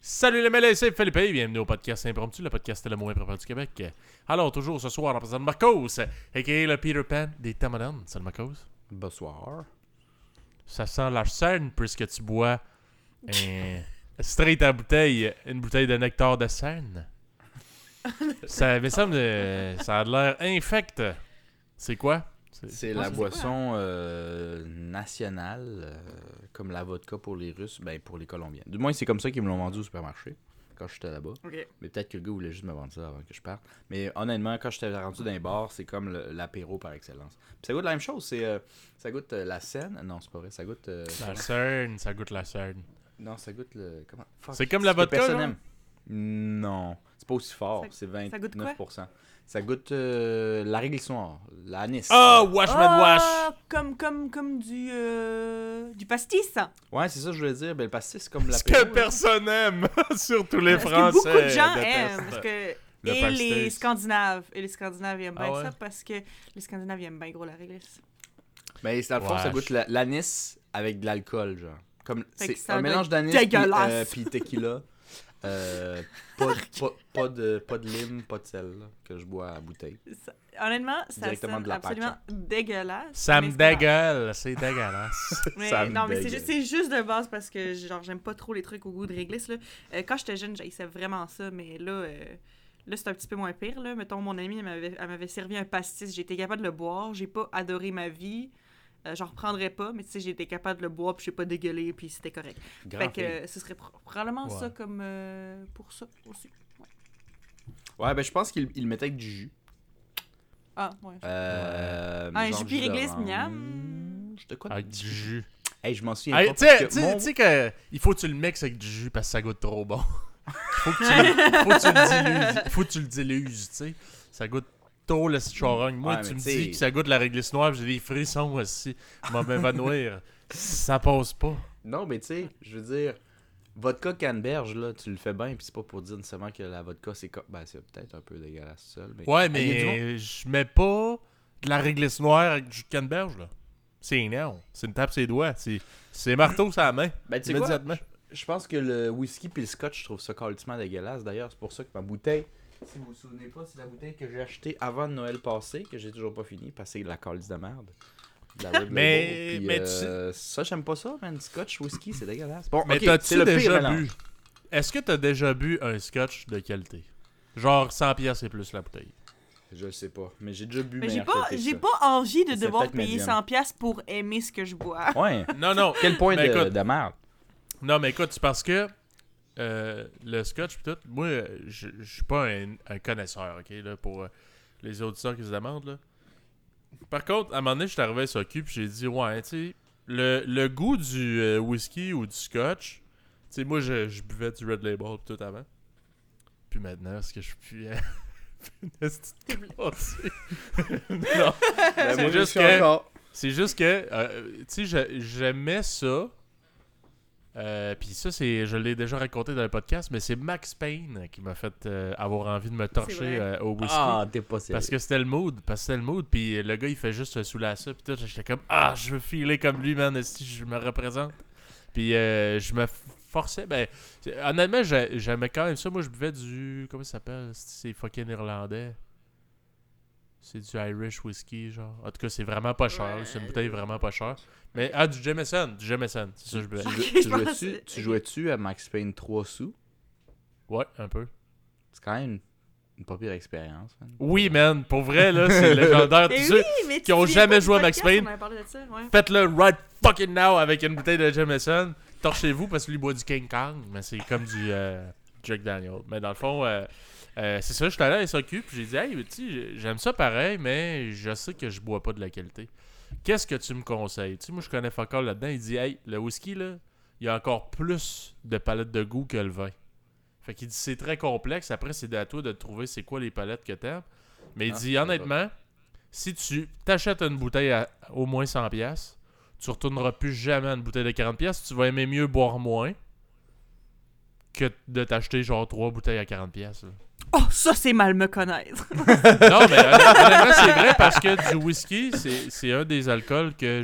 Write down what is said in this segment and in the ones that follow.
Salut les mêlés, c'est Philippe et bienvenue au podcast Impromptu, le podcast le moins préparé du Québec. Alors, toujours ce soir, en présence de Marcos, a.k.a. le Peter Pan des temps modernes. Salut Marcos. Bonsoir. Ça sent la scène puisque tu bois un straight à bouteille, une bouteille de nectar de scène. ça me semble, ça a l'air infect. C'est quoi? C'est la boisson euh, nationale, euh, comme la vodka pour les Russes, ben pour les Colombiens. Du moins, c'est comme ça qu'ils me l'ont vendu au supermarché quand j'étais là-bas. Mais peut-être que le gars voulait juste me vendre ça avant que je parte. Mais honnêtement, quand j'étais rendu dans les bars, c'est comme l'apéro par excellence. Puis ça goûte la même chose. C'est, euh, ça goûte euh, la Seine. Non, c'est pas vrai. Ça goûte. euh, La scène, ça goûte la scène. Non, ça goûte le. Comment? C'est comme la vodka, personne. Non, c'est pas aussi fort. Ça- C'est 29%. Ça goûte euh, la réglisse noire, l'anis. Ah, Washman Wash! Ah, comme, comme, comme du, euh, du pastis. Ouais, c'est ça que je voulais dire. Ben, le pastis, c'est comme la Ce que personne aime, surtout les Parce que Français. beaucoup de gens détestent. aiment. Parce que... Le Et pastis. les Scandinaves. Et les Scandinaves aiment Ah bien ouais? ça parce que les Scandinaves aiment bien gros la réglisse. Ben, c'est dans le fond, ça Wesh. goûte la- l'anis avec de l'alcool, genre. Comme, Fait que c'est ça un doit mélange être d'anis puis, dégueulasse. euh, puis tequila. Euh, pas, pas, pas de, pas de lime, pas de sel, là, que je bois à bouteille. Ça- honnêtement, ça Directement sonne de la absolument dégueulasse. Ça me dégueule, c'est dégueulasse. Mais Ça me non, mais c'est juste, de base parce que genre j'aime pas trop les trucs au goût de réglisse. Là. Euh, quand j'étais jeune, j'haïssais vraiment ça, mais là, euh, là c'est un petit peu moins pire. Là. Mettons, mon amie, elle m'avait, servi un pastis, été capable de le boire, j'ai pas adoré ma vie. Euh, J'en reprendrais pas, mais tu sais, été capable de le boire, puis j'ai pas dégueulé, puis c'était correct. Grand fait que euh, ce serait pro- probablement Ouais. ça comme euh, pour ça aussi. Ouais. Ouais, ben, je pense qu'il mettait avec du jus. Ah, ouais. Euh, Ah, un jus puis réglisse, miam. De quoi Avec du jus. Hey, je m'en souviens Hey, pas. Tu sais, que tu sais- mon- que il faut que tu le mixes avec du jus parce que ça goûte trop bon. faut, que tu, le- faut que tu le dilues, faut que tu le diluses, tu sais. Ça goûte le charogne. Moi, Ouais, tu me dis que ça goûte la réglisse noire, j'ai des frissons aussi. Je vais m'évanouir. ça passe pas. Non, mais tu sais, je veux dire, vodka canneberge, là, tu le fais bien, puis c'est pas pour dire nécessairement que la vodka, c'est co- ben, c'est peut-être un peu dégueulasse seul. Mais... Ouais, Hey, y a du monde- mais je mets pas de la réglisse noire avec du canneberge, là. C'est non. C'est une tape ses doigts. C'est c'est marteau la main. Ben, tu sais. Je pense que le whisky puis le scotch, je trouve ça complètement dégueulasse. D'ailleurs, c'est pour ça que ma bouteille, si vous vous souvenez pas, c'est la bouteille que j'ai achetée avant Noël passé, que j'ai toujours pas fini, parce que c'est de la calice de merde. De la Red Mais- Label, mais tu euh, ça, j'aime pas ça, man. Scotch, whisky, c'est dégueulasse. Bon, Mais t'as-tu le déjà bu? Est-ce que t'as déjà bu un scotch de qualité? Genre 100 pièces et plus la bouteille. Je le sais pas, mais j'ai déjà bu Mais j'ai pas, j'ai pas envie de devoir payer médium. 100$ piastres pour aimer ce que je bois. Ouais. Non, non. Quel point Mais de, écoute- de merde. Non, mais écoute, c'est parce que euh, le scotch, pis tout, moi, je suis pas un, un connaisseur, ok, là, pour euh, les auditeurs qui se demandent, là. Par contre, à un moment donné, je suis arrivé sur cul, puis j'ai dit, ouais, tu sais, le, le goût du euh, whisky ou du scotch, tu sais, moi, je, je buvais du Red Label pis tout avant. Puis maintenant, est-ce que je suis une petite classée? non. Ben, C'est juste suis que-. C'est juste que, euh, tu sais, j'aimais ça. Euh, Puis ça, c'est, je l'ai déjà raconté dans le podcast, mais c'est Max Payne qui m'a fait euh, avoir envie de me torcher euh, au whisky. Ah, t'es pas sérieux. parce que c'était le mood, parce que c'était le mood, puis le gars il fait juste sous la ça, puis tout, j'étais comme ah je veux filer comme lui man, si je me représente, puis euh, je me forçais, ben honnêtement j'ai- j'aimais quand même ça, moi je buvais du comment ça s'appelle, c'est fucking irlandais, c'est du Irish whisky genre, en tout cas c'est vraiment pas cher, Ouais. c'est une bouteille vraiment pas chère, mais ah du Jameson, du Jameson, c'est ça que je buvais, Tu, Ok, jouais- je tu jouais-tu, pensais- tu jouais-tu à Max Payne 3 sous? ouais un peu. C'est quand même une, une pas pire expérience. man. Oui man, pour vrai là c'est légendaire, Eh tous oui, ceux- qui ont jamais joué à Max Payne? ouais. Faites-le right fucking now avec une bouteille de Jameson. Torchez-vous parce que lui boit du King Kong, mais c'est comme du euh, Jack Daniel. Mais dans le fond, euh, euh, c'est ça, je suis allé à la SAQ puis j'ai dit, hey, tu sais, j'aime ça pareil, mais je sais que je bois pas de la qualité. Qu'est-ce que tu me conseilles? Tu sais, moi, je connais Focal là-dedans. Il dit, hey, le whisky, là, il y a encore plus de palettes de goût que le vin. Fait qu'il dit, c'est très complexe. Après, c'est à toi de trouver c'est quoi les palettes que t'aimes. Mais il Ah, dit, honnêtement, si tu t'achètes une bouteille à au moins 100$, piastres, tu retourneras plus jamais à une bouteille de 40$. piastres, Tu vas aimer mieux boire moins que de t'acheter genre trois bouteilles à 40$. piastres, là. Oh, ça, c'est mal me connaître. Non, mais honnêtement, honnêtement, c'est vrai parce que du whisky, c'est c'est un des alcools que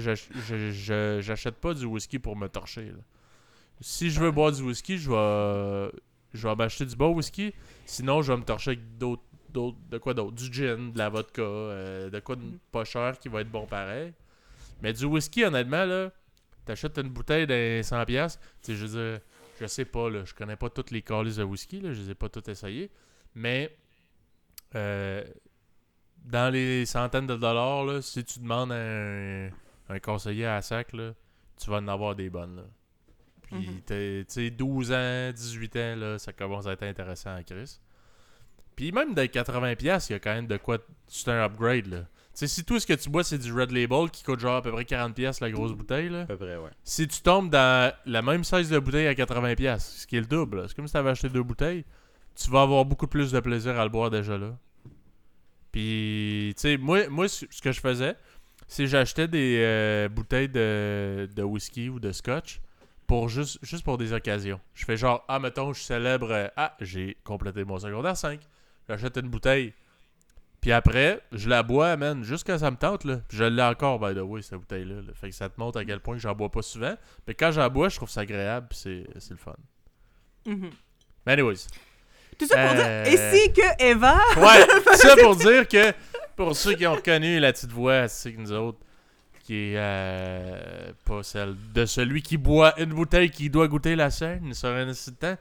j'achète pas du whisky pour me torcher. là. Si je veux boire du whisky, je vais, je vais m'acheter du bon whisky. Sinon, je vais me torcher avec d'autres. d'autres- De quoi d'autre? Du gin, de la vodka, euh, de quoi de pas cher qui va être bon pareil. Mais du whisky, honnêtement, là, t'achètes une bouteille de 100$. piastres, Tu sais, je veux dire, je sais pas, là, je connais pas toutes les calices de whisky, là, je les ai pas toutes essayées. Mais euh, dans les centaines de dollars, là, si tu demandes à un, un conseiller à sac, là, tu vas en avoir des bonnes. là. Puis, Mhm. t'es- tu sais, 12 ans, 18 ans, là, ça commence à être intéressant à Chris. Puis même dans les 80$, piastres, il y a quand même de quoi. C'est un upgrade, là. Tu sais, si tout ce que tu bois, c'est du Red Label qui coûte genre à peu près 40$ piastres la grosse bouteille, là. À peu près, ouais. Si tu tombes dans la même size de bouteille à 80$, piastres, ce qui est le double, c'est comme si tu avais acheté deux bouteilles, tu vas avoir beaucoup plus de plaisir à le boire déjà là. Puis, tu sais, moi, moi, ce que je faisais, c'est j'achetais des euh, bouteilles de, de whisky ou de scotch pour juste, juste pour des occasions. Je fais genre, ah, mettons, je célèbre, euh, ah, j'ai complété mon secondaire 5. J'achète une bouteille. Puis après, je la bois, man, jusqu'à ça me tente, là. Puis je l'ai encore, by the way, cette bouteille-là. là. Fait que ça te montre à quel point que j'en bois pas souvent. Mais quand j'en bois, je trouve ça agréable, c'est le fun. Mhm. Mais anyways. Tout ça pour Euh, dire, et si que Eva... Ouais, ça pour dire que, pour ceux qui ont reconnu la petite voix, c'est que nous autres, qui est euh, pas celle de celui qui boit une bouteille qui doit goûter la scène sur un instant,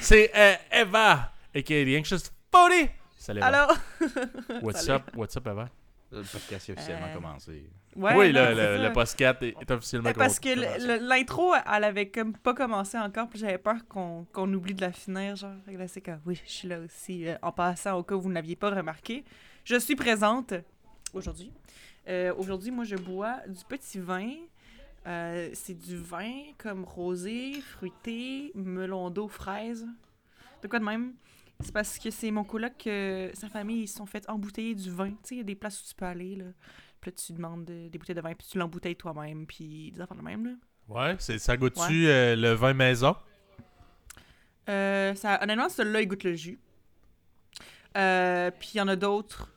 c'est euh, Eva, a.k.a. The Anxious 40. Salut Eva. Alors... What's Salut. up? What's up, Eva? Le podcast est officiellement Euh, commencé. Ouais, oui, non, le, podcast est, est officiellement Parce que commencé. le- le- l'intro, elle avait comme pas commencé encore, puis j'avais peur qu'on qu'on oublie de la finir, genre. Que là, c'est comme, oui, je suis là aussi, euh, en passant, au cas où vous n'aviez pas remarqué. Je suis présente aujourd'hui. Euh, aujourd'hui, moi, je bois du petit vin. Euh, c'est du vin comme rosé, fruité, melon d'eau, fraise. De quoi de même? C'est parce que c'est mon coloc que sa famille, ils se sont fait embouteiller du vin. Tu sais, il y a des places où tu peux aller, là. Puis là, tu demandes de- des bouteilles de vin, puis tu l'embouteilles toi-même, puis des affaires de même, là. Ouais, ça goûte-tu euh, le vin maison? Euh, ça, honnêtement, celui-là, il goûte le jus. Euh, puis il y en a d'autres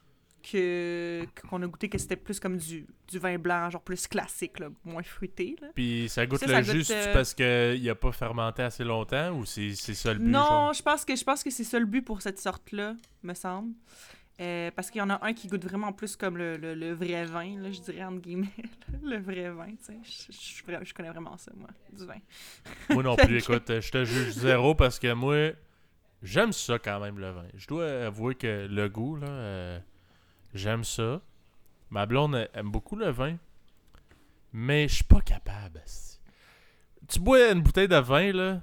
que qu'on a goûté que c'était plus comme du, du vin blanc, genre plus classique, là, moins fruité. Là. Puis ça goûte Ça, le ça jus goûte, c'est-tu euh, parce qu'il a pas fermenté assez longtemps ou c'est, ça le but? Non, je pense que je pense que c'est ça le but pour cette sorte-là, me semble. Euh, parce qu'il y en a un qui goûte vraiment plus comme le, le- le vrai vin, là, je dirais entre guillemets. le vrai vin, tu sais. Je, je, je connais vraiment ça, moi, du vin. Moi non plus, écoute, je te juge zéro parce que moi, j'aime ça quand même le vin. Je dois avouer que le goût, là, euh, j'aime ça. Ma blonde elle, aime beaucoup le vin, mais je suis pas capable. Tu bois une bouteille de vin, là, là,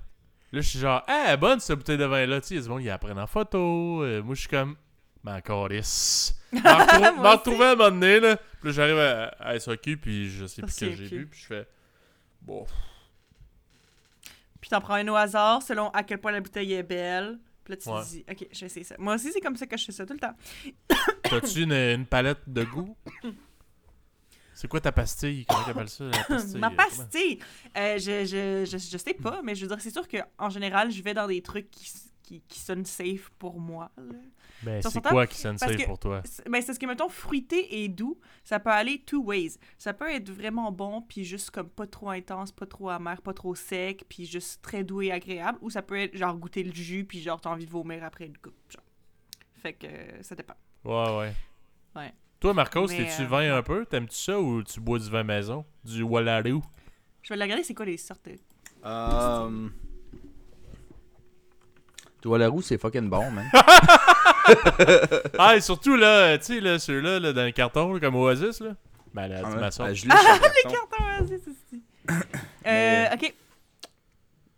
je suis genre, ah, bonne cette bouteille de vin-là, tu sais, il y a du monde qui la prennent en photo. euh, moi, je suis comme, ma carisse. M'en retrou- Moi m'en aussi. retrouver à un moment donné, là, puis là, j'arrive à, à SAQ, puis je sais plus ce que j'ai bu, puis je fais, bon. Puis t'en prends un au hasard selon à quel point la bouteille est belle. Puis là, tu Ouais. te dis, OK, je vais essayer ça. Moi aussi, c'est comme ça que je fais ça tout le temps. T'as-tu une, une palette de goût? C'est quoi ta pastille? Comment t'appelles ça? La pastille? Ma euh, pastille! Euh, je, je, je, je sais pas, mais je veux dire, c'est sûr qu'en général, je vais dans des trucs qui, qui, qui sonnent safe pour moi. là. Ben, c'est quoi qui sonne safe que- pour toi? C'est- Ben, c'est ce que, mettons, fruité et doux, ça peut aller two ways. Ça peut être vraiment bon, puis juste comme pas trop intense, pas trop amer, pas trop sec, puis juste très doux et agréable. Ou ça peut être genre goûter le jus, puis genre t'as envie de vomir après une coupe. Genre. Fait que euh, ça dépend. Ouais, ouais. Ouais. Toi, Marcos, t'es-tu euh, vin un peu? T'aimes-tu ça ou tu bois du vin maison? Du Wallaroo? Je vais la regarder, c'est quoi les sortes de... Euh... Toi, la roue, c'est fucking bon, man. ah, et surtout, là, tu sais, là, ceux-là, là, dans le carton, là, comme Oasis, là. Ben, la Ah, maçon. Ah, je l'ai sur le carton. Carton, vas-y, c'est ça. Euh, ok.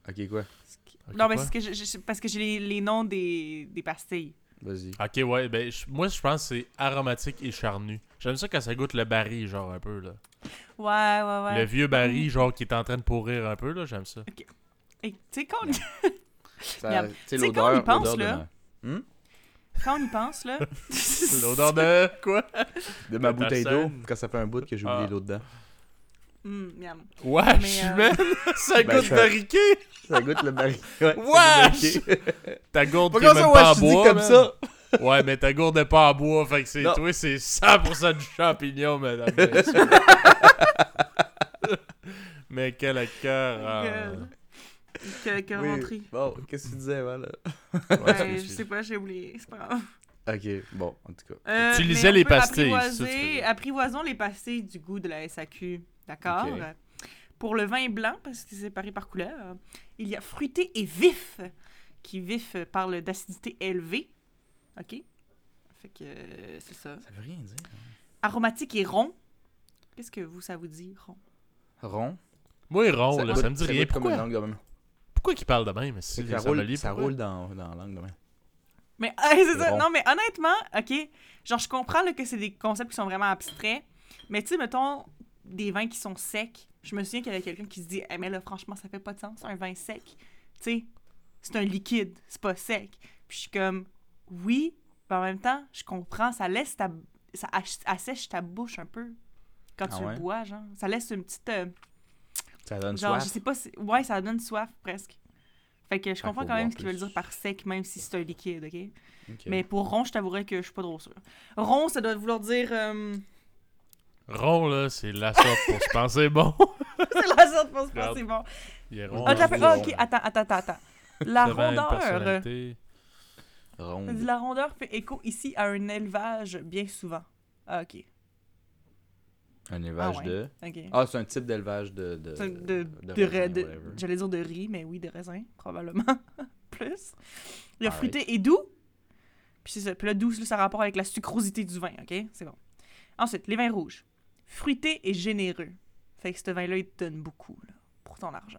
Ok, quoi? Ok, non, mais quoi? c'est que je- je- parce que j'ai les, les noms des, des pastilles. Vas-y. Ok, ouais, ben, je- moi, je pense que c'est aromatique et charnu. J'aime ça quand ça goûte le baril, genre, un peu, là. Ouais, ouais, ouais. Le vieux baril, genre, qui est en train de pourrir un peu, là, j'aime ça. Et tu sais, quand, Sais, Tu sais, quand on y l'odeur pense, l'odeur là, Hmm? quand on y pense, là... L'odeur de quoi? De ma bouteille d'eau, quand ça fait un bout que j'ai oublié Ah. l'eau dedans. Hum, miam. Wesh, Mais, euh, man! Ça Ben, goûte ça- barriqué! Ça goûte le. Ouais, ça Wesh! Ta gourde Pas qui est comme même ça, pas en bois, comme man. ça. Ouais, mais ta gourde est pas en bois, fait que c'est toi, c'est 100% du champignon, madame. mais quel cœur. Que Oui. rentrer. Bon, qu'est-ce que tu disais, voilà? Ouais, je sais pas, j'ai oublié. C'est pas grave. Ok, bon, en tout cas. Euh, Tu mais lisais on les pastilles, ça, apprivoiser-. Apprivoisons les pastilles du goût de la SAQ. D'accord? Pour le vin blanc, parce que c'est séparé par couleur, il y a fruité et vif, qui vif parle d'acidité élevée. OK? Fait que euh, c'est ça. Ça veut rien dire. Aromatique et rond. Qu'est-ce que vous, ça vous dit, rond? Rond? Moi, rond, là, goûte- ça me dit rien. goûte comme une Pourquoi, langue de même. Pourquoi qu'il parle de même? Si ça roule, ça pourquoi? roule dans, dans la langue de même. Mais euh, c'est ça. Non, mais honnêtement, OK, genre, je comprends là, que c'est des concepts qui sont vraiment abstraits, mais tu sais, mettons, des vins qui sont secs. Je me souviens qu'il y avait quelqu'un qui se dit, Eh, mais là, franchement, ça fait pas de sens, un vin sec. Tu sais, c'est un liquide, c'est pas sec. Puis je suis comme, oui, mais en même temps, je comprends, ça laisse ta. Ça assèche ta bouche un peu quand Ah tu ouais? le bois, genre. Ça laisse une petite. euh, Ça donne genre, soif? je sais pas si. Ouais, ça donne soif presque. Fait que je Ah, comprends quand même ce qu'ils veulent dire par sec, même si c'est un liquide, ok? Ok. Mais pour rond, je t'avouerais que je suis pas trop sûre. Rond, ça doit vouloir dire. euh, Rond, là, c'est la sorte pour se penser bon. c'est la sorte pour se penser bon. Il est rond. Ah, fait- ah, rond. ok, attends, attends, attends, attends. La rondeur. Rond. Ça dit, La rondeur fait écho ici à un élevage bien souvent. Ah, ok. Un élevage Ah ouais. de. Ah, c'est un type d'élevage de. raisin. J'allais dire de riz, mais oui, de raisin, probablement. Plus. Il y a Alright. fruité et doux. Puis c'est ça. Puis le doux, ça a rapport avec la sucrosité du vin, ok? C'est bon. Ensuite, les vins rouges. Fruité et généreux. Fait que ce vin-là, il te donne beaucoup, là, pour ton argent.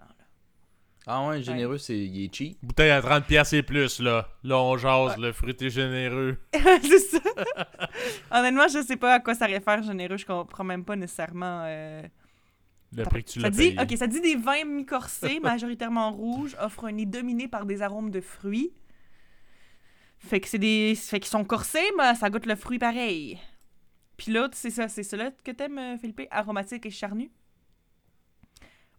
Ah ouais, généreux, c'est il est cheap. Bouteille à 30$ piastres et plus, là. Là, on jase, le fruité généreux. c'est ça. Honnêtement, je sais pas à quoi ça réfère généreux. Je comprends même pas nécessairement. euh, Le prix que tu ça l'as dit, payé. ok, ça dit des vins mi-corsés, majoritairement rouges, offrent un nez dominé par des arômes de fruits. Fait que c'est des, fait qu'ils sont corsés, mais ça goûte le fruit pareil. Puis l'autre, c'est ça, c'est cela que t'aimes, euh, Philippe, aromatique et charnu?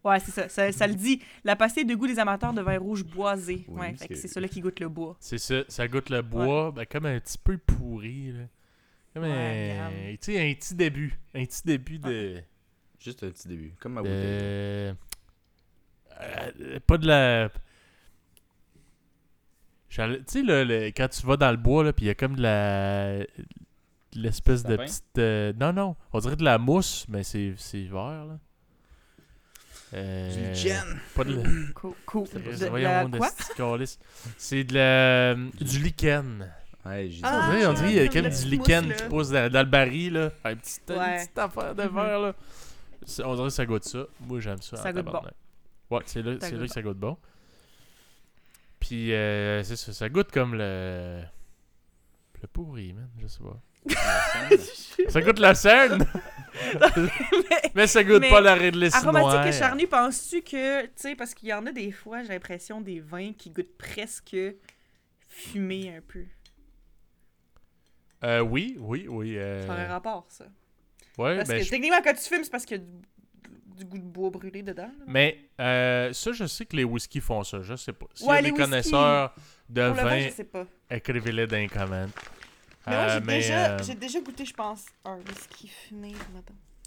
Ouais, c'est ça, ça, ça le dit. La pastille de goût des amateurs de vin rouge boisé. Oui, ouais, c'est cela qui goûte le bois. C'est ça, ça goûte le bois, ben, comme un petit peu pourri, là. Comme Ouais, un, regarde. tu sais, un petit début. Un petit début de... Juste un petit début. Comme ma bouteille. Euh, pas de la... Tu sais, là, le- quand tu vas dans le bois, là, puis il y a comme de la... L'espèce de petite... euh, Non, non, on dirait de la mousse, mais c'est c'est vert, là. Euh, Du lichen. Pas de la... Cool. cool. C'est De- la de de la... du lichen. Ouais, dit. Ah, on dirait, on dirait qu'il y a comme comme la du petite lichen qui pousse dans, dans le baril, là. Un petit, une petite affaire de Mhm. verre, là. On dirait que ça goûte ça. Moi, j'aime ça. Ça en goûte bon. Ouais, c'est là, là que ça goûte bon. Puis, euh, c'est ça, ça goûte comme le... Le pourri, man, je sais pas. Ça goûte la scène, Mais- mais ça goûte Mais pas la Ridley Aromatique noire. et charnu, penses-tu que, tu sais, parce qu'il y en a des fois, j'ai l'impression des vins qui goûtent presque fumé un peu? Euh, oui, oui, oui. Euh, Ça aurait rapport, ça. ouais, Parce ben, que je- techniquement, quand tu fumes, c'est parce qu'il y a du, du goût de bois brûlé dedans. là. Mais euh, ça, je sais que les whisky font ça. Je sais pas. S'il y Ouais, a les des whisky. connaisseurs de Pour vin, vin, écrivez-les dans les commentaires. Mais moi, Euh, j'ai mais, déjà, euh, j'ai déjà goûté, je pense, un whisky fumé,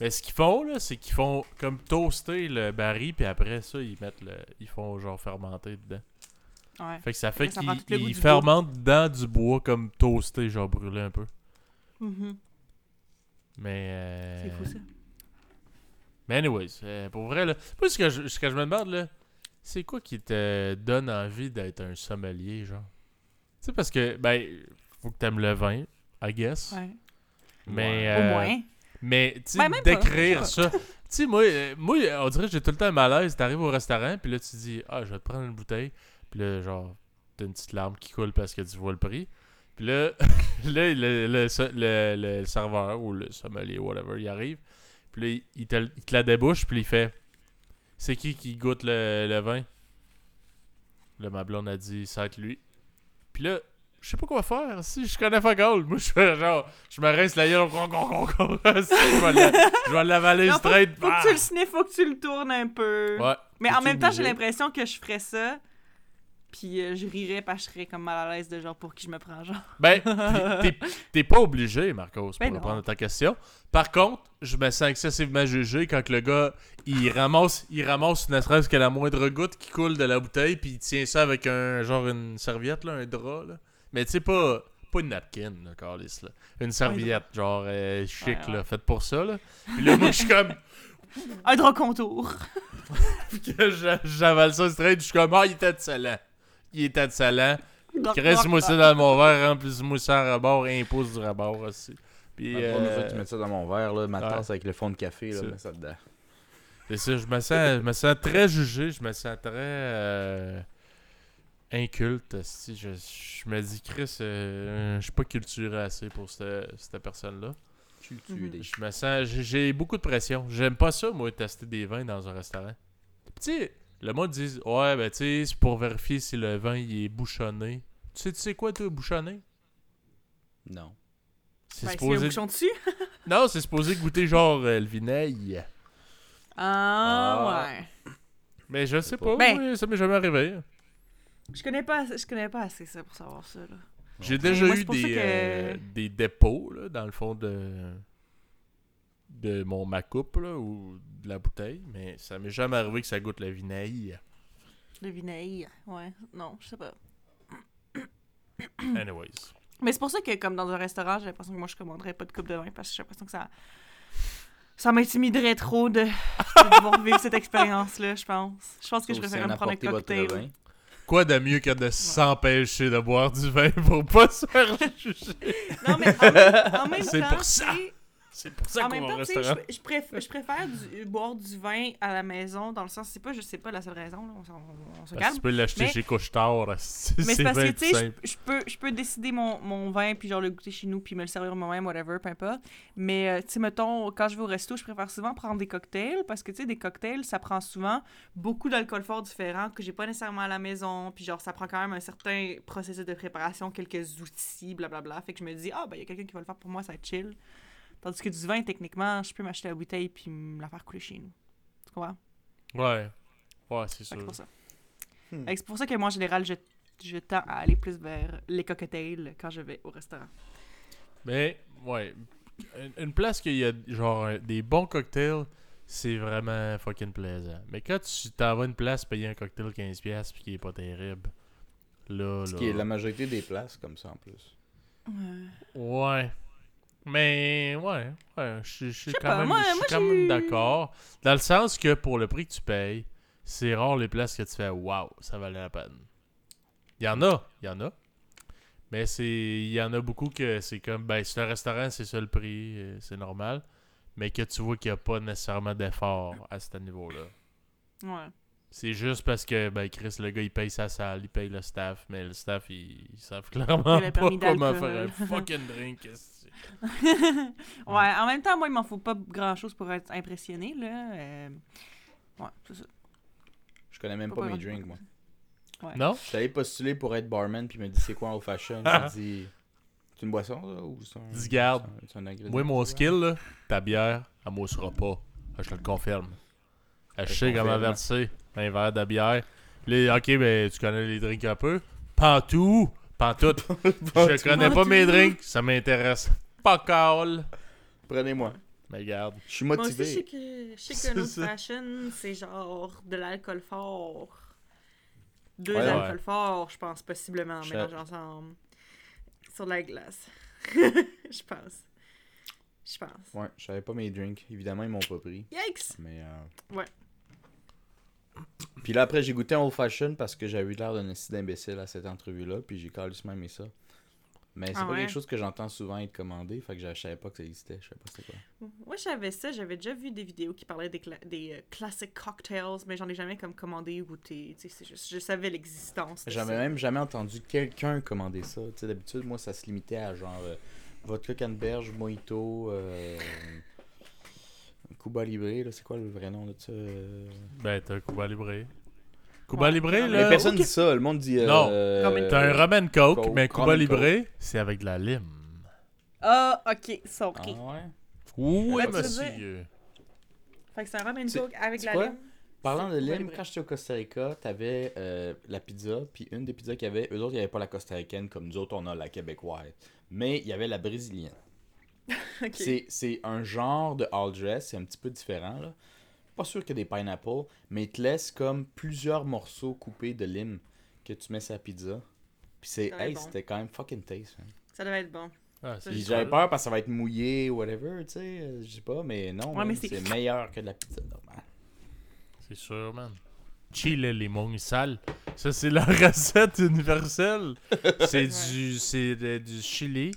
mais ce qu'ils font, là, c'est qu'ils font comme toaster le baril, puis après ça, ils mettent le. Ils font genre fermenter dedans. Ouais. Fait que ça fait qu'ils fermentent dans du bois comme toasté, genre brûlé un peu. Mhm. Mais. euh, C'est fou, ça. Mais anyways, euh, pour vrai, là. Moi, ce que je, ce que je me demande, là, c'est quoi qui te donne envie d'être un sommelier, genre? Tu sais, parce que, ben, faut que t'aimes le vin, I guess. Ouais. Mais. Au euh, moins. Mais, tu sais, Ben, d'écrire ça. tu sais, moi, euh, moi, on dirait que j'ai tout le temps un malaise. T'arrives au restaurant, puis là, tu dis, ah, je vais te prendre une bouteille. Puis là, genre, t'as une petite larme qui coule parce que tu vois le prix. Puis là, là le, le, le- le serveur ou le sommelier, whatever, il arrive. Puis là, il- te, il te la débouche, puis il fait, c'est qui qui goûte le, le vin? Là, ma blonde a dit, ça va être lui. Puis là, je sais pas quoi faire. Si je connais pas Gold, moi je fais genre, je me rince la gueule, con, con, con, con. Si, je vais l'avaler Non, faut, straight. faut que Ah! tu le sniffes, faut que tu le tournes un peu. Ouais. Mais en même temps, j'ai l'impression que je ferais ça. puis euh, je rirais parce que je serais comme mal à l'aise de genre pour qui je me prends, genre. Ben, t'es- pas obligé, Marcos, pour Ben répondre à ta question. Par contre, je me sens excessivement jugé quand que le gars, il ramasse, il ramasse ne serait-ce que la moindre goutte qui coule de la bouteille, puis il tient ça avec un genre une serviette, là, un drap, là. Mais tu sais, pas, pas une napkin, là, câlisse, là. Une serviette, genre euh, chic, Ouais, ouais. là, faite pour ça, là. Puis là, moi, je suis comme, Un drap contour. j'avale ça straight, je suis comme, ah, il était excellent. Il était excellent. Crisse-moi ça dans mon verre, remplis-moi ça à rabord, et impose du rabord aussi. Puis, fois euh, que tu mets ça dans mon verre, là, ma ouais. tasse avec le fond de café, là, Ça. mets ça dedans. C'est ça, je me sens, je me sens très jugé, je me sens très euh, inculte. esti. Je, je me dis, Chris, euh, je suis pas culturé assez pour cette, cette personne-là. Culturé. Je me sens, j'ai- beaucoup de pression. J'aime pas ça, moi, tester des vins dans un restaurant. Tu sais, le monde dit, ouais, ben tu sais, c'est pour vérifier si le vin il est bouchonné. Tu sais, tu sais quoi, toi, bouchonné? Non. C'est Ben, un supposé. bouchon dessus. Non, c'est supposé goûter genre euh, le vinaigre. Ah, Ah. ouais. Mais je sais pas. pas, Ben- ça m'est jamais arrivé. Je connais pas, je connais pas assez ça pour savoir ça, là. J'ai déjà moi, eu des, que- euh, des dépôts là, dans le fond de de mon ma coupe là, ou de la bouteille, mais ça m'est jamais arrivé que ça goûte le vinaigre. Le vinaigre. Ouais. Non, je sais pas. Anyways. Mais c'est pour ça que, comme dans un restaurant, j'ai l'impression que moi, je commanderais pas de coupe de vin parce que j'ai l'impression que ça. Ça m'intimiderait trop de, de devoir vivre cette expérience-là, je pense. Je pense que je on me prendre un cocktail. Quoi de mieux que de s'empêcher de boire du vin pour pas se faire juger? Non, mais en même, en même C'est temps, pour ça. C'est pour ça qu'on va au restaurant. je, je préfère, je préfère du- boire du vin à la maison, dans le sens, c'est pas, je sais pas la seule raison, là, on, se Parce calme. tu peux l'acheter Mais- chez Couche-Tard. C'est Mais c'est parce que, tu sais, je, je peux, je peux décider mon, mon vin, puis genre le goûter chez nous, puis me le servir moi-même, whatever, peu importe. Mais, euh, tu sais, mettons, quand je vais au resto, je préfère souvent prendre des cocktails, parce que, tu sais, des cocktails, ça prend souvent beaucoup d'alcool fort différent que j'ai pas nécessairement à la maison, puis genre, ça prend quand même un certain processus de préparation, quelques outils, blablabla. Fait que je me dis, ah, ben, il y a quelqu'un qui va le faire pour moi, ça va être chill. Tandis que du vin, techniquement, je peux m'acheter la bouteille, puis me la faire couler chez nous. Tu comprends? Ouais. Ouais, c'est sûr. c'est pour ça. Hmm. C'est pour ça que moi, en général, je, je tends à aller plus vers les cocktails quand je vais au restaurant. Mais, ouais. Une, place qu'il y a genre un- des bons cocktails, c'est vraiment fucking plaisant. Mais quand tu t'en vas à une place payer un cocktail 15$ puis qui est pas terrible, là, Ce là. qui est la majorité des places comme ça en plus. Ouais. Mais, ouais. Ouais, je suis quand pas, même, moi- je suis moi, quand j'ai- même d'accord. Dans le sens que pour le prix que tu payes, c'est rare les places que tu fais waouh, ça valait la peine. Il y en a, il y en a. Mais c'est il y en a beaucoup que c'est comme ben c'est un restaurant, c'est ça le prix, euh, c'est normal, mais que tu vois qu'il n'y a pas nécessairement d'effort à ce niveau-là. Ouais. C'est juste parce que ben Chris le gars il paye sa salle, il paye le staff, mais le staff ils, ils savent clairement Il pas comment faire un fucking drink. ouais, en même temps, moi, il m'en faut pas grand-chose pour être impressionné, là. Euh, Ouais, c'est ça. Je connais même Pas mes drinks, moi. Non? Je suis allé postuler pour être barman, puis il m'a dit c'est quoi en old fashion. J'ai dit c'est une boisson, ça ou c'est un. Dis garde. c'est un- c'est un ingrédient, Moi, mon skill, là, ta bière, elle moussera pas. Je te le confirme. Je Je sais comment verser un verre de bière. Là, ok, ben, tu connais les drinks un peu. Pantou, pantoute. Je connais pas mes drinks, ça m'intéresse pas call. Prenez-moi. Mais regarde. Je suis Moi aussi, je motivé. sais que, je sais que ça. fashion, c'est genre de l'alcool fort. Deux Ouais, alcools ouais. forts, je pense, possiblement, Je- mélangés ensemble. Sur de la glace. je pense. Je pense. Ouais, je savais pas mes drinks. Évidemment, ils m'ont pas pris. Yikes! Mais. euh, Ouais. Puis là, après, j'ai goûté un old fashion parce que j'avais eu l'air d'un esti d'imbécile à cette entrevue-là. Puis j'ai carrément aimé ça. Mais c'est Ah pas ouais? quelque chose que j'entends souvent être commandé. Fait que je savais pas que ça existait. Je savais pas c'était quoi. Moi, j'avais ça. J'avais déjà vu des vidéos qui parlaient des, cla- des euh, classic cocktails, mais j'en ai jamais comme commandé ou goûté. Juste- je savais l'existence. J'avais même jamais entendu quelqu'un commander ça. D'habitude, moi, ça se limitait à genre euh, vodka canneberge, mojito, euh, Cuba Libre. là, C'est quoi le vrai nom de ça? Ben, t'as un Cuba Libre. Cuba Ouais. Libre, Mais Mais là. personne ok. dit ça. Le monde dit. euh, Non. euh, T'as un rum and coke, Coke, mais Cuba Libre, c'est avec de la lime. Ah, ok, Ah sorry. ouais? Oui, Ouais, monsieur. Fait que c'est un C'est- coke avec c'est la quoi? lime. Parlant de lime, quand j'étais au Costa Rica, t'avais euh, la pizza, puis une des pizzas qu'il y avait, eux autres, il n'y avait pas la costaricaine comme nous autres, on a la québécoise. Mais il y avait la brésilienne. Ok. C'est- C'est un genre de all dress, c'est un petit peu différent, là. Pas sûr que des pineapples, mais il te laisse comme plusieurs morceaux coupés de lime que tu mets sur la pizza. Puis c'est, hey, bon. c'était quand même fucking taste. hein. Ça devait être bon. Ah, J'avais peur parce que ça va être mouillé ou whatever, tu sais, euh, je sais pas, mais non, Ouais, c'est- meilleur que de la pizza normale. C'est sûr, man. Chile limon et sal. Ça, c'est la recette universelle. C'est Ouais. du, du chili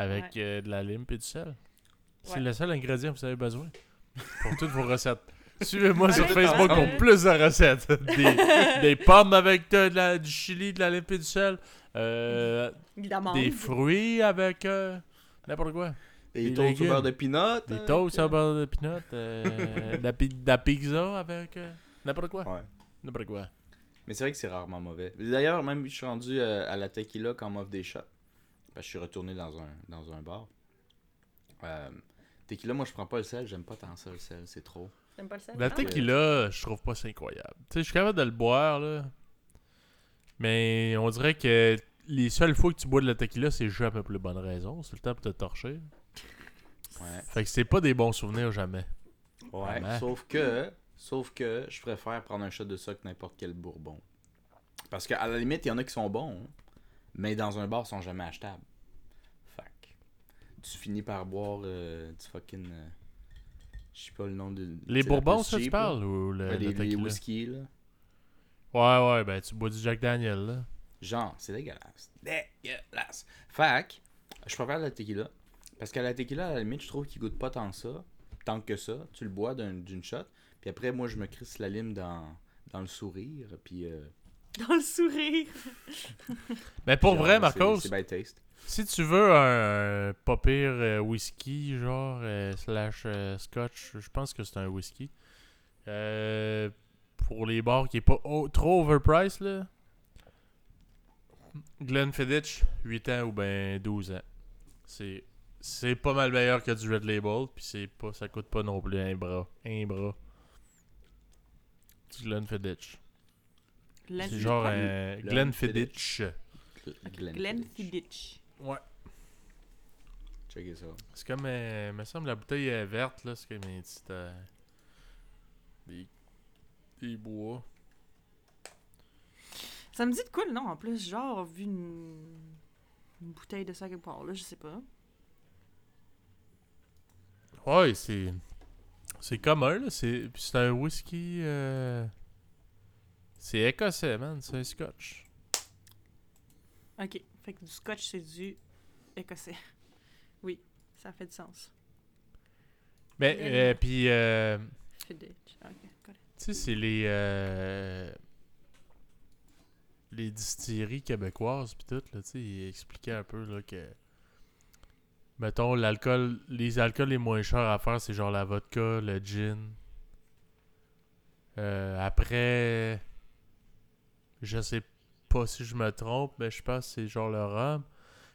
avec Ouais. euh, de la lime et du sel. C'est Ouais. le seul ingrédient que vous avez besoin pour toutes vos recettes. Suivez-moi Ouais, sur Facebook pour plus de recettes. Des, des pommes avec euh, de la- du chili, de la lime et du sel. Euh, Évidemment. des fruits avec euh, n'importe quoi. Des Des toasts au beurre de peanut. Des avec, toasts euh, au beurre de peanut. euh, de, la, pi- de la pizza avec euh, n'importe quoi. Ouais. N'importe quoi. Mais c'est vrai que c'est rarement mauvais. D'ailleurs, même je suis rendu euh, à la tequila quand on m'offre des shots. Parce que je suis retourné dans un, dans un bar. Euh, tequila, moi je prends pas le sel, j'aime pas tant ça le sel, c'est trop. T'aimes pas le sel? La Ah, tequila, je trouve pas ça incroyable. Tu sais, je suis capable de le boire, là. Mais on dirait que les seules fois que tu bois de la tequila, c'est juste pour les bonnes raisons. C'est le temps pour te torcher. Ouais. Fait que c'est pas des bons souvenirs jamais. Ouais. Sauf que, sauf que je préfère prendre un shot de ça que n'importe quel bourbon. Parce qu'à la limite, il y en a qui sont bons, mais dans un bar, ils sont jamais achetables. Que tu finis par boire euh, du fucking. euh, je sais pas le nom de. Les bourbons, ça, tu parles ou le, Ouais, le les, whisky, là. Ouais, ouais, ben tu bois du Jack Daniel, là. Genre, c'est dégueulasse. Dégueulasse. Que, je préfère la tequila. Parce qu'à la tequila, à la limite, je trouve qu'il goûte pas tant ça. Tant que ça. Tu le bois d'un- d'une shot. Puis après, moi, je me crisse la lime dans, dans le sourire. Puis. euh, Dans le sourire. Mais pour genre, vrai, Marcos, C'est bad taste. Si tu veux un, pas pire euh, whisky, genre, euh, slash euh, scotch, je pense que c'est un whisky. Euh, pour les bars qui est pas trop overpriced, là. Glenfiddich, 8 ans ou ben 12 ans. C'est c'est pas mal meilleur que du Red Label, puis c'est pas ça coûte pas non plus un bras, un bras. Du Glenfiddich. Glenn C'est genre un Glenfiddich. Glenfiddich. Glenfiddich. Ouais. Checkez ça. C'est comme, euh, me semble, la bouteille est verte, là. C'est comme un petit. euh, des, des bois. Ça me dit de quoi le nom en plus? Genre, vu une, une bouteille de ça quelque part, là, je sais pas. Ouais, c'est. C'est commun, là. C'est puis c'est un whisky. euh, C'est écossais, man. C'est un scotch. Ok. Fait que du scotch, c'est du écossais. Oui, ça fait du sens. Mais, Glen- euh, puis, euh, Fiddich. Ok, got it. tu sais, c'est les. euh, les distilleries québécoises, puis tout, là, tu sais, il expliquait un peu, là, que. Mettons, l'alcool. Les alcools les moins chers à faire, c'est genre la vodka, le gin. Euh, après. Je sais pas si je me trompe, mais je pense que c'est genre le rhum.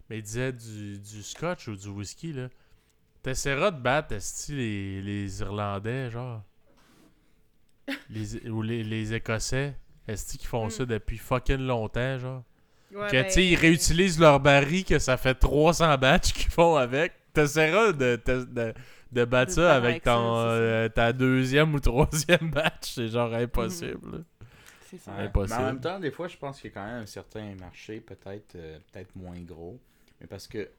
Mais il disait du, du scotch ou du whisky, là. T'essaieras de battre, esti, les, les Irlandais, genre? Les, ou les, les Écossais. Esti qui font Mm. ça depuis fucking longtemps, genre? Ouais, que, ben, tu sais, ils réutilisent leur baril, que ça fait 300 batchs qu'ils font avec. T'essaieras de, de, de, de battre ça avec ton, ça. euh, ta deuxième ou troisième batch. C'est genre impossible. là. C'est ça. Ouais. Impossible. Mais en même temps, des fois, je pense qu'il y a quand même un certain marché, peut-être euh, peut-être moins gros. Mais parce que,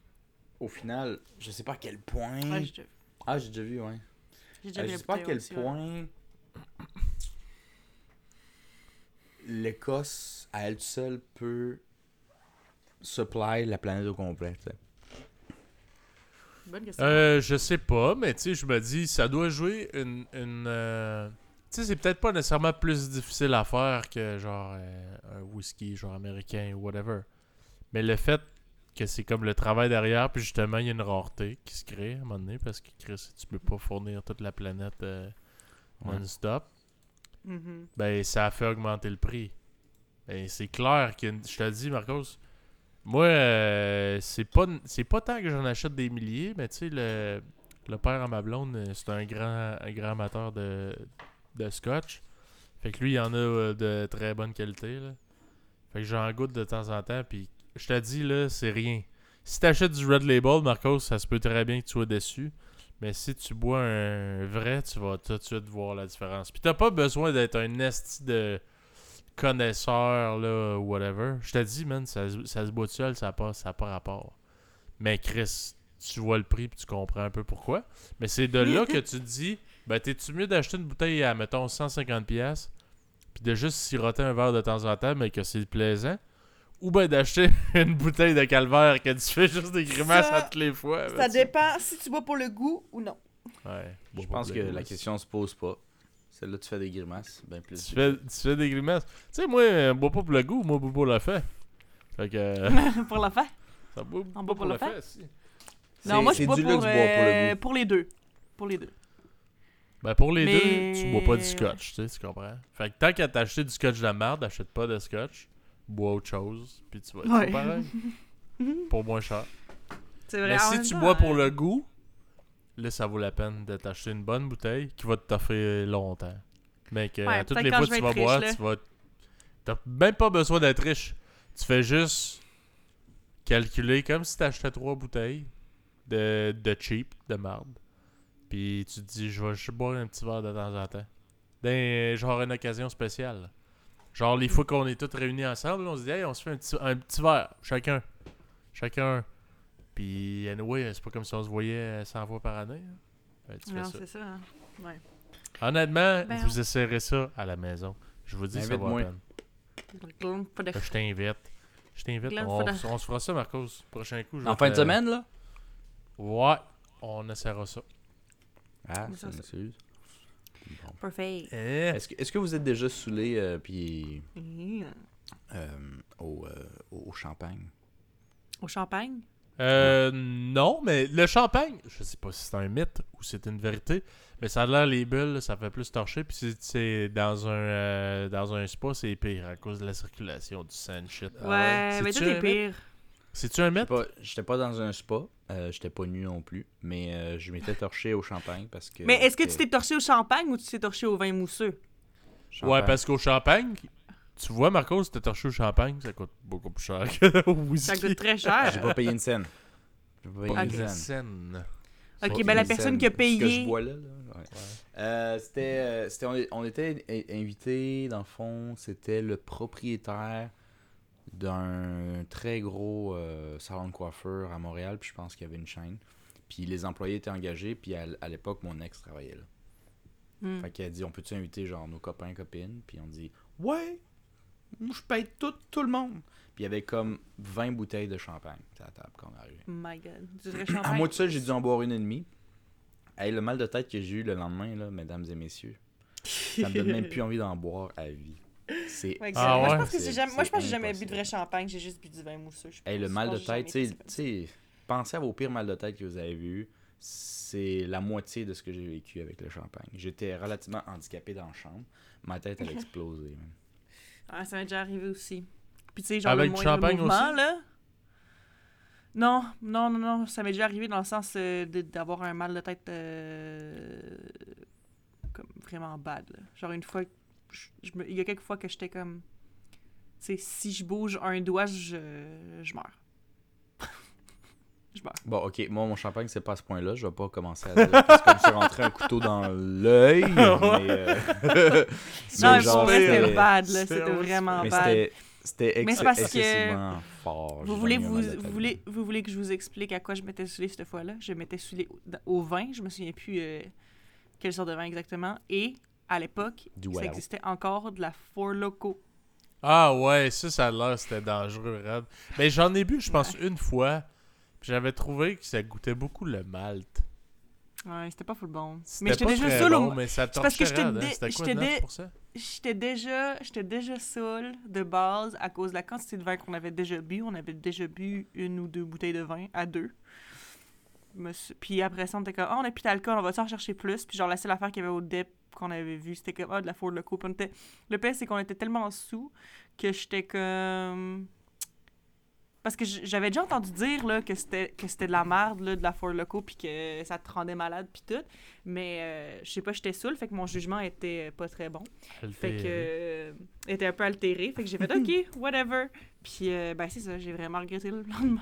au final, je sais pas à quel point. Ouais, j'ai déjà- Ah, j'ai déjà vu, ouais. j'ai déjà Euh, vu je sais pas à quel aussi, ouais. point l'Écosse, à elle seule, peut supply la planète au complet. tu sais. Bonne question. Euh, je sais pas, mais tu sais, je me dis, ça doit jouer une. une euh, Tu sais, c'est peut-être pas nécessairement plus difficile à faire que genre euh, un whisky, genre américain ou whatever. Mais le fait que c'est comme le travail derrière, puis justement, il y a une rareté qui se crée à un moment donné parce que Chris, tu peux pas fournir toute la planète euh, Ouais. non-stop. Mhm. ben ça a fait augmenter le prix. Ben, c'est clair que je te dis, Marcos, moi, euh, c'est pas c'est pas tant que j'en achète des milliers, mais tu sais, le, le père à ma blonde, euh, c'est un grand, un grand amateur de, de scotch. Fait que lui, il y en a euh, de très bonne qualité. Là. Fait que j'en goûte de temps en temps. Puis je te dis, là, c'est rien. Si t'achètes du Red Label, Marcos, ça se peut très bien que tu sois déçu. Mais si tu bois un vrai, tu vas tout de suite voir la différence. Puis t'as pas besoin d'être un esti de connaisseur, là, ou whatever. Je te dis, man, ça, se- ça se boit tout seul, ça n'a pas, ça pas rapport. Mais Chris, tu vois le prix puis tu comprends un peu pourquoi. Mais c'est de là que tu te dis, ben t'es-tu mieux d'acheter une bouteille à, mettons, 150$, pièces puis de juste siroter un verre de temps en temps, mais que c'est plaisant, ou ben d'acheter une bouteille de calvaire que tu fais juste des grimaces Ça- à toutes les fois. Ça ben, dépend si tu bois pour le goût ou non. Ouais, Je pense que la question se pose pas. Celle-là, tu fais des grimaces. Ben plus. Tu fais, tu fais des grimaces. Tu sais, moi, euh, bois pas pour le goût, moi, bois pour le fait. Fait que. euh, pour la fin. ça boit On pas boit pour le fait, fait? si. Non, moi je bois pour, pour le euh, goût? pour les deux. Pour les deux. Ben pour les Mais- deux, tu bois pas du scotch, tu sais, tu comprends? Fait que tant qu'à t'acheter du scotch de merde, achète pas de scotch, bois autre chose, puis tu vas être Ouais. pareil. pour moins cher. C'est vrai. Mais si tu temps, bois pour euh, le goût, là, ça vaut la peine de t'acheter une bonne bouteille qui va te t'offrir longtemps. Mais que Ouais, à toutes les fois que tu vas riche, boire, là. tu vas. T'as même pas besoin d'être riche. Tu fais juste calculer comme si t'achetais trois bouteilles de, de cheap, de marde. Puis tu te dis, je vais juste boire un petit verre de temps en temps. Ben, genre une occasion spéciale. Genre les fois qu'on est tous réunis ensemble, on se dit, hey, on se fait un petit, un petit verre, chacun. Chacun. Puis, anyway, c'est pas comme si on se voyait euh, 100 fois par année. hein. Ben, tu fais Non, ça. c'est ça. hein. Ouais. Honnêtement, Ben, vous essayerez ça à la maison. Je vous dis, ça vaut la Invite-moi. peine. Je t'invite. Je t'invite. On, se fera ça, Marcos. Prochain coup. je En fin te- de semaine, là? Ouais, on essaiera ça. Ah, c'est une excuse. Bon. Parfait. Eh, Est-ce que, est-ce que vous êtes déjà saoulé euh, puis euh, au, euh, au au champagne? Au champagne? Euh, non, mais le champagne, je sais pas si c'est un mythe ou c'est une vérité, mais ça a l'air les bulles, ça fait plus torcher. Puis c'est- c'est dans un euh, dans un spa, c'est pire à cause de la circulation du sang shit. Ah ouais, mais tout est pire. C'est-tu un mythe? Pas- J'étais pas dans un spa, euh, j'étais pas nu non plus, mais euh, je m'étais torché au champagne parce que. Mais est-ce que tu t'es torché au champagne ou tu t'es torché au vin mousseux? champagne. Ouais, parce qu'au champagne, tu vois, Marcos, si t'es torché au champagne, ça coûte beaucoup plus cher que au whisky. Ça coûte très J'ai cher. pas payé une scène. J'ai pas payé une scène. Ok, Pas ben la personne scène. qui a Ce que payé. je bois là, là, ouais. Euh, c'était, euh, c'était, on, on était i- invité, dans le fond, c'était le propriétaire d'un très gros euh, salon de coiffeur à Montréal, puis je pense qu'il y avait une chaîne. Puis les employés étaient engagés, puis à, l'époque, mon ex travaillait là. Hmm. Fait qu'elle a dit, on peut-tu inviter genre nos copains, copines? Puis on dit, ouais, je paye tout, tout le monde. Puis il y avait comme 20 bouteilles de champagne à la table quand on est arrivé. Oh my god. Du vrai À moi tout seul, j'ai dû en boire une et demie. Hey, le mal de tête que j'ai eu le lendemain, là, mesdames et messieurs, ça me donne même plus envie d'en boire à vie. C'est Ouais, Ah moi, je pense que c'est C'est- jamais... Moi, je pense que j'ai c'est jamais bu de vrai champagne, j'ai juste bu du vin mousseux. je Hey, le mal de tête, tu jamais sais- été tu sais, pensez à vos pires mal de tête que vous avez vus. C'est la moitié de ce que j'ai vécu avec le champagne. J'étais relativement handicapé dans la chambre. Ma tête, elle a explosé. man. Ah, ça m'est déjà arrivé aussi. Puis tu sais, genre Avec le moindre champagne mouvement, aussi? là. Non, non, non, non, ça m'est déjà arrivé dans le sens euh, d'avoir un mal de tête euh, comme vraiment bad. là. Genre une fois, je- je me- il y a quelques fois que j'étais comme, tu sais, si je bouge un doigt, je, je meurs. je meurs. Bon, ok, moi, mon champagne, c'est pas à ce point-là. Je vais pas commencer à dire parce que je suis rentré un couteau dans l'œil. mais, euh, Non, mais genre, c'était bad, là. c'était vraiment mais bad. c'était ex- c'est parce que fort. Vous voulez, vous, voulez, vous voulez que je vous explique à quoi je m'étais saoulée cette fois-là? Je m'étais saoulée au, au vin, je me souviens plus euh, quelle sorte de vin exactement. Et à l'époque, ça existait encore de la Four Loco. Ah ouais, ça, ça a l'air, c'était dangereux, raide. Mais j'en ai bu, je pense, une fois. puis J'avais trouvé que ça goûtait beaucoup le malt. Ouais, c'était pas full bon. Mais j'étais déjà très saoule bon, au- mais ça c'est parce que j'étais hein. dé- C'était quoi, j'étais dé- 9%? J'étais déjà, j'étais déjà saoule de base à cause de la quantité de vin qu'on avait déjà bu. On avait déjà bu une ou deux bouteilles de vin à deux. Puis après ça, on était comme, ah, on a plus d'alcool, on va en chercher plus? Puis genre, la seule affaire qu'il y avait au dep qu'on avait vu, c'était comme, ah, de la Ford Loco. Puis on était... Le pire, c'est qu'on était tellement sous que j'étais comme. Parce que j'avais déjà entendu dire là, que c'était que c'était de la merde, là, de la Four Loco, puis que ça te rendait malade, puis tout. Mais euh, je sais pas, j'étais saoule, fait que mon jugement était pas très bon. Fait que. euh, était un peu altéré. Fait que j'ai fait OK, whatever. Puis, euh, ben, c'est ça, j'ai vraiment regretté le lendemain.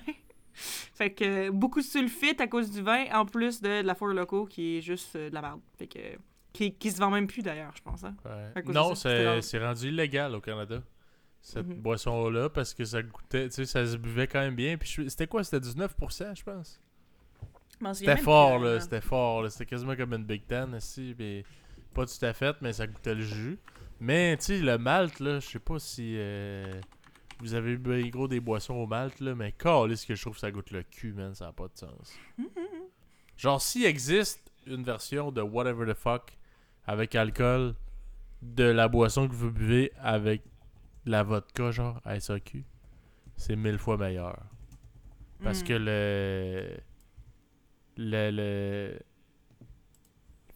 fait que beaucoup de sulfite à cause du vin, en plus de, de la Four Loco qui est juste euh, de la merde. Fait que. Qui, qui se vend même plus d'ailleurs, je pense. Hein? Ouais. Non, c'est rendu illégal au Canada. Cette Mhm. boisson-là, parce que ça goûtait, tu sais, ça se buvait quand même bien. Puis c'était quoi? C'était 19%, je pense? Souviens C'était fort, là. hein. C'était fort, là. C'était quasiment comme une Big Ten, ici. Mais pas tout à fait, mais ça goûtait le jus. Mais, tu sais, le malt, là, je sais pas si euh, vous avez bu gros des boissons au malt, là, mais ce que je trouve que ça goûte le cul, man. Ça n'a pas de sens. Genre, s'il existe une version de whatever the fuck avec alcool de la boisson que vous buvez avec de la vodka, genre, à SAQ, c'est mille fois meilleur. Parce Mm. que le. Le. le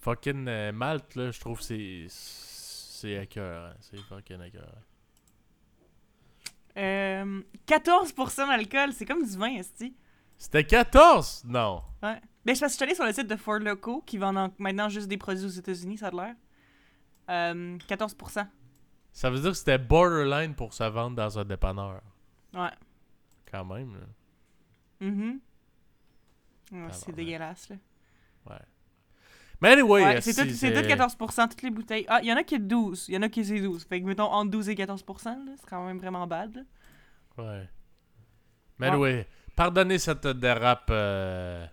fucking euh, malt, là, je trouve c'est. C'est écœurant. C'est fucking écœurant. Euh, 14% d'alcool, c'est comme du vin, esti. C'était 14! Non. Ouais. Ben, je que je suis allée sur le site de Four Loco, qui vend en- maintenant juste des produits aux États-Unis, ça a l'air. Euh, 14%. Ça veut dire que c'était borderline pour se vendre dans un dépanneur. Ouais. Quand même, là. Mhm. Ouais, c'est Tabarnak. dégueulasse, là. Ouais. Mais anyway, Ouais, c'est tout, c'est tout 14%, toutes les bouteilles. Ah, il y en a qui est 12. Il y en a qui c'est 12. Fait que, mettons, entre 12 et 14%, là, c'est quand même vraiment bad, là. Ouais. Mais anyway, pardonnez cette dérape euh,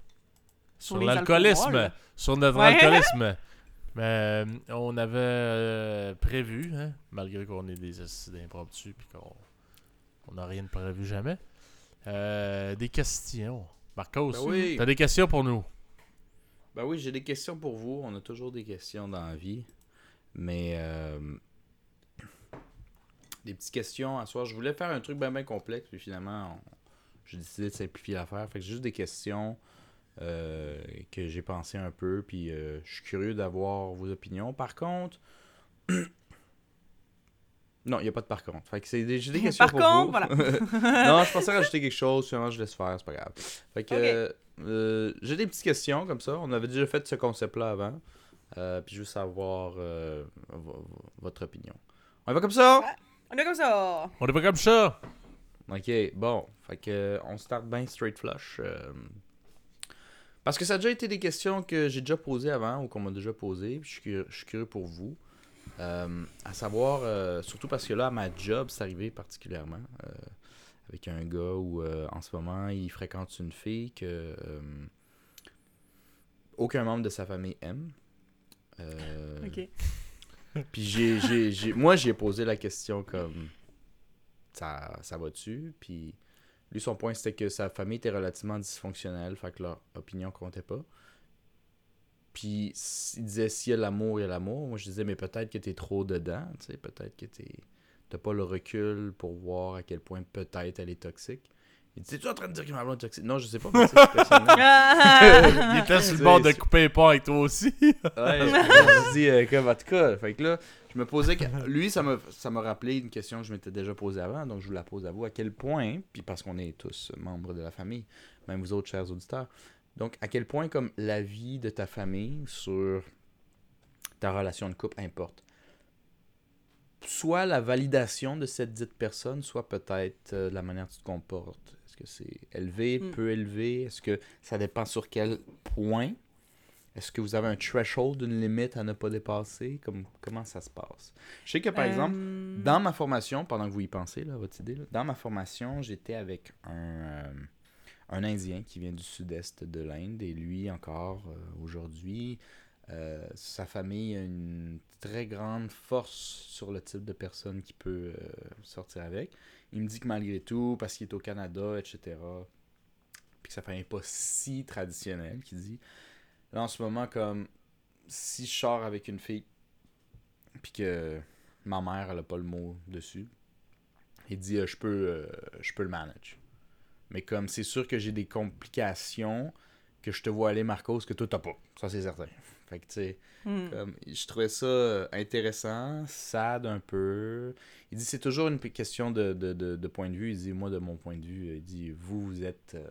sur l'alcoolisme. Sur notre Ouais. alcoolisme. Mais euh, on avait euh, prévu, hein, malgré qu'on est des assis d'impromptu puis qu'on on n'a rien de prévu jamais, euh, des questions. Marcos, Ben oui. t'as des questions pour nous? Ben oui, j'ai des questions pour vous. On a toujours des questions dans la vie. Mais euh, des petites questions à soir. Je voulais faire un truc bien bien complexe, puis finalement, j'ai décidé de simplifier l'affaire. Fait que j'ai juste des questions euh, que j'ai pensé un peu, puis euh, je suis curieux d'avoir vos opinions. Par contre, non, il n'y a pas de par contre. Fait que c'est des, j'ai des questions Par pour contre, vous. voilà. non, je pensais rajouter quelque chose, finalement je laisse faire, c'est pas grave. Fait que euh, euh, j'ai des petites questions comme ça. On avait déjà fait ce concept-là avant. Euh, puis je veux savoir euh, vo- vo- votre opinion. On y va comme ça? On est comme ça. On est pas comme ça! Ok, bon. Fait que on start bien straight flush. Parce que ça a déjà été des questions que j'ai déjà posées avant ou qu'on m'a déjà posées. puis Je suis curieux, je suis curieux pour vous. Euh, à savoir, euh, surtout parce que là, à ma job, c'est arrivé particulièrement. euh, avec un gars où, en ce moment, il fréquente une fille que aucun membre de sa famille aime. Ok. puis j'ai, j'ai, j'ai- moi, j'ai posé la question comme ça, ça va-tu? Puis lui, son point, c'était que sa famille était relativement dysfonctionnelle, fait que leur opinion comptait pas. Puis il disait s'il y a l'amour, il y a l'amour. Moi, je disais, mais peut-être que t'es trop dedans, tu sais, peut-être que t'es, t'as pas le recul pour voir à quel point peut-être elle est toxique. Il dit, tu en train de dire que ma blonde est toxique? Non, je sais pas, mais c'est personnel. Il était sur le bord de couper les ponts avec toi aussi. Ouais, je me dis, euh, comme, en tout cas, fait que là, je me posais, que- lui, ça m'a ça m'a rappelé une question que je m'étais déjà posée avant, donc je vous la pose à vous. À quel point, puis parce qu'on est tous membres de la famille, même vous autres, chers auditeurs, donc à quel point, comme la vie de ta famille sur ta relation de couple importe? Soit la validation de cette dite personne, soit peut-être euh, la manière dont tu te comportes. Est-ce que c'est élevé, Mm. peu élevé? Est-ce que ça dépend sur quel point? Est-ce que vous avez un threshold, une limite à ne pas dépasser? Comme, comment ça se passe? Je sais que, par exemple, Euh, dans ma formation, pendant que vous y pensez, là, votre idée, là, dans ma formation, j'étais avec un, euh, un Indien qui vient du sud-est de l'Inde et lui, encore euh, aujourd'hui, sa famille a une très grande force sur le type de personne qu'il peut sortir avec. Il me dit que malgré tout, parce qu'il est au Canada, etc., puis que famille n'est pas si traditionnelle, qu'il dit, là en ce moment, comme si je sors avec une fille, puis que ma mère, elle a pas le mot dessus, il dit, euh, je peux, euh, je peux le manage. Mais comme c'est sûr que j'ai des complications que je te vois aller, Marcos, que toi, t'as pas. Ça, c'est certain. Fait que, tu sais, Hmm. comme, je trouvais ça euh, intéressant, sad un peu. Il dit c'est toujours une question de, de, de, de point de vue. Il dit, moi, de mon point de vue, il dit, vous, vous êtes. euh,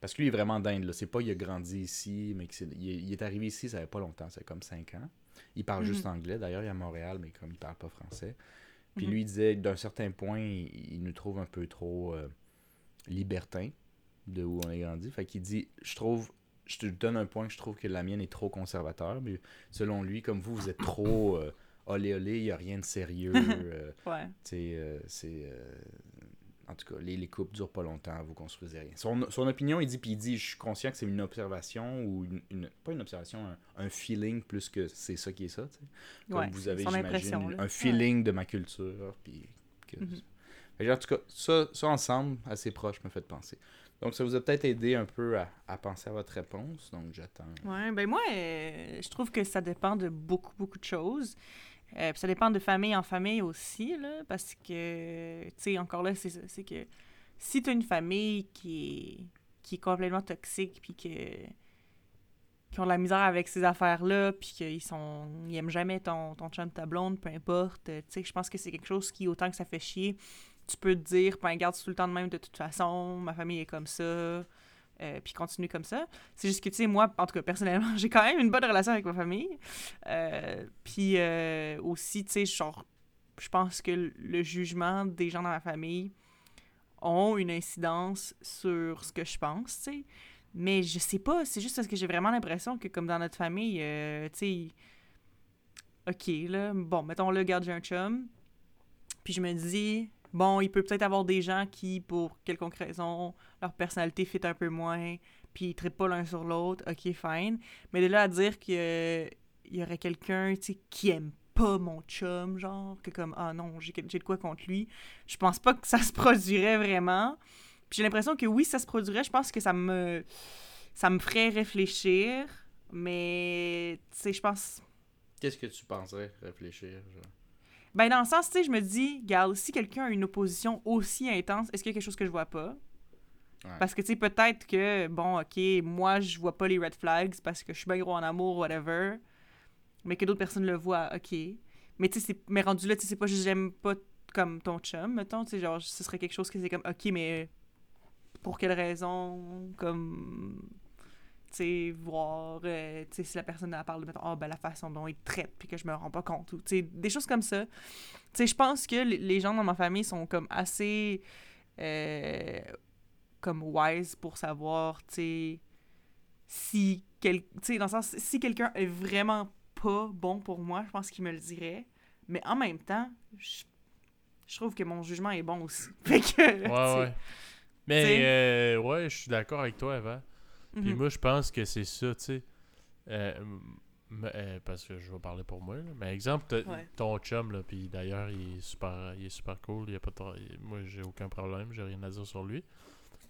Parce que lui, il est vraiment d'Inde. là. C'est pas il a grandi ici, mais il, est, il est arrivé ici, ça fait pas longtemps, c'est comme 5 ans. Il parle juste Mhm. anglais. D'ailleurs, il est à Montréal, mais comme il parle pas français. Puis Mhm. lui, il disait, d'un certain point, il, il nous trouve un peu trop euh, libertins de où on est grandi. Fait qu'il dit, je trouve, je te donne un point que je trouve que la mienne est trop conservateur, mais selon lui, comme vous, vous êtes trop euh, olé olé, il n'y a rien de sérieux. euh, Ouais. euh, c'est. euh, en tout cas, les, les couples durent pas longtemps, vous construisez rien. Son, son opinion, il dit, puis il dit, je suis conscient que c'est une observation ou une, une- Pas une observation, un, un feeling plus que c'est ça qui est ça. Comme Ouais, vous avez, j'imagine, un feeling de ma culture, puis. que- Mhm. Que, en tout cas, ça, ça ensemble, assez proche, me fait penser. Donc, ça vous a peut-être aidé un peu à, penser à votre réponse, donc j'attends. Ouais, ben moi, euh, je trouve que ça dépend de beaucoup, beaucoup de choses. Euh, puis ça dépend de famille en famille aussi, là, parce que, tu sais, encore là, c'est ça, c'est que si tu as une famille qui est, qui est complètement toxique, puis que qui ont de la misère avec ces affaires-là, puis qu'ils sont ils aiment jamais ton, ton chum, ta blonde, peu importe, euh, tu sais, je pense que c'est quelque chose qui, autant que ça fait chier, tu peux te dire, ben garde tout le temps de même de toute façon, ma famille est comme ça, euh, puis continue comme ça. C'est juste que, tu sais, moi, en tout cas, personnellement, j'ai quand même une bonne relation avec ma famille. Euh, puis euh, aussi, tu sais, genre, je pense que le- jugement des gens dans ma famille ont une incidence sur ce que je pense, tu sais. Mais je sais pas, c'est juste parce que j'ai vraiment l'impression que, comme dans notre famille, tu sais, OK, là, bon, mettons, là, garde, j'ai un chum. Puis je me dis, bon, il peut peut-être avoir des gens qui, pour quelconque raison, leur personnalité fit un peu moins, puis ils trippent pas l'un sur l'autre, ok, fine. Mais de là à dire qu'il y aurait quelqu'un, tu sais, qui aime pas mon chum, genre, que comme, ah non, j'ai j'ai de quoi contre lui, je pense pas que ça se produirait vraiment. Puis j'ai l'impression que oui, ça se produirait, je pense que ça me, ça me ferait réfléchir, mais, tu sais, je pense... Qu'est-ce que tu penserais réfléchir genre? Ben, dans le sens, tu sais, je me dis, regarde, si quelqu'un a une opposition aussi intense, est-ce qu'il y a quelque chose que je vois pas? Ouais. Parce que, tu sais, peut-être que, bon, OK, moi, je vois pas les red flags parce que je suis bien gros en amour, whatever, mais que d'autres personnes le voient, OK. Mais, tu sais, mais rendu là, tu sais, c'est pas juste j'aime pas comme ton chum, mettons, tu sais, genre, ce serait quelque chose que c'est comme, OK, mais pour quelle raison? Comme, voir, euh, si la personne elle parle de, mettons, ah, ben, la façon dont il te traite, puis que je me rends pas compte, ou, tu sais, des choses comme ça. Tu sais, je pense que les- gens dans ma famille sont comme assez. euh, comme wise pour savoir, tu sais, si quel, tu sais, dans le sens, si quelqu'un est vraiment pas bon pour moi, je pense qu'il me le dirait. Mais en même temps, je, je trouve que mon jugement est bon aussi. Fait que, tu Ouais, sais, ouais. Mais, euh, ouais, je suis d'accord avec toi, Eva. Puis mhm. moi, je pense que c'est ça, tu sais. Euh, euh, parce que je vais parler pour moi. là. Mais exemple, Ouais. ton chum, là, puis d'ailleurs, il est super, il est super cool. Il y a pas de tra- il- moi, j'ai aucun problème. J'ai rien à dire sur lui.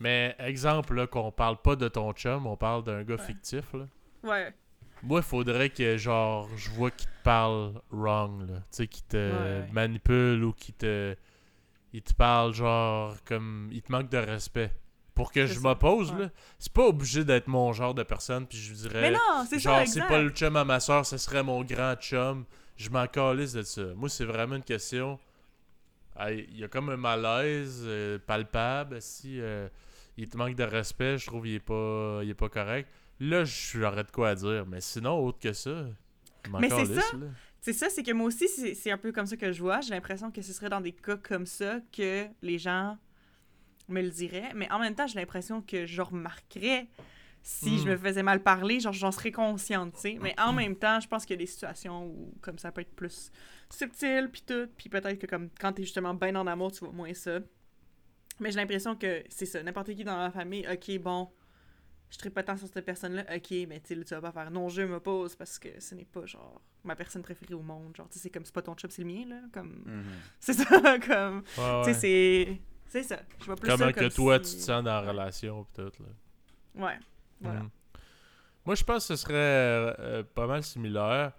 Mais exemple, là, qu'on parle pas de ton chum, on parle d'un gars Ouais. fictif, là. Ouais. Moi, il faudrait que, genre, je vois qu'il te parle wrong, là. Tu sais, qu'il te Ouais. manipule ou qu'il te. Il te parle, genre, comme. Il te manque de respect. Pour que je m'oppose, ouais. là. C'est pas obligé d'être mon genre de personne, puis je dirais. Mais non, c'est genre, c'est pas le chum à ma soeur, ce serait mon grand chum. Je m'en calisse de ça. Moi, c'est vraiment une question. Il y a comme un malaise euh, palpable. Si euh, il te manque de respect, je trouve qu'il est pas, il est pas correct. Là, j'aurais de quoi à dire. Mais sinon, autre que ça, je m'en Mais c'est ça. là. C'est ça, c'est que moi aussi, c'est un peu comme ça que je vois. J'ai l'impression que ce serait dans des cas comme ça que les gens me le diraient. Mais en même temps, j'ai l'impression que je remarquerais si Mm. je me faisais mal parler, genre j'en serais consciente, tu sais. Mais en même temps, je pense qu'il y a des situations où comme ça peut être plus subtil, puis tout. Puis peut-être que comme quand t'es justement bien en amour, tu vois moins ça. Mais j'ai l'impression que c'est ça. N'importe qui dans ma famille, ok, bon, je ne pas tant sur cette personne-là, ok, mais tu tu vas pas faire non, je m'oppose parce que ce n'est pas genre ma personne préférée au monde. Genre, tu sais, c'est comme c'est pas ton chum, c'est le mien, là. Comme, Mhm. c'est ça, comme, Ouais, tu ouais. sais, c'est. C'est ça. Je vois plus Comment ça que toi, si- tu te sens dans la relation, pis tout, là. Ouais, voilà. Mm. Moi, je pense que ce serait euh, pas mal similaire.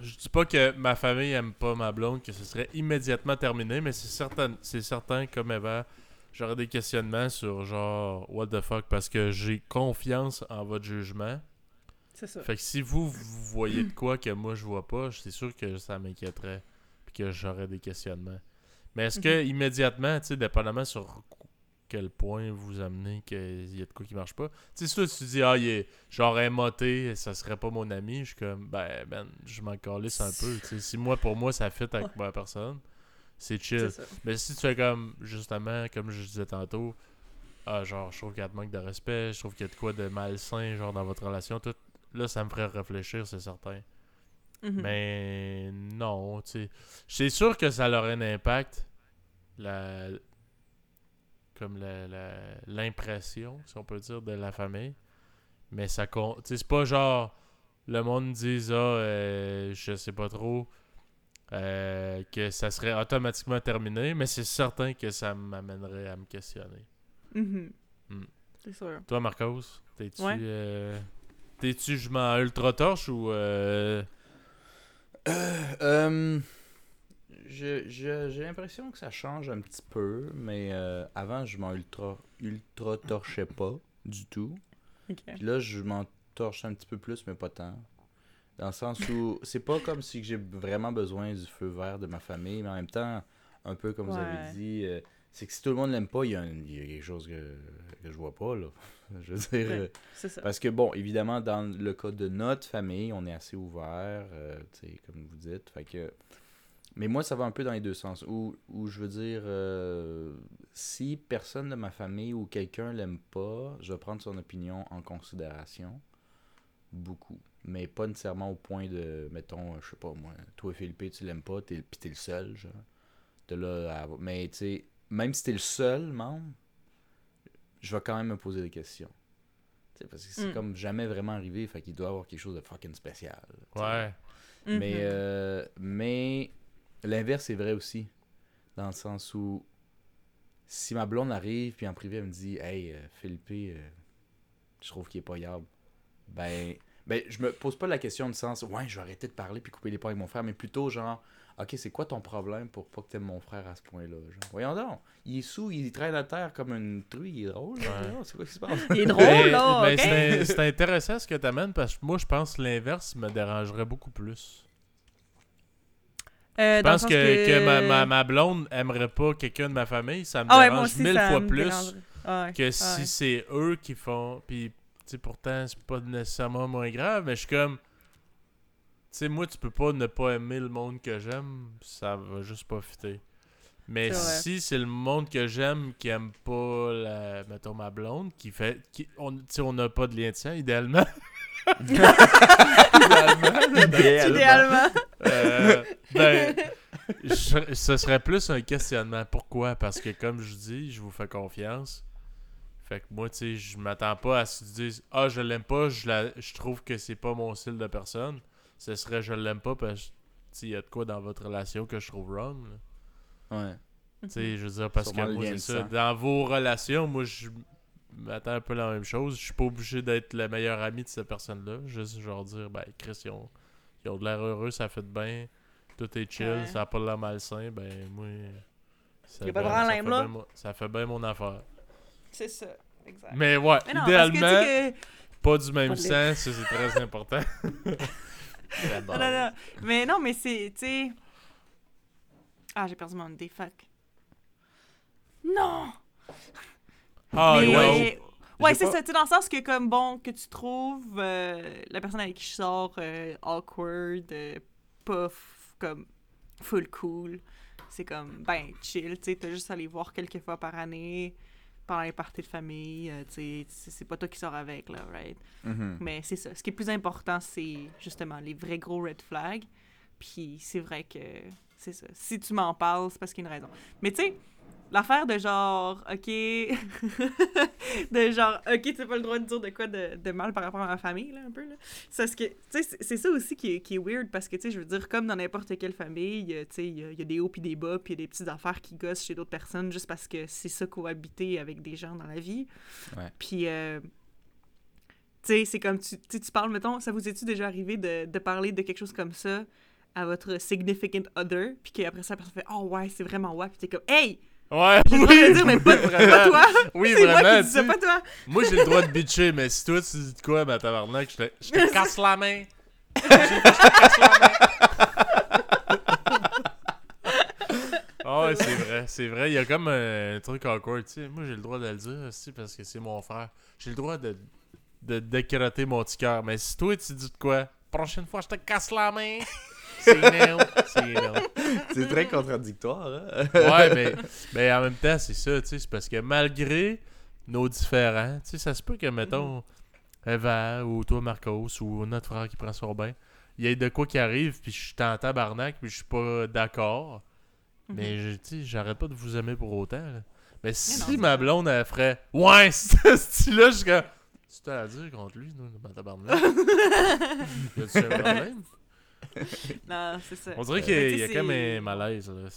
Je dis pas que ma famille aime pas ma blonde, que ce serait immédiatement terminé, mais c'est certain, c'est certain comme Eva, j'aurais des questionnements sur genre, what the fuck, parce que j'ai confiance en votre jugement. C'est ça. Fait que si vous, vous voyez de quoi que moi je vois pas, c'est sûr que ça m'inquiéterait. Puis que j'aurais des questionnements. Mais est-ce que immédiatement, tu sais, dépendamment sur quel point vous amenez qu'il y a de quoi qui marche pas. Tu sais, si tu dis, ah, il est genre émoté, ça serait pas mon ami, je suis comme, ben, ben, je m'en calisse un peu. Si moi, pour moi, ça fit avec ma personne, c'est chill. Mais si tu fais comme, justement, comme je disais tantôt, ah, genre, je trouve qu'il y a de manque de respect, je trouve qu'il y a de quoi de malsain, genre, dans votre relation, tout, là, ça me ferait réfléchir, c'est certain. Mhm. Mais non, tu sais. C'est sûr que ça aurait un impact, la, comme la- la- l'impression, si on peut dire, de la famille. Mais ça compte. Tu sais, c'est pas genre le monde dise, ah, euh, je sais pas trop, euh, que ça serait automatiquement terminé, mais c'est certain que ça m'amènerait à me questionner. Mhm. Hmm. C'est sûr. Toi, Marcos, t'es-tu. Ouais. euh, T'es-tu jugement ultra torche ou. Euh, Euh, J'ai l'impression que ça change un petit peu, mais euh, avant, je m'en ultra, ultra torchais pas du tout. Puis là, je m'en torche un petit peu plus, mais pas tant. Dans le sens où c'est pas comme si j'ai vraiment besoin du feu vert de ma famille, mais en même temps, un peu comme vous avez dit, euh, c'est que si tout le monde l'aime pas, il y, y a quelque chose que, que je vois pas, là. Je veux dire. Ouais. euh, C'est ça. parce que, bon, évidemment, dans le cas de notre famille, on est assez ouvert, euh, tu sais, comme vous dites. Fait que... Mais moi, ça va un peu dans les deux sens. Où, où je veux dire, euh, si personne de ma famille ou quelqu'un l'aime pas, je vais prendre son opinion en considération. Beaucoup. Mais pas nécessairement au point de, mettons, je sais pas moi, toi, Philippe, tu l'aimes pas, t'es, pis t'es le seul, genre. De là à- Mais, tu sais, même si t'es le seul membre, je vais quand même me poser des questions. Tu sais, parce que c'est Mm. comme jamais vraiment arrivé, fait qu'il doit y avoir quelque chose de fucking spécial. Ouais. Mais, Mhm. euh, mais l'inverse est vrai aussi. Dans le sens où si ma blonde arrive puis en privé elle me dit Hey euh, Philippe, euh, je trouve qu'il est pas yable. Ben, ben je me pose pas la question du sens Ouais, je vais arrêter de parler puis couper les ponts avec mon frère, mais plutôt genre Ok, c'est quoi ton problème pour pas que t'aimes mon frère à ce point-là? genre? Voyons donc, il est sous, il traîne à terre comme une truie, il est drôle. Ouais. C'est quoi qui se passe? Il est drôle, Mais- là, c'est intéressant ce que tu amènes parce que moi, je pense que l'inverse me dérangerait beaucoup plus. Euh, Je pense que, que ma, ma, ma blonde aimerait pas quelqu'un de ma famille. Ça me Ah ouais, dérange aussi, mille fois plus. Ah ouais. que Ah si ouais. c'est eux qui font. Puis, tu sais, pourtant, c'est pas nécessairement moins grave, mais je suis comme. Tu sais, moi, tu peux pas ne pas aimer le monde que j'aime, ça va juste pas fitter. Mais si c'est le monde que j'aime qui aime pas, la, mettons, ma blonde, qui fait. Qui, on, tu sais, on n'a pas de lien de sang, idéalement. Idéalement. Euh, ben, je- ce serait plus un questionnement. Pourquoi? Parce que, comme je dis, je vous fais confiance. Fait que moi, tu sais, je m'attends pas à ce qu'ils disent Ah, je l'aime pas, je, la, je trouve que c'est pas mon style de personne. Ce serait je l'aime pas parce que, tu sais, il y a de quoi dans votre relation que je trouve wrong. là. Ouais. Tu sais, je veux dire, parce Sûrement que moi, c'est ça. Dans vos relations, moi, je m'attends un peu la même chose. Je suis pas obligé d'être le meilleur ami de cette personne-là. Juste, genre, dire, ben, Chris, ils ont, ils ont de l'air heureux, ça fait de bien. Tout est chill, Ouais. ça a pas de l'air malsain. Ben, moi. ça Y a pas de fait- ça problème, fait là. bien mon- Ça fait bien mon affaire. C'est ça. Exact. Mais ouais, Mais non, parce que tu idéalement, que... pas du même Pas ça c'est très important. Non, non, non. Mais non, mais c'est, tu sais... Ah, j'ai perdu mon idée, fuck. Non! Ah, mais, ouais, ouais, c'est pas- ça. Tu dans le sens que, comme, bon, que tu trouves euh, la personne avec qui je sors euh, awkward, euh, pas f- comme full cool. C'est comme, ben, chill, tu sais, t'as juste à les voir quelques fois par année pendant les parties de famille, euh, tu sais, c'est pas toi qui sors avec, là, right? Mhm. Mais c'est ça. Ce qui est plus important, c'est justement les vrais gros red flags. Puis c'est vrai que c'est ça. Si tu m'en parles, c'est parce qu'il y a une raison. Mais tu sais, l'affaire de genre, OK. de genre, OK, tu n'as pas le droit de dire de quoi de, de mal par rapport à ma famille, là, un peu. Là. C'est que, c'est- ça aussi qui est, qui est weird parce que, tu sais, je veux dire, comme dans n'importe quelle famille, euh, tu sais, il y, a- il y a des hauts puis des bas, puis il y a des petites affaires qui gossent chez d'autres personnes juste parce que c'est ça cohabiter avec des gens dans la vie. Ouais. Puis, euh, tu sais, c'est comme, tu, tu parles, mettons, ça vous est-tu déjà arrivé de, de parler de quelque chose comme ça à votre significant other, puis qu'après ça, la personne fait « Oh ouais, c'est vraiment ouais », puis t'es comme « Hey! Ouais, J'ai le droit de le oui, dire, mais pas, toi. Oui, c'est moi vraiment, qui dis ça, sais. pas toi. Moi, j'ai le droit de bitcher, mais si toi, tu dis de quoi, ma tabarnak, je te, je te casse la main. Je te casse la main. Ah ouais, c'est vrai, c'est vrai. Il y a comme un truc awkward, tu sais. Moi, j'ai le droit de le dire aussi parce que c'est mon frère. J'ai le droit de, de décrotter mon petit cœur. Mais si toi, tu dis de quoi, prochaine fois, je te casse la main. C'est non, c'est non. C'est très contradictoire, hein? Ouais, mais, mais en même temps, c'est ça, tu sais, c'est parce que malgré nos différends, tu sais, ça se peut que, mettons, Eva ou toi, Marcos, ou notre frère qui prend son bain, il y ait de quoi qui arrive, puis je suis en tabarnak, puis je suis pas d'accord. Mais, je- tu sais, j'arrête pas de vous aimer pour autant. là. Mais si non, ma blonde, elle ferait « Ouais, ce style-là, je suis comme... Tu t'as à dire contre lui, non, ma tabarnak? y a-tu un problème? Non, c'est ça. On dirait qu'il y a, sais, comme c'est- un malaise, là.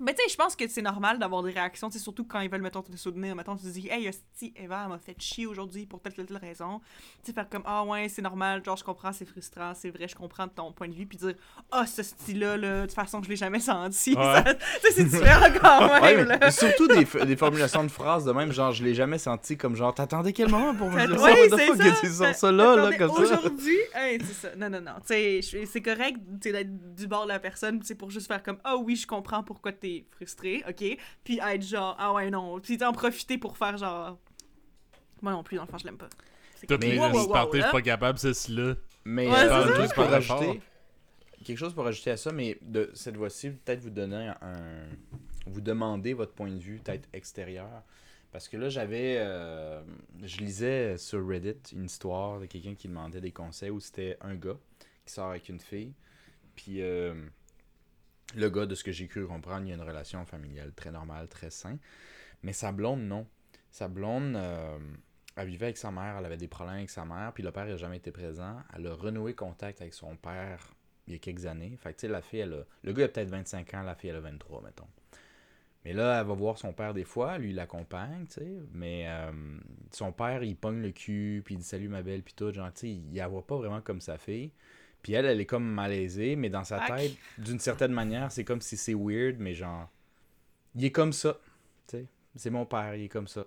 Mais tu sais, je pense que c'est normal d'avoir des réactions, surtout quand ils veulent, mettons, te soutenir. Mettons, tu te dis, hey, hostie, Eva, elle m'a fait chier aujourd'hui pour telle, telle, telle raison. Tu sais, faire comme, ah ouais, c'est normal, genre, je comprends, c'est frustrant, c'est vrai, je comprends de ton point de vue. Puis dire, ah, ce style-là, là, de toute façon, je l'ai jamais senti. Ouais. Ça- Tu sais, c'est différent quand même, Ouais, là. surtout des, des formulations de phrases de même, genre, je l'ai jamais senti comme genre, t'attendais quel moment pour me dire ça? Ouais, the c'est ça. que tu sors ça là, là, comme ça? Aujourd'hui, hey, c'est ça. Non, non, non. Tu sais, c'est correct d'être du bord de la personne, tu sais, pour juste faire comme, ah oui, je comprends pourquoi t'es frustré, ok? Puis être genre, ah ouais, non. Puis en profiter pour faire genre. Moi non plus, dans le fond, je l'aime pas. C'est Toutes comme, les wow, wow, wow, parties, je là. suis pas capable, ceci-là. Mais Ouais, euh, c'est quelque chose pour Par rapport. rajouter, quelque chose pour rajouter à ça, mais de cette fois-ci, peut-être vous donner un, vous demander votre point de vue, peut-être extérieur, parce que là j'avais, euh, je lisais sur Reddit une histoire de quelqu'un qui demandait des conseils où c'était un gars qui sort avec une fille, puis euh, le gars, de ce que j'ai cru comprendre, il y a une relation familiale très normale, très sain, mais sa blonde non, sa blonde. euh, elle vivait avec sa mère, elle avait des problèmes avec sa mère, puis le père n'a jamais été présent. Elle a renoué contact avec son père il y a quelques années. Fait que, tu sais, la fille, elle. Le gars a peut-être 25 ans, la fille, elle a 23, mettons. Mais là, elle va voir son père des fois, lui, il l'accompagne, tu sais. Mais euh, son père, il pogne le cul, puis il dit salut ma belle, puis tout. Genre, tu sais, il la voit pas vraiment comme sa fille. Puis elle, elle est comme malaisée, mais dans sa tête, d'une certaine manière, c'est comme si c'est weird, mais genre, il est comme ça, tu sais. C'est mon père, il est comme ça.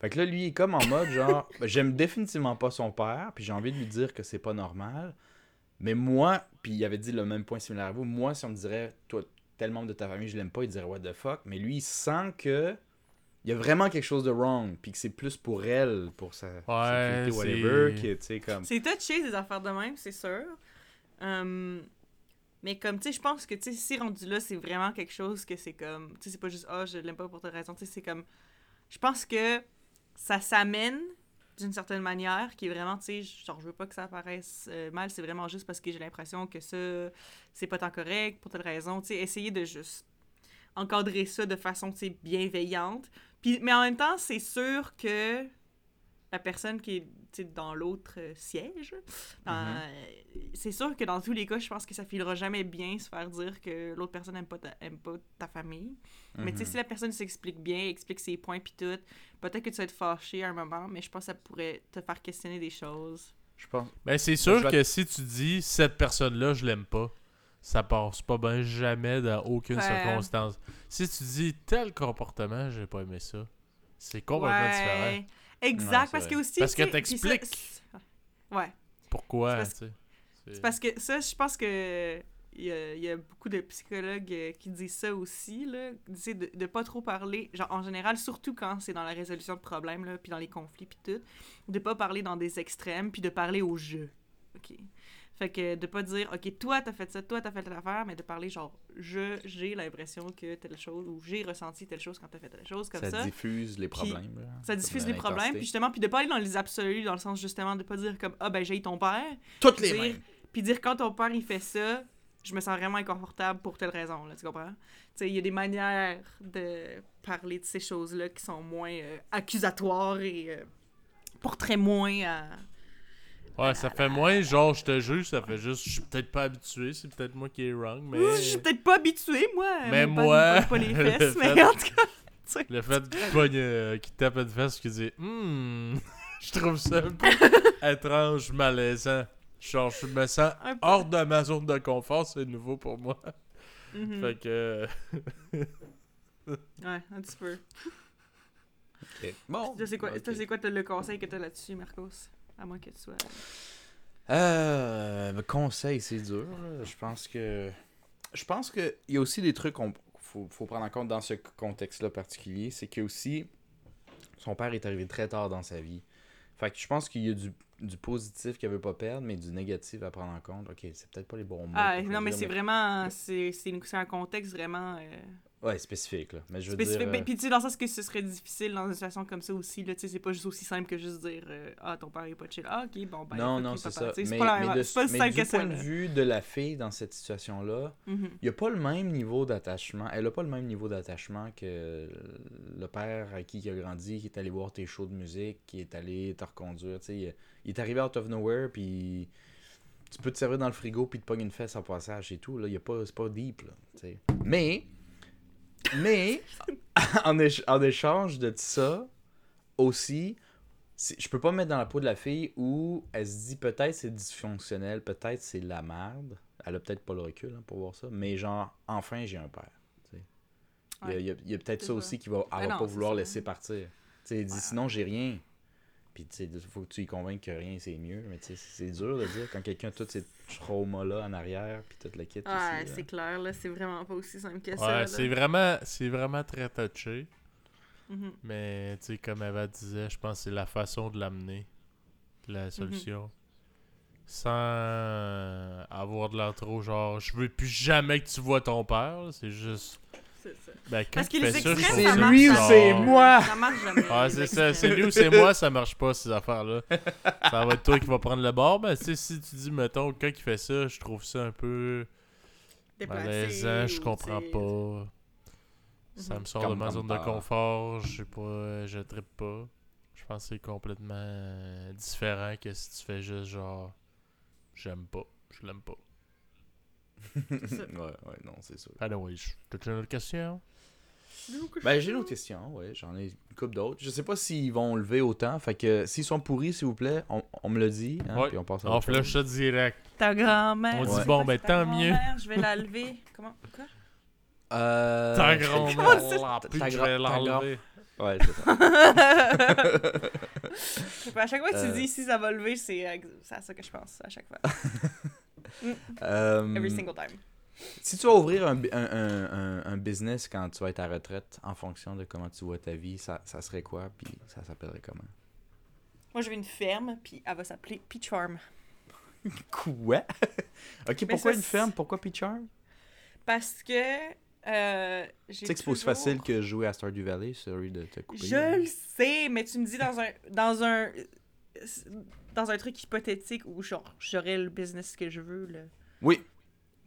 Fait que là, lui, il est comme en mode genre, j'aime définitivement pas son père, puis j'ai envie de lui dire que c'est pas normal. Mais moi, puis il avait dit le même point similaire à vous, moi, si on me dirait, toi, tel membre de ta famille, je l'aime pas, il dirait what the fuck. Mais lui, il sent que il y a vraiment quelque chose de wrong, puis que c'est plus pour elle, pour sa Ouais, sécurité, whatever, c'est- qui est, tu sais, comme. C'est touché des affaires de même, c'est sûr. Hum, mais comme, tu sais, je pense que, tu sais, si rendu là, c'est vraiment quelque chose que c'est comme. Tu sais, c'est pas juste, ah, je l'aime pas pour telle raison. Tu sais, c'est comme. Je pense que ça s'amène d'une certaine manière qui est vraiment, tu sais, genre, je veux pas que ça paraisse euh, mal, c'est vraiment juste parce que j'ai l'impression que ça, c'est pas tant correct pour telle raison. Tu sais, essayer de juste encadrer ça de façon, tu sais, bienveillante. Puis, mais en même temps, c'est sûr que la personne qui est dans l'autre euh, siège, Mhm. euh, c'est sûr que dans tous les cas, je pense que ça filera jamais bien se faire dire que l'autre personne aime pas ta, aime pas ta famille. Mais tu sais, Mhm. si la personne s'explique bien, explique ses points puis tout, peut-être que tu vas être fâché à un moment, mais je pense que ça pourrait te faire questionner des choses. Je pense. Ben, c'est Je sûr que si tu dis cette personne-là, je l'aime pas, ça passe pas bien jamais dans aucune Ouais. circonstance. Si tu dis tel comportement, j'ai pas aimé ça, c'est complètement différent. Exact, Ouais, parce que aussi... Parce que t'expliques. Ouais. Pourquoi, C'est parce- tu sais. C'est- parce que ça, je pense que il y a, il y a beaucoup de psychologues euh, qui disent ça aussi, là. De, de pas trop parler, genre en général, surtout quand c'est dans la résolution de problèmes, là, puis dans les conflits, puis tout, de pas parler dans des extrêmes, puis de parler au jeu. OK? Fait que de pas dire, OK, toi, t'as fait ça, toi, t'as fait telle affaire, mais de parler genre, je, j'ai l'impression que telle chose, ou j'ai ressenti telle chose quand t'as fait telle chose, comme Ça, ça. diffuse les problèmes. là, Ça diffuse les problèmes, puis justement, puis de pas aller dans les absolus, dans le sens justement de pas dire comme, ah ben j'ai ton père, Toutes les dire- mêmes. puis dire quand ton père il fait ça, je me sens vraiment inconfortable pour telle raison, là, tu comprends? Tu sais, il y a des manières de parler de ces choses-là qui sont moins euh, accusatoires et euh, porteraient moins à... Ouais, ça fait moins genre je te juge, ça fait juste je suis peut-être pas habitué, c'est peut-être moi qui est wrong, mais Je suis peut-être pas habituée, moi. Mais moi, pogne pas les le fesses, mais fait- en tout cas... le fait qu'il pogne, euh, qu'il tape une fesse qui dit hmm, je trouve ça un peu étrange, malaisant. Genre je me sens Un peu. hors de ma zone de confort, c'est nouveau pour moi. Mhm. Fait que Ouais, un petit peu. Ok. Bon. Toi, c'est quoi, quoi le conseil que t'as là-dessus, Marcos? À moins que tu sois. Euh, ben, conseil, c'est dur. Je pense que. Je pense que il y a aussi des trucs qu'on faut, faut prendre en compte dans ce contexte-là particulier. C'est que aussi, son père est arrivé très tard dans sa vie. Fait que je pense qu'il y a du, du positif qu'elle veut pas perdre, mais du négatif à prendre en compte. Ok, c'est peut-être pas les bons mots. Ah, non, mais c'est vraiment. C'est un contexte vraiment. euh, Ouais, spécifique, là. Mais je veux spécifique. dire. Ben, euh, Puis tu sais, dans le sens que ce serait difficile dans une situation comme ça aussi. là, Tu sais, c'est pas juste aussi simple que juste dire euh, Ah, ton père est pas chill. Ah, ok, bon, ben. non, non, c'est ça. C'est pas, mais de- pas mais simple du que ça. point de vue de la fille dans cette situation-là, il n'y a pas le même niveau d'attachement. Elle a pas le même niveau d'attachement que le père à qui il a grandi, qui est allé voir tes shows de musique, qui est allé te reconduire. tu sais. Il, est arrivé out of nowhere, puis tu peux te servir dans le frigo, puis te pogner une fesse en passage et tout. Là. Y a pas, c'est pas deep. Là, tu sais. mais, mais en, éch- en échange de ça, aussi, je peux pas me mettre dans la peau de la fille où elle se dit peut-être c'est dysfonctionnel, peut-être c'est la merde. Elle a peut-être pas le recul hein, pour voir ça, mais genre, enfin j'ai un père. Il y a, Ouais. il y a- il y a peut-être ça ça. aussi qui va, elle Ben va non, pas vouloir ça. laisser partir. Elle dit Ouais. sinon j'ai rien. Puis tu sais, il faut que tu y convainques que rien c'est mieux. Mais tu sais, c'est dur de dire quand quelqu'un a tous ces traumas-là en arrière, puis tout le kit. Ouais, c'est clair, là. C'est vraiment pas aussi simple que ça. Ouais, c'est vraiment, c'est vraiment très touché. Mhm. Mais, tu sais, comme Eva disait, je pense que c'est la façon de l'amener, la solution. Sans avoir de l'air trop genre, je veux plus jamais que tu vois ton père. C'est juste. C'est. Ben, quand Parce il que les fait ça, je extrêmes, trouve ça ça marche lui ou c'est moi? Ça marche jamais. Ah, c'est ça, c'est lui ou c'est moi, ça marche pas ces affaires-là. Ça va être toi qui va prendre le bord. Ben, tu sais, si tu dis, mettons, quand il fait ça, je trouve ça un peu malaisant, je comprends pas. Ça Mhm. me sort Comme- de ma zone de confort, je sais pas, je trippe pas. Je pense que c'est complètement euh, différent que si tu fais juste genre j'aime pas, je l'aime pas. C'est ça. ouais, ouais, non, c'est sûr. Non, oui, je- une autre question? Ben, j'ai une autre question, ouais, j'en ai une couple d'autres. Je sais pas s'ils vont lever autant, fait que s'ils sont pourris, s'il vous plaît, on, on me le dit, hein, Ouais. puis on passe à On flush ça direct. Ta grand-mère. On dit bon, ben, tant mieux. grand-mère, Je vais la lever. Comment? Quoi? Euh... Ta grand-mère, la je vais ta grand- l'enlever. Ouais, c'est ça. Je sais pas, à chaque fois que Euh. tu dis si ça va lever, c'est à c'est à ça que je pense, à chaque fois. Euh, Every single time. Si tu vas ouvrir un, un, un, business quand tu vas être à retraite, en fonction de comment tu vois ta vie, ça, ça serait quoi, puis ça s'appellerait comment? Moi, je veux une ferme, puis elle va s'appeler Peach Farm. Quoi? ok, pourquoi ça, une ferme? Pourquoi Peach Farm? Parce que. Euh, Tu sais que c'est pas aussi facile que jouer à Stardew Valley, sorry de te couper. Je le sais, mais tu me dis dans un. Dans un. Dans un truc hypothétique où, genre, j'aurais le business que je veux, là. Oui,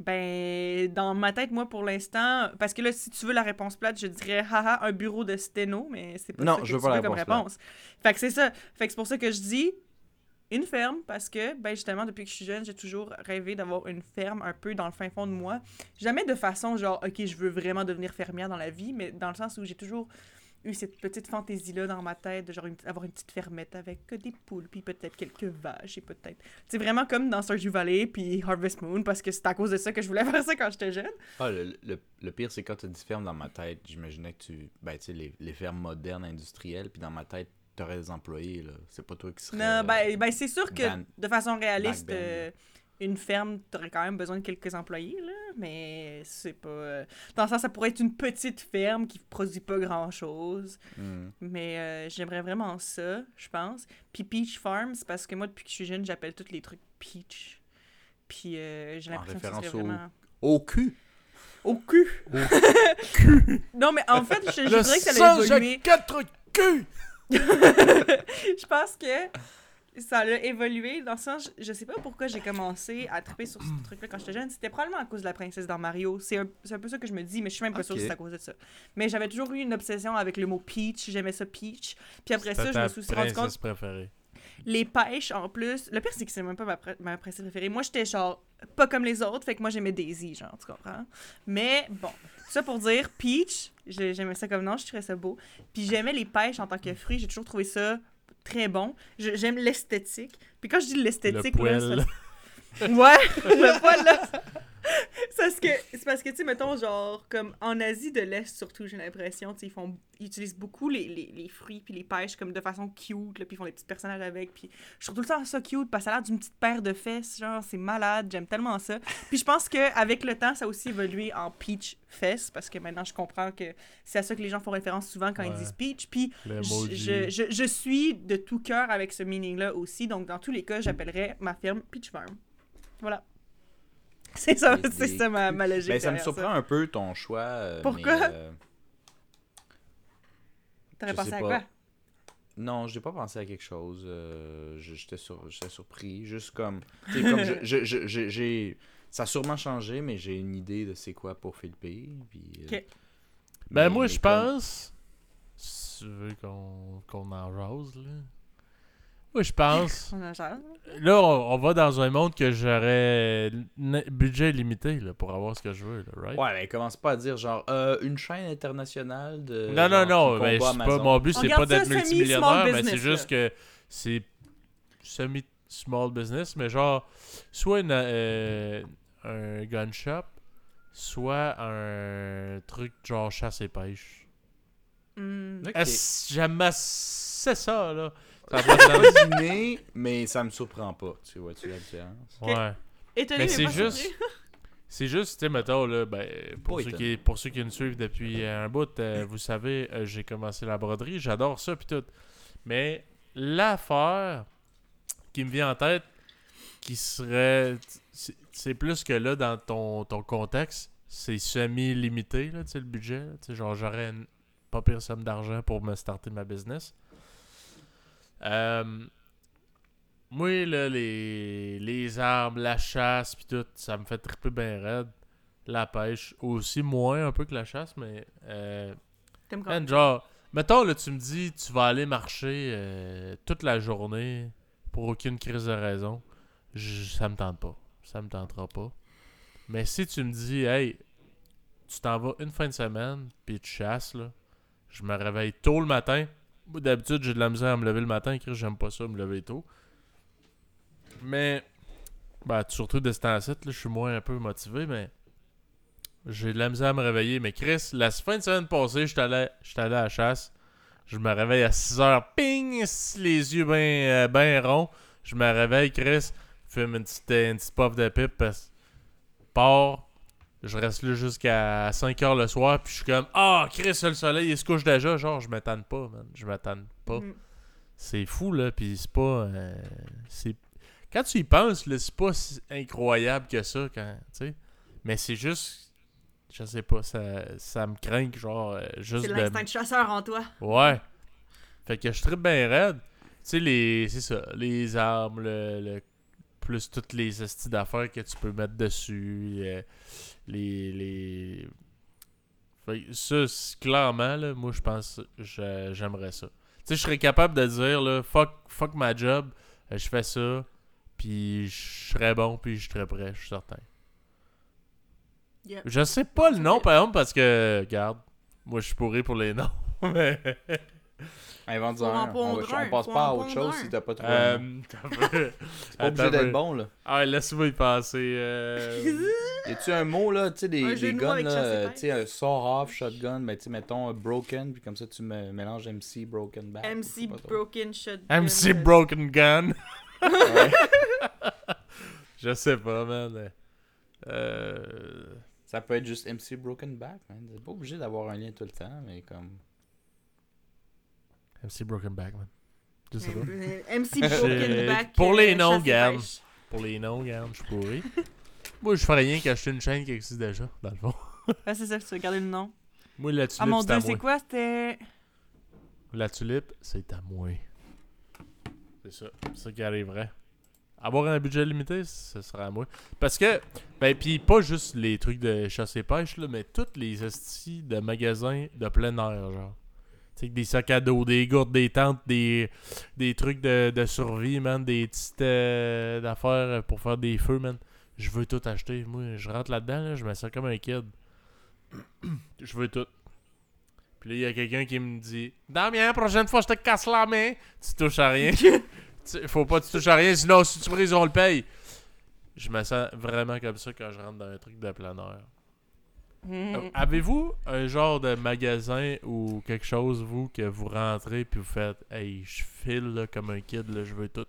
Ben, dans ma tête, moi, pour l'instant, parce que là, si tu veux la réponse plate, je dirais, haha, un bureau de sténo, mais c'est pas Non, ça que je veux tu pas la veux comme réponse réponse. Fait que c'est ça. Fait que c'est pour ça que je dis une ferme, parce que, ben, justement, depuis que je suis jeune, j'ai toujours rêvé d'avoir une ferme un peu dans le fin fond de moi. Jamais de façon, genre, ok, je veux vraiment devenir fermière dans la vie, mais dans le sens où j'ai toujours eu cette petite fantaisie-là dans ma tête, de genre une- avoir une petite fermette avec euh, des poules, puis peut-être quelques vaches, et peut-être... C'est vraiment comme dans Stardew Valley, puis Harvest Moon, parce que c'est à cause de ça que je voulais faire ça quand j'étais jeune. Ah, le, le, le pire, c'est quand tu dis ferme dans ma tête, j'imaginais que tu. Ben, tu sais, les, les fermes modernes, industrielles, puis dans ma tête, t'aurais des employés, là. C'est pas toi qui serais. Non, ben, ben c'est sûr que de façon réaliste, euh, une ferme, t'aurais quand même besoin de quelques employés, là, mais c'est pas... euh, Dans le sens, ça pourrait être une petite ferme qui produit pas grand-chose, Hmm. mais euh, j'aimerais vraiment ça, je pense. Puis Peach Farm, c'est parce que moi, depuis que je suis jeune, j'appelle tous les trucs Peach. Puis euh, j'ai l'impression que au- vraiment... Au cul! Au cul! non, mais en fait, je, je dirais que ça a évolué. quatre culs! je pense que ça a évolué dans le sens, je, je sais pas pourquoi j'ai commencé à triper sur ce truc-là quand j'étais jeune. C'était probablement à cause de la princesse dans Mario. C'est un, c'est un peu ça que je me dis, mais je suis même pas sûre si c'est à cause de ça. Mais j'avais toujours eu une obsession avec le mot Peach. J'aimais ça Peach. Puis après ça, je me suis rendu compte préférée. les pêches en plus. Le pire, c'est que c'est même pas ma, ma princesse préférée. Moi, j'étais genre pas comme les autres, fait que moi, j'aimais Daisy, genre, tu comprends? Mais bon, ça pour dire, Peach, j'ai- j'aimais ça comme nom, je trouvais ça beau. Puis j'aimais les pêches en tant que fruit, j'ai toujours trouvé ça très bon. J'aime l'esthétique. Puis quand je dis Le l'esthétique, là, poil. ça- Ouais, le poil, là. C'est parce que, c'est parce que, tu sais, mettons, genre, comme en Asie de l'Est, surtout, j'ai l'impression, tu sais, ils font, ils utilisent beaucoup les, les, les fruits puis les pêches comme de façon cute, là, puis ils font des petits personnages avec, puis je trouve tout le temps ça cute, parce que ça a l'air d'une petite paire de fesses, genre, c'est malade, j'aime tellement ça. Puis je pense qu'avec le temps, ça a aussi évolué en peach fesses, parce que maintenant, je comprends que c'est à ça que les gens font référence souvent quand ils disent peach, puis je, je, je suis de tout cœur avec ce meaning-là aussi, donc dans tous les cas, j'appellerais ma firme Peach Farm. Voilà. C'est ça, Des- c'est ça ma, ma logique. Ben, ça me surprend un peu ton choix. euh, Pourquoi? mais, euh, T'aurais pensé à pas. quoi? Non, j'ai pas pensé à quelque chose. euh, J'étais sur, j'étais surpris. Juste comme. tu sais, comme je- je- je- je- j'ai. Ça a sûrement changé, mais j'ai une idée de c'est quoi pour Philippe. Puis, euh, Ok. Ben mais- moi je comme- pense. Si tu veux qu'on qu'on en jase là. Moi je pense. Genre- là on, on va dans un monde que j'aurais budget limité là, pour avoir ce que je veux, là, right? Ouais, mais commence pas à dire genre euh, une chaîne internationale de. non, non, genre, non, mais pas, mon but c'est pas d'être multimillionnaire, mais c'est juste que c'est semi-small business, mais genre, soit une, euh, un gun shop, soit un truc genre chasse et pêche. Ok. Est-ce- J'aime assez ça, là. Ça a J'ai pas de sens. pas deviné, mais ça me surprend pas. Tu vois-tu la différence? Ouais. Étonné, Mais mais c'est juste-. C'est juste, tu sais, mettons, là, ben, pour, Pas ceux qui, pour ceux qui nous suivent depuis un bout, euh, vous savez, euh, j'ai commencé la broderie, j'adore ça, puis tout. Mais l'affaire qui me vient en tête, qui serait. c'est- plus que là, dans ton, ton contexte, c'est semi-limité, là, tu sais, le budget. Tu sais, genre, j'aurais une pas pire somme d'argent pour me starter ma business. Euh, moi, là, les, les armes, la chasse, puis tout, ça me fait triper bien raide. La pêche, aussi moins un peu que la chasse, mais... Euh, man, genre, mettons, là, tu me dis, tu vas aller marcher euh, toute la journée pour aucune crise de raison. Je- ça me tente pas. Ça me tentera pas. Mais si tu me dis, hey, tu t'en vas une fin de semaine, puis tu chasses, là, je me réveille tôt le matin. D'habitude, j'ai de la misère à me lever le matin, Chris, j'aime pas ça, me lever tôt. Mais, ben, surtout de ce temps-ci, je suis moins un peu motivé, mais j'ai de la misère à me réveiller. Mais Chris, la fin de semaine passée, j'étais allé, allé à la chasse. Je me réveille à 6 heures, ping, les yeux bien ben ronds. Je me réveille, Chris, fume une petite, une petite puff de pipe, parce je reste là jusqu'à 5 heures le soir, puis je suis comme, ah, Chris, le soleil, il se couche déjà. Genre, je m'attends pas, man. Je m'attends pas. Hmm. C'est fou, là, puis c'est pas. euh, c'est... Quand tu y penses, là, c'est pas si incroyable que ça, quand. Tu sais. Mais c'est juste. Je sais pas, ça, ça me craint, que, genre, euh, juste C'est de. l'instinct de chasseur en toi. Ouais. Fait que je tripe bien raide. Tu sais, les. C'est ça, les armes, le. le- plus toutes les estis d'affaires que tu peux mettre dessus. euh, les. les... Fait que ça, clairement, là, moi, je pense j'aimerais ça. Tu sais, je serais capable de dire, là, fuck, fuck ma job, euh, je fais ça, puis je serais bon, puis je serais prêt, je suis certain. Je sais pas le nom, par exemple, parce que, regarde, moi, je suis pourri pour les noms. mais. Un. On, va- passe pas à autre pondre chose un. si t'as pas trouvé un Euh, nom. t'as peu- C'est pas Attends obligé un d'être peu. bon, là. Ah, laisse-moi y passer. euh, Y a-tu un mot, là, tu sais, des, Un jeu des de mots guns, avec là, chasse et pêche. tu sais, un saw-off, shotgun, mais tu sais, mettons euh, broken, puis comme ça, tu me mélanges MC, broken back. je sais MC pas trop. Broken Shotgun. MC euh, Broken Gun. Ouais. Je sais pas, man. Euh... Ça peut être juste MC broken back, man. C'est pas obligé d'avoir un lien tout le temps, mais comme. MC Broken Back, man. Je sais pas. MC Broken Back. Pour les euh, noms, chasse et Gab. Pour les noms, regarde, je suis pourri. Moi, je ferais rien qu'acheter une chaîne qui existe déjà, dans le fond. Ah, c'est ça, tu veux garder le nom. Moi, la tulipe, Ah mon dieu, c'est quoi C'était? La tulipe, c'est à moi. C'est ça. C'est ça qui arriverait. Avoir un budget limité, ce serait à moi. Parce que, ben, puis pas juste les trucs de chasse et pêche, là, mais toutes les estis de magasins de plein air, genre. Tu sais, des sacs à dos, des gourdes, des tentes, des, des trucs de, de survie, man, des petites euh, affaires pour faire des feux, man. Je veux tout acheter. Moi, je rentre là-dedans, là, je me sens comme un kid. je veux tout. Puis là, il y a quelqu'un qui me dit Damien, la prochaine fois, je te casse la main. Tu touches à rien. Faut pas que tu touches à rien, sinon, si tu brises, on le paye. je me sens vraiment comme ça quand je rentre dans un truc de. Euh, Avez-vous un genre de magasin ou quelque chose, vous, que vous rentrez puis vous faites Hey, je file là, comme un kid, là, je veux tout?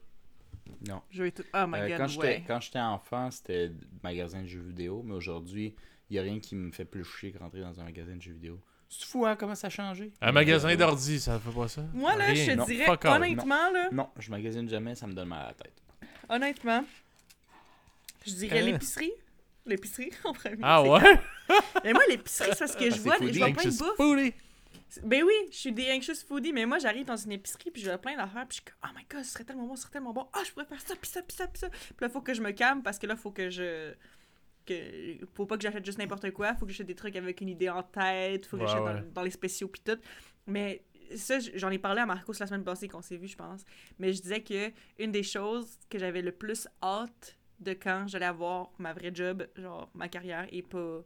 Non. Je vais tout. Oh my Euh, god, quand j'étais ouais. quand j'étais enfant, c'était magasin de jeux vidéo, mais aujourd'hui, il n'y a rien qui me fait plus chier que rentrer dans un magasin de jeux vidéo. C'est fou, hein, comment ça a changé? Un magasin d'ordi, ça fait pas ça? Moi, là, Rien. je te dirais, fuck all. honnêtement, là, Non, je magasine jamais, ça me donne mal à la tête. honnêtement, je dirais Hein? l'épicerie. L'épicerie, en premier. Ah ouais? Mais moi, l'épicerie, c'est parce que je vois, je vois plein de Anxious bouffe. foodie. Ben oui, je suis des anxious foodie, mais moi, j'arrive dans une épicerie, puis je vois plein d'affaires, puis je suis comme, oh my god, ce serait tellement bon, ce serait tellement bon. Ah, je pourrais faire ça, puis ça, puis ça, puis ça. Puis là, faut que je me calme, parce que là, faut que je. Que... Faut pas que j'achète juste n'importe quoi, faut que j'achète des trucs avec une idée en tête, faut que Ouais, j'achète ouais. dans, dans les spéciaux, puis tout. Mais ça, j'en ai parlé à Marcos la semaine passée, qu'on s'est vu, je pense. Mais je disais que une des choses que j'avais le plus hâte de quand j'allais avoir ma vraie job, genre ma carrière, et pas.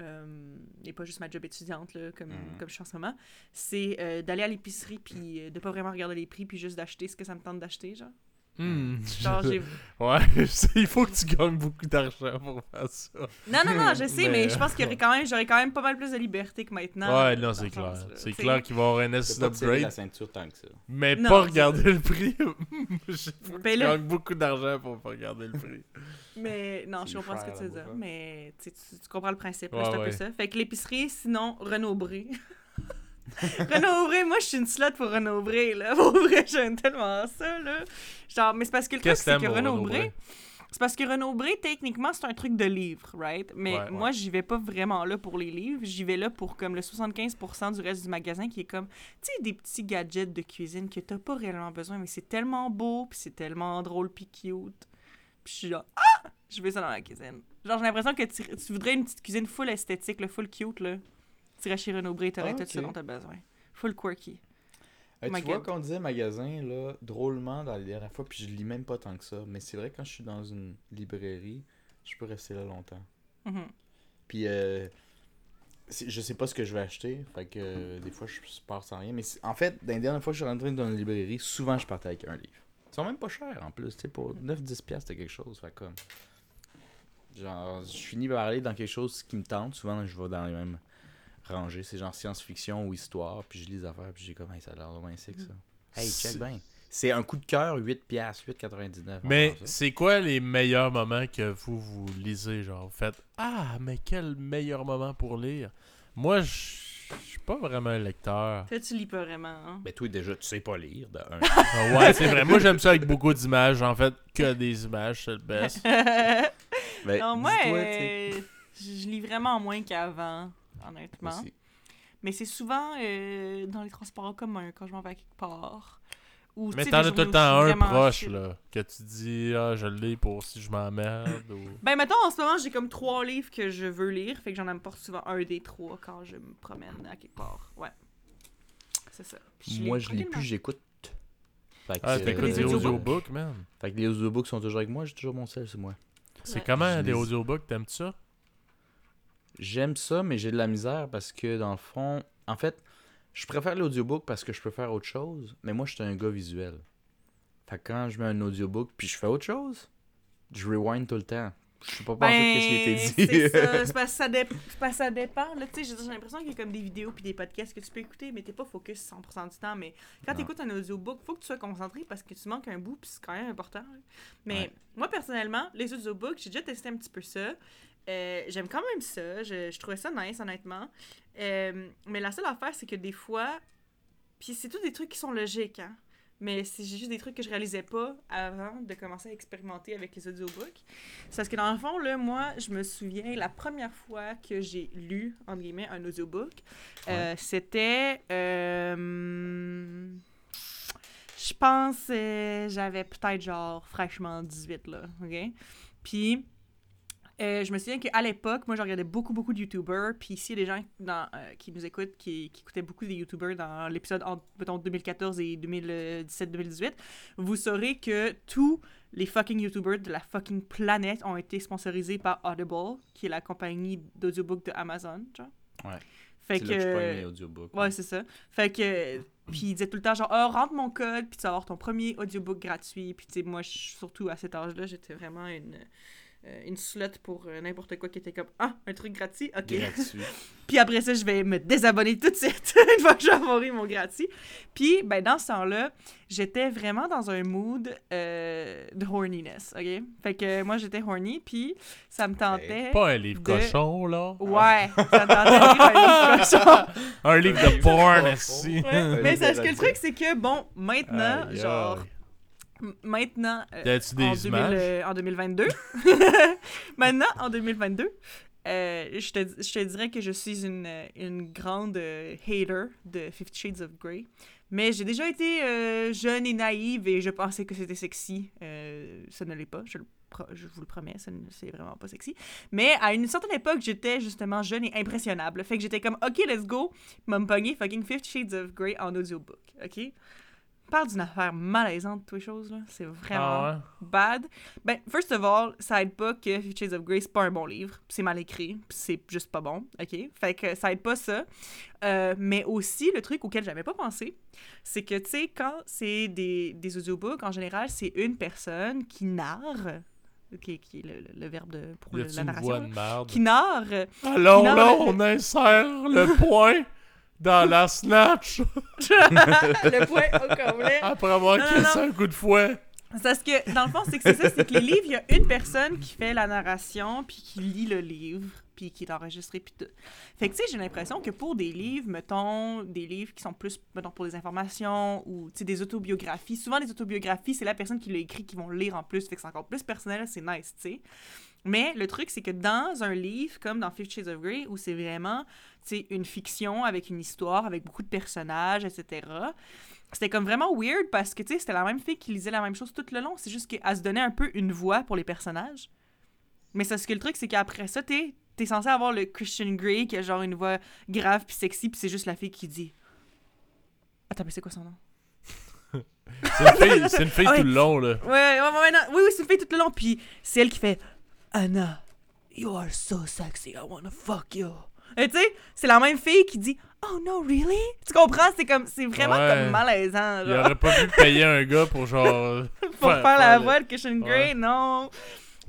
euh, et pas juste ma job étudiante là, comme, Mhm. comme je suis en ce moment, c'est euh, d'aller à l'épicerie puis euh, de pas vraiment regarder les prix puis juste d'acheter ce que ça me tente d'acheter genre. Hmm, Genre j'ai Ouais, il faut que tu gagnes beaucoup d'argent pour faire ça. Non non non, je sais mais, Mais- je pense qu'il y aurait quand même j'aurais quand même pas mal plus de liberté que maintenant. ouais, non, c'est clair. sens, C'est sais. clair qu'il va y avoir un S pas la upgrade, ceinture tant que ça. mais Non, pas regarder le prix. Il faut que Ben tu là- gagnes beaucoup d'argent pour pas regarder le prix. Mais non, C'est je comprends ce que tu veux dire, hein. mais tu, sais, comprends le principe, là, Ouais, c'est un ouais. peu ça. Fait que l'épicerie, sinon Renaud Bré. Renaud moi je suis une slot pour Renaud là. Pour vrai, j'aime tellement ça là. Genre mais c'est parce que le truc c'est que Renaud c'est parce que Renaud Bré techniquement c'est un truc de livre, right? Mais Ouais, moi j'y vais pas vraiment là pour les livres, j'y vais là pour comme le 75% du reste du magasin qui est comme tu sais des petits gadgets de cuisine que t'as pas réellement besoin mais c'est tellement beau, puis c'est tellement drôle puis cute. Puis je suis là ah, je veux ça dans la cuisine. Genre j'ai l'impression que tu, tu voudrais une petite cuisine full esthétique, le full cute là. Tu irais chez Renaud Bré, t'aurais Ah, tout ok. dont t'as besoin. Full quirky. Tu vois, quand on disait magasin, là, drôlement, dans les dernières fois, puis je lis même pas tant que ça, mais c'est vrai, quand je suis dans une librairie, je peux rester là longtemps. Mhm. Puis, euh, je sais pas ce que je vais acheter, fait que euh, des fois, je pars sans rien. Mais en fait, dans les dernières fois que je suis rentré dans une librairie, souvent, je partais avec un livre. Ils sont même pas chers, en plus, tu sais, pour 9-10 piastres, c'était quelque chose, fait comme... Genre, je finis par aller dans quelque chose qui me tente, souvent, je vais dans les mêmes rangées, c'est genre science-fiction ou histoire, puis je lis les affaires, puis j'ai comme, hey, ça a l'air vraiment sick, ça. Hey, check C'est- bien. C'est un coup de cœur, 8 piastres, 8,99. on Mais c'est quoi les meilleurs moments que vous vous lisez genre vous faites ah mais quel meilleur moment pour lire? Moi je je suis pas vraiment un lecteur. Toi, tu lis pas vraiment, hein? Ben, toi, déjà, tu sais pas lire, de un. Ah ouais, c'est vrai. Moi j'aime ça avec beaucoup d'images, en fait que des images, c'est le best. Ben, non, moi, euh, je lis vraiment moins qu'avant, honnêtement. Aussi. Mais c'est souvent euh, dans les transports en commun quand je m'en vais à quelque part. Ou, tu Mais t'en as tout le temps un proche chill. là que tu dis ah je le lis pour si je m'emmerde ou Ben, mettons, en ce moment, j'ai comme trois livres que je veux lire, fait que j'en apporte souvent un des trois quand je me promène à quelque part. Ouais. C'est ça. Puis Moi, je lis plus, j'écoute. Fait que, Ah, t'écoutes des des audiobooks? man. Fait que les audiobooks sont toujours avec moi, j'ai toujours mon sel, c'est moi. C'est Ouais. comment des les- audiobooks, t'aimes ça? J'aime ça, mais j'ai de la misère parce que dans le fond, en fait, je préfère l'audio-book parce que je peux faire autre chose, mais moi, je suis un gars visuel. Fait que quand je mets un audiobook puis je fais autre chose, je rewind tout le temps. Je sais pas Ben, ce qui a été c'est dit. ça. C'est parce que ça, dé- parce que ça dépend. Là, tu sais, j'ai l'impression qu'il y a comme des vidéos puis des podcasts que tu peux écouter, mais t'es pas focus 100% du temps. Mais quand tu écoutes un audiobook, faut que tu sois concentré parce que tu manques un bout puis c'est quand même important. là. Mais Ouais. moi, personnellement, les audiobooks, j'ai déjà testé un petit peu ça. Euh, J'aime quand même ça. Je, je trouvais ça nice, honnêtement. Euh, mais la seule affaire, c'est que des fois, puis c'est tous des trucs qui sont logiques, hein. Mais c'est juste des trucs que je réalisais pas avant de commencer à expérimenter avec les audiobooks. C'est parce que dans le fond, là, moi, je me souviens, la première fois que j'ai lu, entre guillemets, un audiobook, euh, c'était... je pense j'avais peut-être genre fraîchement 18, là, OK? Puis... euh, je me souviens qu'à l'époque, moi, je regardais beaucoup, beaucoup de YouTubers. Puis ici, il y a des gens dans, euh, qui nous écoutent, qui, qui écoutaient beaucoup des YouTubers dans l'épisode entre, mettons, 2014 et 2017-2018. Vous saurez que tous les fucking YouTubers de la fucking planète ont été sponsorisés par Audible, qui est la compagnie d'audiobook de Amazon, genre. Ouais. Fait que... là que je. Ouais, c'est ça. Fait que Puis il disait tout le temps genre ah, rentre mon code puis tu vas avoir ton premier audiobook gratuit. Puis tu sais moi surtout à cet âge-là, j'étais vraiment une une slut pour euh, n'importe quoi qui était comme ah un truc gratuit. OK. Gratuit. Puis après ça, je vais me désabonner tout de suite une fois que eu mon gratuit. Puis, ben, dans ce temps-là, j'étais vraiment dans un mood euh, de horniness, OK? Fait que moi, j'étais horny, puis ça me tentait... Pas un livre De- cochon, là. Ouais, ça me tentait de lire un livre cochon. Un livre de porn, ici. Ouais, Mais ce que le truc, c'est que, bon, maintenant, Aïe, genre... aïe. Maintenant, euh, a-tu des en, 2000, images? euh, en 2022, maintenant, en 2022, euh, je, te, je te dirais que je suis une, euh, une grande euh, hater de Fifty Shades of Grey. Mais j'ai déjà été euh, jeune et naïve et je pensais que c'était sexy. Euh, ça ne l'est pas, je, vous le promets, ça c'est vraiment pas sexy. Mais à une certaine époque, j'étais justement jeune et impressionnable. Fait que j'étais comme, OK, let's go, m'a me fucking Fifty Shades of Grey en audiobook. OK? Parle d'une affaire malaisante, toutes les choses, là. C'est vraiment Ah ouais? bad. Ben, first of all, ça aide pas que Fifty Shades of Grey, c'est pas un bon livre. C'est mal écrit. C'est juste pas bon. OK? Fait que ça aide pas ça. Euh, mais aussi, le truc auquel j'avais pas pensé, c'est que, tu sais, quand c'est des, des audiobooks, en général, c'est une personne qui narre. Qui, qui est le, le- le verbe de, pour le- la narration. Qui narre. Alors Non, là, on insère le point dans la snatch le point au complet. après avoir Non, cassé non. un coup de fouet. C'est Parce que, dans le fond, c'est que c'est ça, c'est que les livres, il y a une personne qui fait la narration, puis qui lit le livre, puis qui est enregistré, puis tout. Fait que, tu sais, j'ai l'impression que pour des livres, mettons, des livres qui sont plus, mettons, pour des informations, ou, tu sais, des autobiographies, souvent, les autobiographies, c'est la personne qui l'a écrit qui vont le lire en plus, fait que c'est encore plus personnel, c'est nice, tu sais. Mais le truc, c'est que dans un livre, comme dans Fifty Shades of Grey, où c'est vraiment, tu sais, une fiction avec une histoire, avec beaucoup de personnages, etc., c'était comme vraiment weird parce que, tu sais, c'était la même fille qui lisait la même chose tout le long. C'est juste qu'elle se donnait un peu une voix pour les personnages. Mais c'est ce que le truc, c'est qu'après ça, t'es es censé avoir le Christian Grey qui a genre une voix grave puis sexy, puis c'est juste la fille qui dit. Attends, mais c'est quoi son nom? C'est une fille, c'est une fille Ah ouais. tout le long, là. Ouais, ouais, ouais, non. oui, oui, c'est une fille tout le long, puis c'est elle qui fait Anna, you are so sexy, I wanna fuck you. Et tu sais, c'est la même fille qui dit Oh no, really? Tu comprends? C'est comme, c'est vraiment Ouais. comme malaisant, Il genre. aurait pas pu payer un gars pour genre. pour faire- faire, la voix de Christian Grey, Ouais. non.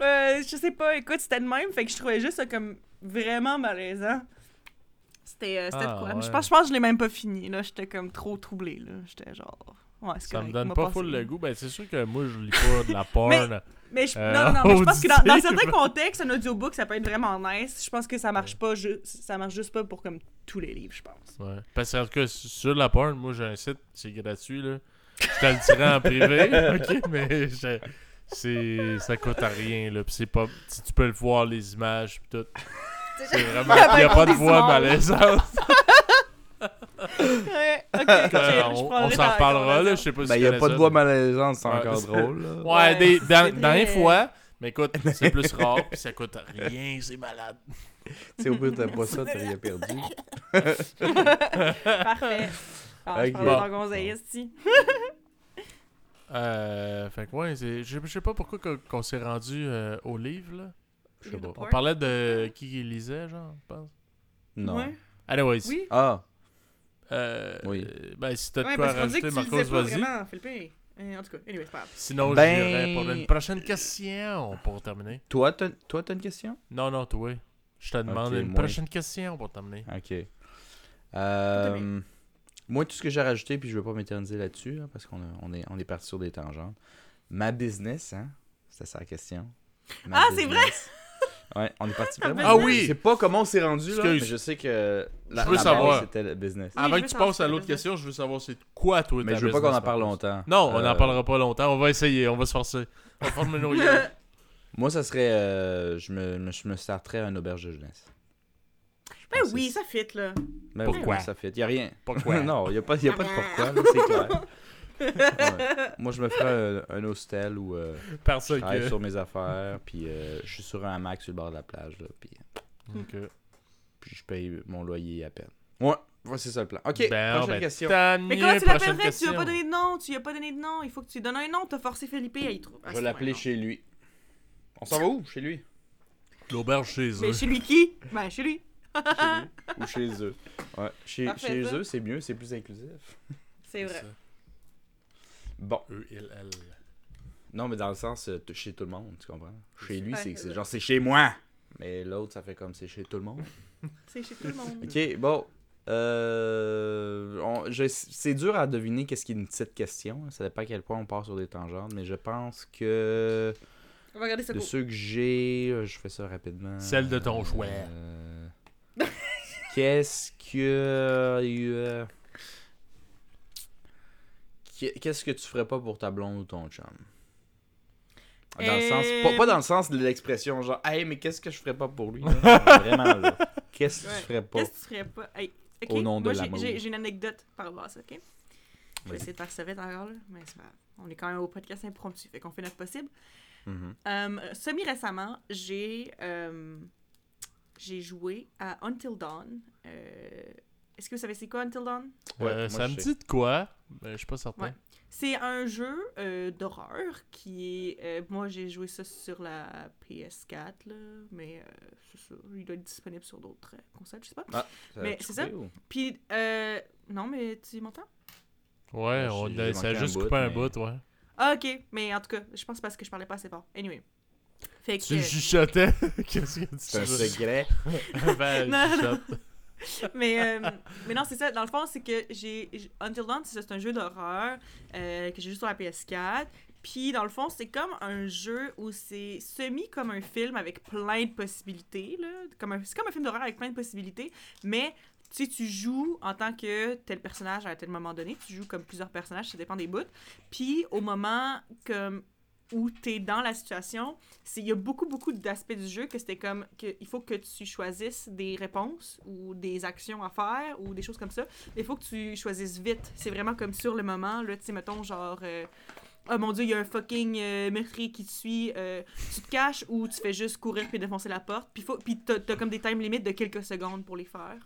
Euh, je sais pas, écoute, c'était le même, fait que je trouvais juste ça comme vraiment malaisant. C'était euh, c'était Ah, de quoi? Mais Je ouais. pense, je pense que je l'ai même pas fini, là. J'étais comme trop troublée, là. J'étais genre. Ouais, Ça me donne pas full le goût. Ben, c'est sûr que moi, je lis pas de la porn. Mais je, Euh, non, non, non, mais je pense que dans, certains contextes, un audiobook, ça peut être vraiment nice. Je pense que ça marche pas, ju- ça marche juste pas pour comme tous les livres, je pense. Ouais. Parce que, en tout cas, sur la porn, moi, j'ai un site, c'est gratuit, là. Je te le dirai en privé, ok? Mais je- c'est, ça coûte à rien, là. C'est pas. Si tu peux le voir, les images, pis tout. C'est vraiment. Il y a pas de voix malaisante. Ok, Euh, je- je on, s'en reparlera, là. Je sais pas si Ben, il y a pas de voix malaisante, c'est encore drôle. là. Ouais, des, dans, dans les fois. Mais écoute, c'est plus rare, pis ça coûte rien, c'est malade. Tu sais, au pire, t'as pas ça, t'as rien perdu. Parfait. Ah, je Ok. prends Bon. si. Euh, fait que ouais, c'est- je je sais pas pourquoi qu'on s'est rendu euh, au livre, là. Je sais pas. On parlait de qui qui lisait, genre, je pense. Non. Ouais. Anyways. Oui. Ah, Euh, Oui. Ben, si t'as de Ouais, quoi rajouter, Marcos, vas-y. Euh, En tout cas, anyway, c'est pas grave. Sinon, Ben- j'irai pour une prochaine question pour terminer. toi, t'as toi, t'as une question? Non, non, toi. Je te demande une moi. prochaine question pour terminer. Ok. Euh, moi, tout ce que j'ai rajouté, puis je veux pas m'éterniser là-dessus, hein, parce qu'on a- on est, on est parti sur des tangentes. Ma business, hein? C'était ça la question. Ma Ah, c'est business. Ouais, on est parti Ma vraiment. Ah oui! Je sais pas comment on s'est rendu, là, Excuse. mais je sais que la, Je veux la savoir. base, c'était le business. Oui, Avant je que veux tu passes à l'autre business. question, je veux savoir c'est quoi, toi, Mais ta je veux pas qu'on en parle longtemps. Non, on Euh, n'en parlera pas longtemps. On va essayer, on va se forcer. On va former nos gueules. Moi, ça serait. euh, je, me, me- je me starterais un auberge de jeunesse. Ben que oui, ça fit, là. Ben Pourquoi? oui, ça fait. Y a rien. Pourquoi? non, y a pas, y a pas de pourquoi, là, c'est clair. Ouais. Moi, je me ferais un, un hostel où euh, je travaille que. sur mes affaires, puis euh, je suis sur un hamac sur le bord de la plage, là, puis, puis je paye mon loyer à peine. Ouais, voici ça le plan. Ok, Ben, prochaine ben, question. Mais comment tu l'appellerais? Tu lui as question. pas donné de nom, tu lui as pas donné de nom. Il faut que tu lui donnes un nom. T'as forcé Philippe à y trouver. Je vais l'appeler chez lui. On s'en va où? Chez lui? L'auberge chez eux. Mais chez lui qui? Ben chez lui. Chez lui ou chez eux? Ouais, chez, Parfait, chez eux, c'est mieux, c'est plus inclusif. C'est vrai. ça. Bon. E-L-L. Non, mais dans le sens euh, chez tout le monde, tu comprends? Chez lui, c'est genre c'est chez moi. Mais l'autre, ça fait comme c'est chez tout le monde. C'est chez tout le monde. Ok, bon. Euh, on- je- c'est dur à deviner qu'est-ce qui est une petite question. Ça dépend à quel point on part sur des tangentes. Mais je pense que On va regarder ça de ceux que j'ai, euh, je fais ça rapidement. Celle de ton choix. Euh, Qu'est-ce que. Qu'est- Qu'est-ce que tu ferais pas pour ta blonde ou ton chum? Dans le sens, pas, Euh, pas dans le sens de l'expression genre, hey, mais qu'est-ce que je ferais pas pour lui? Vraiment, là. Qu'est-ce que Ouais. tu ferais pas? Qu'est-ce que tu ferais pas? Hey, Au nom de moi, j'ai- l'amour. J'ai j'ai une anecdote par rapport à ça, ok? Je vais essayer de faire ça vite encore, là, mais c'est pas grave. On est quand même au podcast impromptu, fait qu'on fait notre possible. Mhm. Euh, Semi-récemment, j'ai euh, j'ai joué à Until Dawn. Est-ce que vous savez c'est quoi Until Dawn? Ouais, Euh, moi, ça me sais. dit de quoi? Mais je suis pas certain. Ouais. C'est un jeu euh, d'horreur qui est. euh, moi, j'ai joué ça sur la PS4, là, mais euh, c'est ça. Il doit être disponible sur d'autres euh, consoles, je sais pas. Ça Mais c'est ça. ou- Puis, euh, non, mais tu m'entends? Ouais, on j'ai a, ça a juste coupé un mais- bout, ouais. Ah, ok. Mais en tout cas, je pense parce que je parlais pas assez fort. Anyway. Fait que. Tu chuchotais? Qu'est-ce que tu C'est un secret. Ben, Non, je non. mais, euh, mais non, c'est ça. Dans le fond, c'est que j'ai. Until Dawn, c'est c'est un jeu d'horreur euh, que j'ai joué sur la PS4. Puis, dans le fond, c'est comme un jeu où c'est semi comme un film avec plein de possibilités. Là. Comme c'est comme un film d'horreur avec plein de possibilités. Mais, tu sais, tu joues en tant que tel personnage à tel moment donné. Tu joues comme plusieurs personnages, ça dépend des bouts. Puis, au moment comme où tu es dans la situation, il y a beaucoup, beaucoup d'aspects du jeu que c'était comme que il faut que tu choisisses des réponses ou des actions à faire ou des choses comme ça. Il faut que tu choisisses vite. C'est vraiment comme sur le moment, là, tu sais, mettons, genre. euh, Oh mon dieu, il y a un fucking euh, meurtrier qui te suit. euh, tu te caches ou tu fais juste courir puis défoncer la porte. Puis, faut, puis t'as, comme des time limits de quelques secondes pour les faire.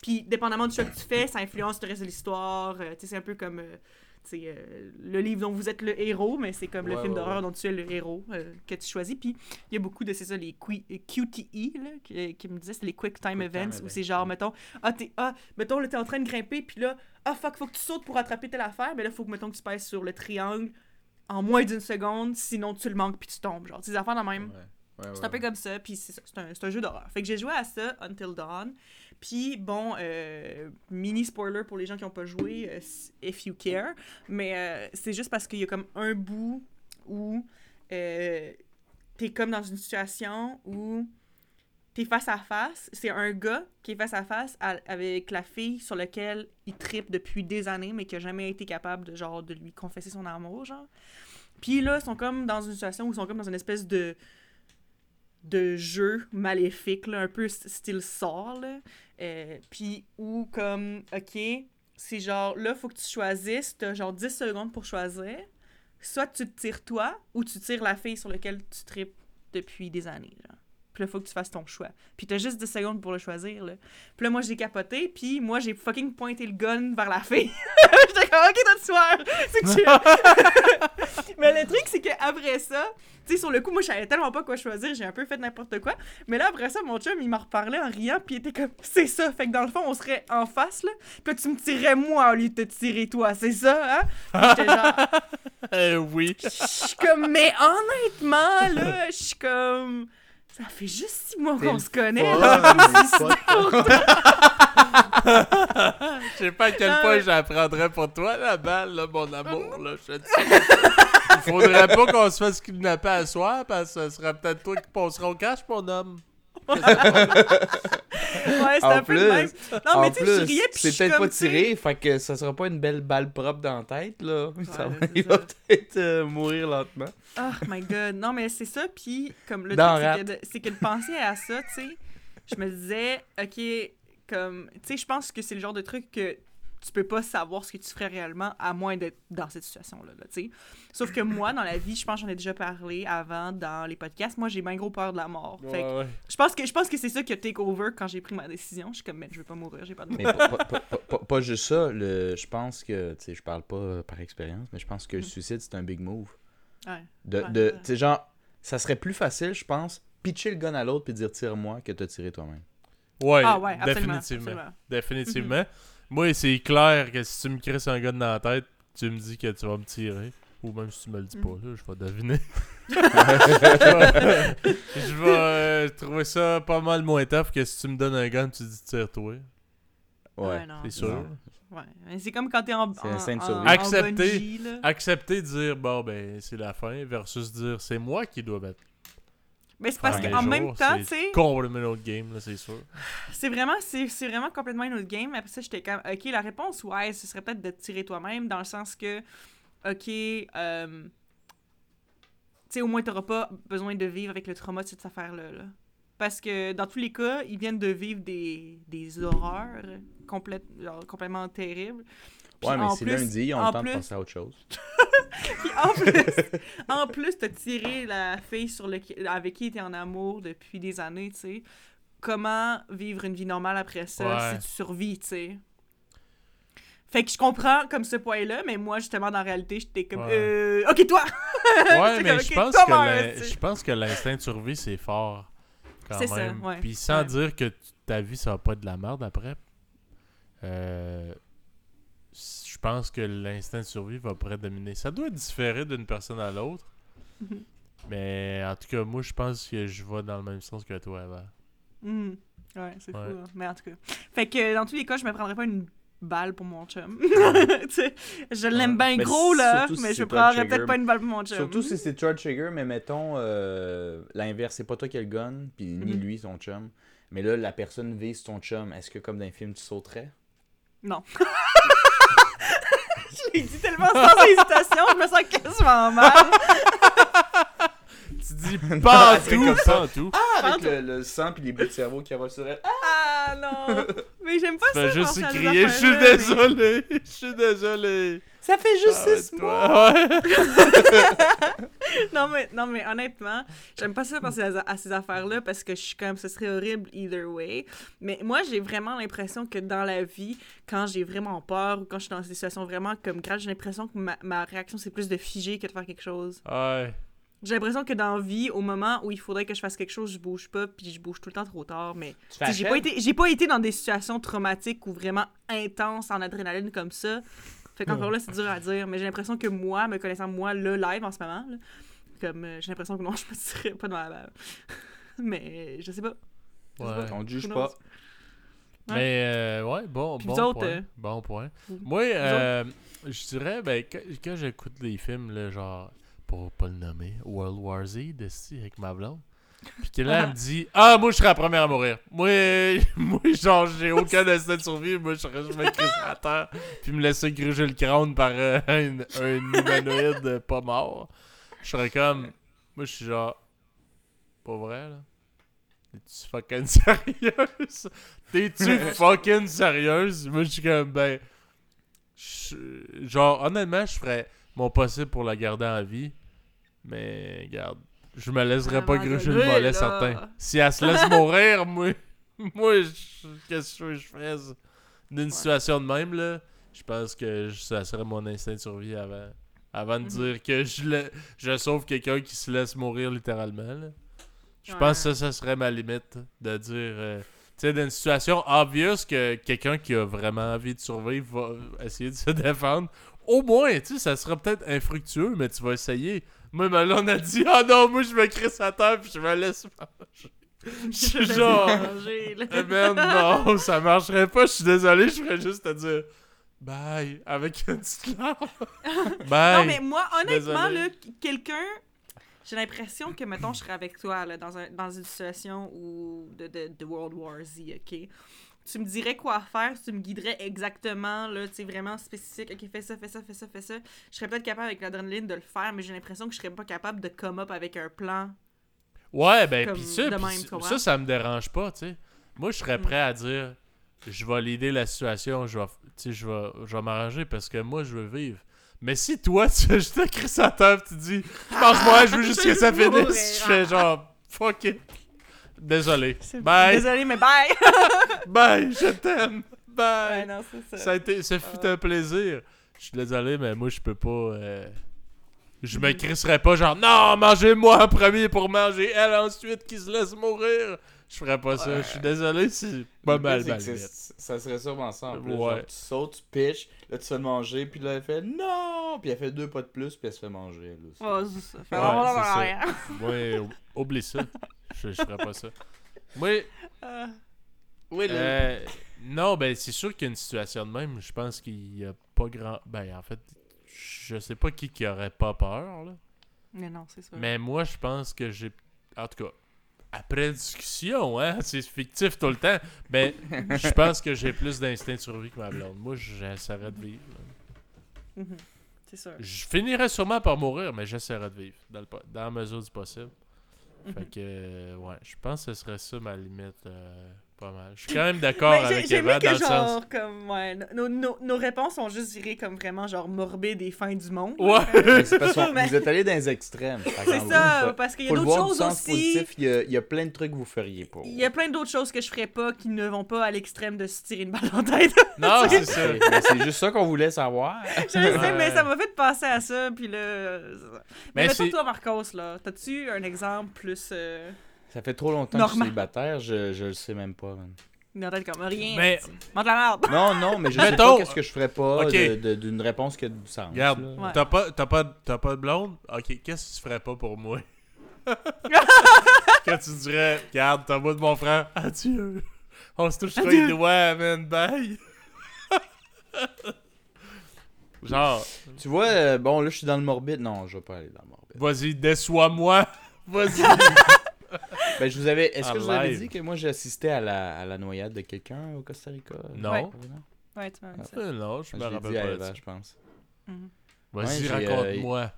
Puis, dépendamment du choix que tu fais, ça influence le reste de l'histoire. euh, tu sais, c'est un peu comme euh, euh, le livre dont vous êtes le héros, mais c'est comme le film ouais, d'horreur ouais. dont tu es le héros euh, que tu choisis. Puis, il y a beaucoup de, c'est ça, les qui- euh, QTE, là, qui, qui me disaient, c'est les Quick Time Quick Time Events, où Events, c'est genre, mettons, ah, t'es, ah, mettons, là, t'es en train de grimper, puis là, ah, fuck, faut que tu sautes pour attraper telle affaire, mais là, faut que, mettons, que tu pèses sur le triangle en moins d'une seconde, sinon tu le manques puis tu tombes. Genre, des affaires de même. C'est un peu comme ça, puis c'est un, c'est un jeu d'horreur. Fait que j'ai joué à ça, Until Dawn. Puis bon, euh, mini spoiler pour les gens qui n'ont pas joué, euh, if you care, mais euh, c'est juste parce qu'il y a comme un bout où t'es comme dans une situation où t'es face à face. C'est un gars qui est face à face avec la fille sur laquelle il tripe depuis des années, mais qui a jamais été capable de genre de lui confesser son amour, genre. Puis là, ils sont comme dans une situation où ils sont comme dans une espèce de de jeu maléfique, là, un peu st- style sort. Euh, puis où, comme, OK, c'est genre, là, faut que tu choisisses, t'as genre 10 secondes pour choisir. Soit tu te tires toi, ou tu tires la fille sur laquelle tu tripes depuis des années. Puis là, faut que tu fasses ton choix. Puis t'as juste 10 secondes pour le choisir, là. Puis là, moi, j'ai capoté, puis moi, j'ai fucking pointé le gun vers la fille. J'étais comme, OK, t'as soir! C'est! Mais le truc, c'est qu'après ça, tu sais, sur le coup, moi, je savais tellement pas quoi choisir, j'ai un peu fait n'importe quoi. Mais là, après ça, mon chum, il m'en reparlait en riant, puis il était comme, c'est ça. Fait que dans le fond, on serait en face, là. Puis là, tu me tirais moi au lieu de te tirer toi, c'est ça, hein? J'étais genre, Euh, oui. je suis comme, mais honnêtement, là, je suis comme. Ça fait juste six mois qu'on se connaît. je sais pas à quel Ah point j'apprendrais pour toi la balle, là, mon amour. Là, je te dis. Il faudrait pas qu'on se fasse kidnapper à soir parce que ce sera peut-être toi qui passeras au cash, mon homme. Ouais, c'est un peu le même. plus, Non, mais tu sais, je plus, riais, puis je c'est peut-être pas tiré, fait que ça sera pas une belle balle propre dans la tête, là. Ça va- c'est il va peut-être euh, mourir lentement. Oh my god. Non, mais c'est ça. Puis, comme le truc, c'est que, de- c'est que de penser à ça, tu sais, je me disais, OK, comme, tu sais, je pense que c'est le genre de truc que tu peux pas savoir ce que tu ferais réellement à moins d'être dans cette situation-là, là. Sauf que moi, dans la vie, je pense que j'en ai déjà parlé avant dans les podcasts, moi, j'ai bien gros peur de la mort. Fait que Ouais, ouais. je pense que, je pense que c'est ça qui a take over quand j'ai pris ma décision. Je suis comme, mais je veux pas mourir, j'ai pas de Mais pas, pas- pas- pas- pas- pas juste ça, le, je pense que, tu sais, je parle pas euh, par expérience, mais je pense que le Mm. suicide, c'est un big move. Ouais. De, Ouais, de ouais. tu sais, genre, ça serait plus facile, je pense, pitcher le gun à l'autre puis dire tire-moi que te tirer toi-même. Ouais, Ah ouais, absolument. définitivement. absolument. Définitivement. Moi, c'est clair que si tu me crisses un gun dans la tête, tu me dis que tu vas me tirer. Ou même si tu me le dis pas, Mm. là, je vais deviner. je vais euh, trouver ça pas mal moins tough que si tu me donnes un gun, tu dis tire-toi. Ouais. non. C'est sûr. Non. Ouais. Mais C'est comme quand t'es en, C'est en, en- Accepter. bungee, là. Accepter de dire, bon, ben, c'est la fin, versus dire, c'est moi qui dois mettre. Mais c'est parce qu'en même temps, c'est tu sais, complètement un autre game, là, c'est sûr. c'est vraiment, c'est, c'est vraiment complètement une autre game. Après ça, j'étais comme, ok, la réponse, ouais, ce serait peut-être de te tirer toi-même, dans le sens que, ok, euh, tu sais, au moins, t'auras pas besoin de vivre avec le trauma de cette affaire-là. là. Parce que dans tous les cas, ils viennent de vivre des, des horreurs complète, genre, complètement terribles. Puis Ouais, mais c'est lundi, on a le temps de penser à autre chose. Puis en plus, en plus, t'as tiré la fille sur le, avec qui t'es en amour depuis des années, tu sais. Comment vivre une vie normale après ça Ouais. si tu survis, tu sais? Fait que je comprends comme ce point-là, mais moi, justement, dans la réalité, j'étais comme, Ouais. euh, ok, toi! Ouais, mais je pense, toi, que je pense que l'instinct de survie, c'est fort. Quand C'est ça, même. ouais. Puis sans dire que ta vie, ça va pas être de la merde après. euh, pense que l'instinct de survie va prédominer. Ça doit différer d'une personne à l'autre. Mhm. Mais en tout cas, moi, je pense que je vais dans le même sens que toi avant. Hmm. Ouais, c'est Ouais. fou, hein. mais en tout cas. Fait que dans tous les cas, je me prendrais pas une balle pour mon chum. Je l'aime bien gros, là, si mais je le prendrais peut-être pas une balle pour mon chum. Surtout si c'est le trigger, mais mettons euh, l'inverse, c'est pas toi qui as le gun, puis ni Mhm. lui, son chum. Mais là, la personne vise ton chum. Est-ce que, comme dans les films, tu sauterais? Non. je l'ai dit tellement sans hésitation, je me sens quasiment mal. Tu dis pas c'est tout, comme ça. pas tout. Ah, avec le, le sang puis les bouts de cerveau qui avalent sur elle. Ah non! Mais j'aime pas Fais ça. juste à des crier, je suis désolé, je suis désolé. Ça fait juste six mois. Non mais, non, mais honnêtement, j'aime pas ça penser à, à ces affaires-là parce que je suis comme, ce serait horrible either way. Mais moi, j'ai vraiment l'impression que dans la vie, quand j'ai vraiment peur ou quand je suis dans des situations vraiment comme graves, j'ai l'impression que ma, ma réaction, c'est plus de figer que de faire quelque chose. Ouais. J'ai l'impression que dans la vie, au moment où il faudrait que je fasse quelque chose, je bouge pas, puis je bouge tout le temps trop tard. Mais j'ai pas été j'ai pas été dans des situations traumatiques ou vraiment intenses en adrénaline comme ça. Fait qu'encore là, c'est dur à dire, mais j'ai l'impression que moi, me connaissant moi, le live en ce moment, là, comme euh, j'ai l'impression que non, je me tirerais pas dans la balle. mais je sais pas. Je sais Ouais. pas. On juge pas. Ouais. Mais euh, ouais, bon, Puis bon autres, point. euh, Bon point. Moi, euh, je dirais, ben, quand, quand j'écoute des films, là, genre, pour pas le nommer, World War Z, de avec ma blonde, puis que là, elle me dit Ah, moi, je serais la première à mourir. Moi, moi genre, j'ai aucun instinct de survie. Moi, je serais je m'écris à terre, puis me laisser gruger le crâne par euh, un, un humanoïde pas mort. Je serais comme. Moi, je suis genre. Pas vrai, là T'es-tu fucking sérieuse? T'es-tu fucking sérieuse? Moi, je suis comme, ben. genre, honnêtement, je ferais mon possible pour la garder en vie. Mais, regarde, je me laisserais pas gruger le mollet, certain. Si elle se laisse mourir, moi, moi, je- qu'est-ce que je ferais d'une situation de même, là? Je pense que je- ça serait mon instinct de survie avant. Avant de Mhm. dire que je, la- je sauve quelqu'un qui se laisse mourir littéralement, là. Je Ouais. pense que ça, ça serait ma limite. De dire. euh, tu sais, dans une situation obvious que quelqu'un qui a vraiment envie de survivre va essayer de se défendre. Au moins, tu sais, ça sera peut-être infructueux, mais tu vas essayer. Moi, mais là, on a dit, ah non, moi, je me crisse à terre puis je me laisse manger. Je suis genre. manger, là. Eh non, ça marcherait pas, je suis désolé, je ferais juste te dire bye avec une petite larme. Bye. Non, mais moi, honnêtement, là, quelqu'un. J'ai l'impression que, mettons, je serais avec toi là, dans, un, dans une situation où de, de, de World War Z, OK? Tu me dirais quoi faire, tu me guiderais exactement, là, tu sais, vraiment spécifique. OK, fais ça, fais ça, fais ça, fais ça. Je serais peut-être capable avec l'adrénaline de le faire, mais j'ai l'impression que je serais pas capable de come up avec un plan. Ouais, ben, pis ça, pis même, ça- ça, me dérange pas, tu sais. Moi, je serais Mm. prêt à dire, je vais l'aider la situation, je vais, je vais, je vais m'arranger parce que moi, je veux vivre. Mais si toi, tu fais juste écrire sa table, tu dis, pense-moi, je veux juste que ça finisse, je fais genre, fuck it. Désolé. Bye. Désolé, mais bye! Bye, je t'aime. Bye. ouais, non, c'est ça. Ça, a été, ça fut un plaisir. Je suis désolé, mais moi, je peux pas. euh, Je me crisserais pas genre, non, mangez-moi en premier pour manger elle ensuite qui se laisse mourir. Je ferais pas ça. Je suis désolé, c'est pas mal Ça serait sûrement ça en plus. Ouais. Genre, tu sautes, tu pitches, là tu fais manger, puis là elle fait non! Puis elle fait deux pas de plus, puis elle se fait manger elle aussi. Oh, ça. Fait, Ouais, ça. oublie ça. Je, je ferais pas ça. Moi, Ah. Oui, là. euh, non, ben c'est sûr qu'il y a une situation de même. Je pense qu'il y a pas grand. Ben en fait, je sais pas qui qui aurait pas peur, là. Mais non, c'est sûr. Mais moi, je pense que j'ai. En tout cas, après discussion, hein, c'est fictif tout le temps. Mais je pense que j'ai plus d'instinct de survie que ma blonde. Moi, j'essaierais de vivre. Mhm. C'est sûr. Je finirais sûrement par mourir, mais j'essaierais de vivre dans, le dans la mesure du possible. Fait Mhm. que, euh, ouais, je pense que ce serait ça ma limite. euh, pas mal. Je suis quand même d'accord avec Eva aimé dans que le genre, sens. comme, ouais, nos, nos, nos réponses sont juste virées comme vraiment genre morbides et fin du monde. Ouais. Mais c'est parce que Mais- vous êtes allé dans les extrêmes. C'est ça, vous, parce qu'il y a d'autres choses sens aussi. positif, il y, a, il y a plein de trucs que vous feriez pas. Il y a plein d'autres choses que je ferais pas qui ne vont pas à l'extrême de se tirer une balle en tête. Non, c'est ça. C'est juste ça qu'on voulait savoir. je sais, Ouais. mais ça m'a fait penser à ça, puis là... Mais, Mais toi, Marcos, là, t'as-tu un exemple plus... Euh... Ça fait trop longtemps que je suis célibataire, je, je le sais même pas. man. Une tête comme rien. Mais- Mange la merde. Non, non, mais je sais Mettons- pas qu'est-ce que je ferais pas d'une réponse qui a du sens. Regarde. Ouais. t'as pas, t'as pas, t'as pas de blonde? Ok, qu'est-ce que tu ferais pas pour moi? Quand tu dirais, regarde, t'as moi de mon frère, adieu. On se Adieu. les doigts, man, bye. Genre, Tu vois, euh, bon, là, je suis dans le morbide. Non, je vais pas aller dans le morbide. vas-y, déçois-moi. Vas-y. Ben, je vous avais. Est-ce que je vous avais dit que moi, j'ai assisté à la, à la noyade de quelqu'un au Costa Rica? Non. Ouais. Non? Ouais, tu m'as dit ça. Euh, non, je me rappelle pas Eva, je pense. Mhm. Vas-y, Ouais, j'ai, raconte-moi.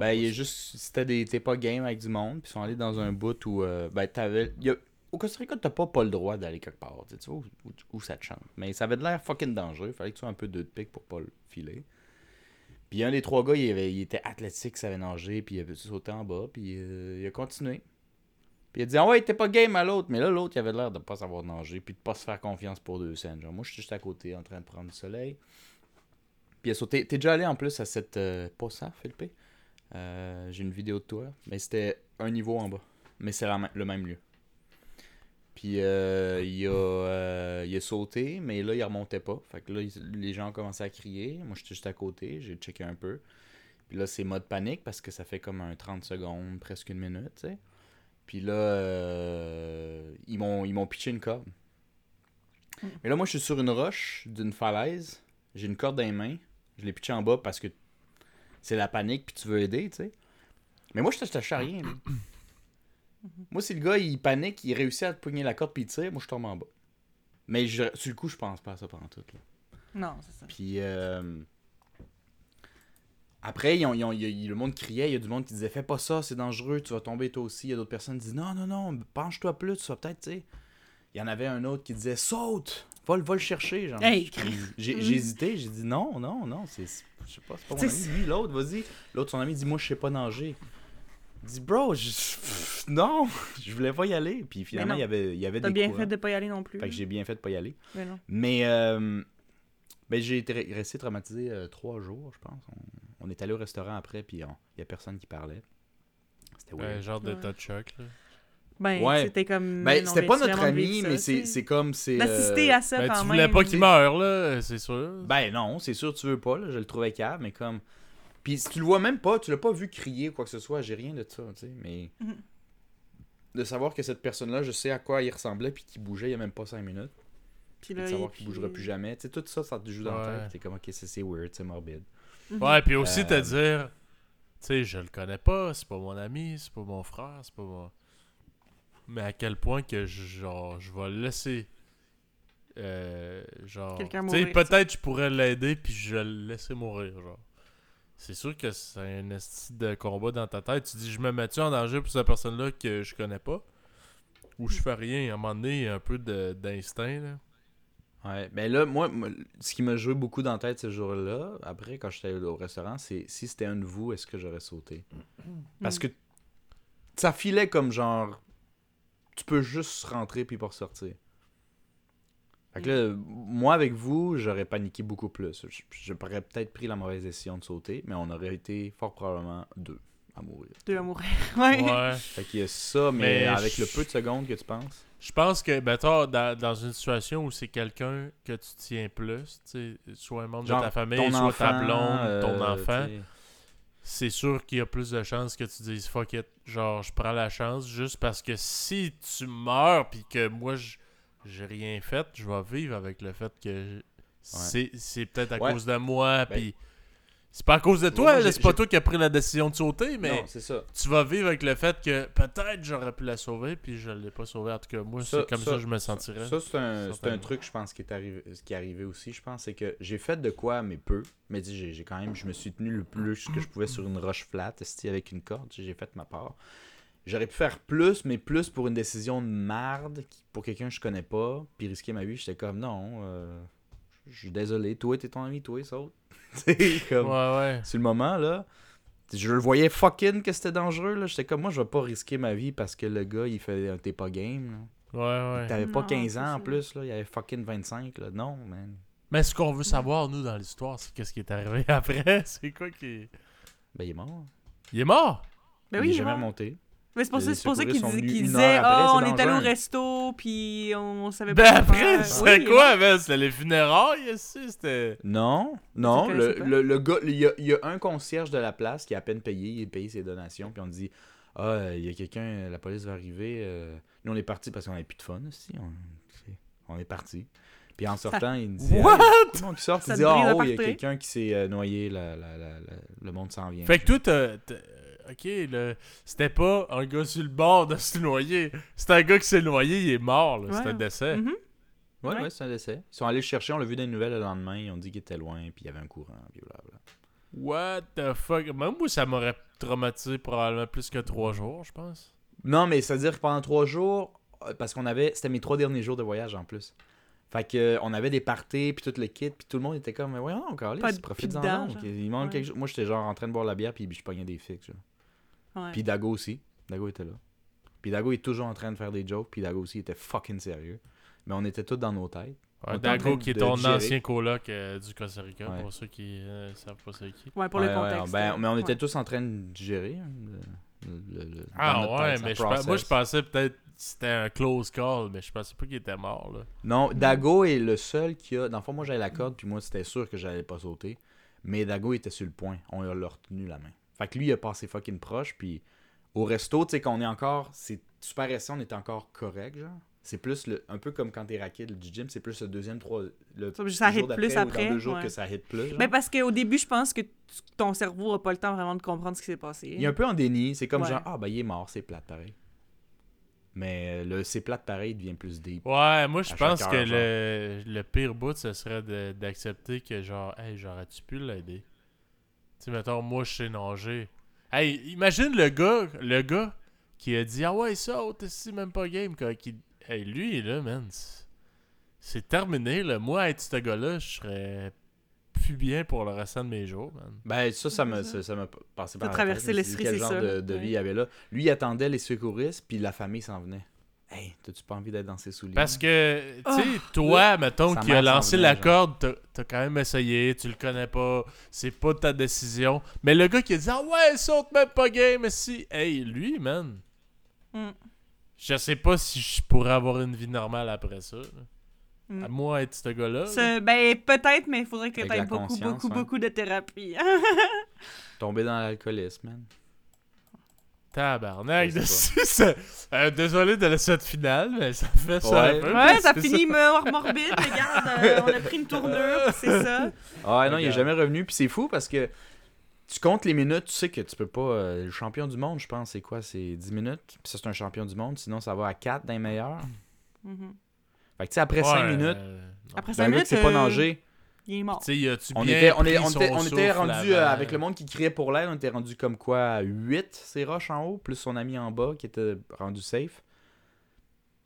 Ben, il y a juste. C'était des. T'es pas game avec du monde, puis ils sont allés dans un bout où. euh, ben, t'avais. a- Au Costa Rica, t'as pas, pas le droit d'aller quelque part. Tu vois où, où- où ça te chante. Mais ça avait de l'air fucking dangereux. Fallait que tu sois un peu deux de pique pour pas le filer. Puis un des trois gars, il, avait- il était athlétique, savait nager, puis il avait sauté en bas, puis euh, il a continué. Puis il a dit, ah ouais, t'es pas game à l'autre. Mais là, l'autre, il avait l'air de pas savoir nager, puis de pas se faire confiance pour deux scènes. Genre, moi, je suis juste à côté en train de prendre du soleil. Puis il a sauté. T'es déjà allé en plus à cette. Euh, pas ça, Philippe Euh, J'ai une vidéo de toi. Mais c'était un niveau en bas. Mais c'est le même lieu. Puis euh, il, a, euh, il a sauté, mais là, il remontait pas. Fait que là, les gens ont commencé à crier. Moi, j'étais juste à côté. J'ai checké un peu. Puis là, c'est mode panique parce que ça fait comme un 30 secondes, presque une minute, tu sais. Puis là, euh, ils m'ont pitché une corde. Mais là, moi, je suis sur une roche d'une falaise. J'ai une corde dans les mains. Je l'ai pitché en bas parce que c'est la panique puis tu veux aider, tu sais. Mais moi, je touche à rien. Là. moi, si le gars, il panique, il réussit à pogner la corde puis il tire, moi, je tombe en bas. Mais je, sur le coup, je pense pas à ça pendant tout. Là. Non, c'est ça. Puis euh, après, ils ont- ils ont- le monde criait, il y a du monde qui disait Fais pas ça, c'est dangereux, tu vas tomber toi aussi. Il y a d'autres personnes qui disent Non, non, non, penche-toi plus, tu vas peut-être, tu sais. Il y en avait un autre qui disait Saute, va, le- va le chercher. Genre. Hey, J'ai j'ai hésité, j'ai dit Non, non, non, c'est. c'est- Je sais pas, c'est pas mon ami. Lui, l'autre, vas-y. L'autre, son ami dit Moi, je sais pas nager. Il dit Bro, je- pff, non, je voulais pas y aller. Puis finalement, il y avait, il y avait T'as des bien courants. fait de pas y aller non plus. Fait que j'ai bien fait de pas y aller. Mais non. Mais euh, ben, j'ai été re- resté traumatisé euh, trois jours, je pense. On, on est allé au restaurant après, puis il n'y a personne qui parlait. C'était genre Ouais. d'état de choc, là. Ben, Ouais. c'était comme. Ben, non, c'était pas notre ami, ça, mais c'est comme. c'est D'assister euh, à ça Ben, quand tu même. voulais pas qu'il meure, là, c'est sûr. Ben non, c'est sûr, tu veux pas, là, je le trouvais cave, mais comme. Puis si tu le vois même pas, tu l'as pas vu crier ou quoi que ce soit, j'ai rien de ça, tu sais, mais. Mhm. De savoir que cette personne-là, je sais à quoi il ressemblait, puis qu'il bougeait il y a même pas 5 minutes. Puis là, de savoir il- qu'il bougera plus jamais. Tu sais, tout ça, ça te joue dans la tête. T'es comme, ok, c'est c'est weird, c'est morbide. Mhm. Ouais, puis aussi te Euh, dire, tu sais, je le connais pas, c'est pas mon ami, c'est pas mon frère, c'est pas mon. Mais à quel point que, je- genre, je vais laisser. Euh, genre. Quelqu'un Tu sais, mourir, peut-être je pourrais l'aider, puis je vais le laisser mourir, genre. C'est sûr que c'est un esti de combat dans ta tête. Tu dis, je me mets-tu en danger pour cette personne-là que je connais pas? Ou je fais rien, à un moment donné, il y a un peu d'instinct, là. Ouais, mais là, moi, moi, ce qui m'a joué beaucoup dans la tête ce jour-là, après, quand j'étais au restaurant, c'est si c'était un de vous, est-ce que j'aurais sauté? Parce que ça filait comme genre. Tu peux juste rentrer puis pas ressortir. Fait que là, moi, avec vous, j'aurais paniqué beaucoup plus. Je- J'aurais peut-être pris la mauvaise décision de sauter, mais on aurait été fort probablement deux à mourir. Deux à mourir. Ouais. Ouais. Fait qu'il y a ça, mais, Mais avec je- le peu de secondes que tu penses. Je pense que, mettons, dans, dans une situation où c'est quelqu'un que tu tiens plus, tu sais, soit un membre Genre, de ta famille, ton soit enfant, ta blonde, ton euh, enfant, tu sais. c'est sûr qu'il y a plus de chances que tu dises fuck it, genre je prends la chance juste parce que si tu meurs puis que moi je- j'ai rien fait, je vais vivre avec le fait que c'est c'est peut-être à Ouais. cause de moi Ben, puis c'est pas à cause de toi, c'est pas toi qui as pris la décision de sauter, mais Non, c'est ça. tu vas vivre avec le fait que peut-être j'aurais pu la sauver puis je l'ai pas sauvée. En tout cas, moi c'est comme ça, que je me sentirais. Ça, c'est un, c'est un truc, je pense, qui est arrivé, qui est arrivé aussi. Je pense, c'est que j'ai fait de quoi, mais peu. Mais dis, j'ai quand même, je me suis tenu le plus que je pouvais sur une roche flat, esti, avec une corde. J'ai fait ma part. J'aurais pu faire plus, mais plus pour une décision de marde, pour quelqu'un que je connais pas, puis risquer ma vie. J'étais comme, non, euh, je suis désolé. Toi, t'es ton ami, toi, saute. Comme, Ouais, ouais. sur le moment, là, je le voyais fucking que c'était dangereux, là. J'étais comme, moi, je vais pas risquer ma vie parce que le gars, il fait un t'es pas game, là. Ouais, ouais. T'avais pas Non, 15 c'est ans en plus, là. Il y avait fucking 25, là. Non, man. Mais ce qu'on veut savoir, nous, dans l'histoire, c'est qu'est-ce qui est arrivé après. C'est quoi qui. Ben, il est mort. Il est mort! Ben il oui, est il est jamais remonté. Mais c'est pour ça, pour ça qu'il secouristes sont dis- venus qu'il une disait heure après, Ah, on est allé au resto, puis on savait Ben pas. quoi après, est quoi, man? C'était les funérailles ici? C'était. Non, non. Le, le, le gars, il y, a, il y a un concierge de la place qui a à peine payé. Il a payé ses donations. Puis on dit Ah, il y a quelqu'un, la police va arriver. euh, Nous, on est parti parce qu'on avait plus de fun aussi. On, est parti. Puis en sortant, il me dit What? Hey, tout le monde qui sort, Ça il dit Ah, oh, il y a quelqu'un qui s'est euh, noyé. la- la- la- la- le monde s'en vient. Fait que toi, Ok, le... c'était pas un gars sur le bord de se noyer. C'était un gars qui s'est noyé, il est mort, là. Ouais. C'était un décès. Mhm. Ouais, ouais, Ouais. c'est un décès. Ils sont allés le chercher, on l'a vu dans les nouvelles le lendemain. Ils ont dit qu'il était loin, puis il y avait un courant, puis blablabla. What the fuck? Même moi, ça m'aurait traumatisé probablement plus que trois jours, je pense. Non, mais c'est-à-dire que pendant trois jours, euh, parce qu'on avait. C'était mes trois derniers jours de voyage en plus. Fait que euh, on avait des parties, puis tout le kit, puis tout le monde était comme, mais voyons, encore, profite-en. Il manque Ouais. quelque chose. Moi, j'étais genre en train de boire la bière, puis je pognais des fixes. genre. Ouais. Puis Dago aussi. Dago était là. Puis Dago est toujours en train de faire des jokes, puis Dago aussi était fucking sérieux. Mais on était tous dans nos têtes. Ouais, Dago, train qui est de ton digérer. ancien coloc euh, du Costa Rica, Ouais. pour ceux qui euh, savent pas c'est qui. Ouais, pour Ouais, le ouais, contexte. ben, mais on ouais. était tous en train de digérer. hein, le- le- le- dans Ah ouais, mais je moi, je pensais peut-être que c'était un close call, mais je pensais pas qu'il était mort, là. Non, Dago est le seul qui a. Dans le fond, moi j'avais la corde, puis moi c'était sûr que j'allais pas sauter. Mais Dago était sur le point. On lui a retenu la main. Fait que lui, il a passé fucking proche, puis au resto, tu sais, qu'on est encore. C'est super récent, on est encore correct, genre. C'est plus le, un peu comme quand t'es raqué du gym, c'est plus le deuxième, trois. Le Ça, hit plus d'après ou après, Dans deux jours ouais. que ça hit plus. genre. Ben parce qu'au début, je pense que ton cerveau a pas le temps vraiment de comprendre ce qui s'est passé. Il est un peu en déni. C'est comme Ouais. genre, ah, ben il est mort, c'est plate pareil. Mais le c'est plate pareil devient plus deep. Ouais, moi, je pense que le, le pire bout, ce serait d'accepter que, genre, hey, j'aurais-tu pu l'aider? Tu sais, mettons, moi, je sais nager. Hey, imagine le gars, le gars qui a dit, ah ouais, ça, t'es si même pas game, quoi. Qui... Hey, lui, là, man, c'est- terminé, là. Moi, être ce gars-là, je serais plus bien pour le restant de mes jours, man. Ben, ça, ça m'a ça, ça passé par la traversé l'esprit, c'est genre ça. de, de Ouais. vie il y avait là? Lui, il attendait les secouristes, puis la famille s'en venait. Hey, t'as-tu pas envie d'être dans ses souliers? Parce que, tu sais, Oh, toi, mettons, sa qui a lancé la corde, t'as t'as quand même essayé, tu le connais pas, c'est pas ta décision. Mais le gars qui a dit, ah ouais, saute même pas game, si. Hey, lui, man, Mm. je sais pas si je pourrais avoir une vie normale après ça. là. Mm. À moi, être ce gars-là. Ce- ben peut-être, mais il faudrait que Avec tu aies la beaucoup, beaucoup, beaucoup de thérapie. Tomber dans l'alcoolisme, man. Tabarnak. Euh, désolé de la cette finale, mais ça fait ça Ouais. un peu. ouais, ça c'est finit mort morbide. Regarde, euh, on a pris une tournure, c'est ça. Ah non, il est jamais revenu, puis c'est fou parce que tu comptes les minutes, tu sais que tu peux pas. euh, le champion du monde, je pense, c'est quoi C'est 10 minutes, puis ça, c'est un champion du monde, sinon ça va à 4 dans les meilleurs. Mhm. Fait que tu sais, après 5 Ouais, minutes, euh, non. Après d'un 5 gars minutes, sait pas nager. Il est mort. Tu On bien était, on, est- était, on était rendu avant? avec le monde qui criait pour l'aide, on était rendu comme quoi à 8 ces roches en haut, plus son ami en bas qui était rendu safe.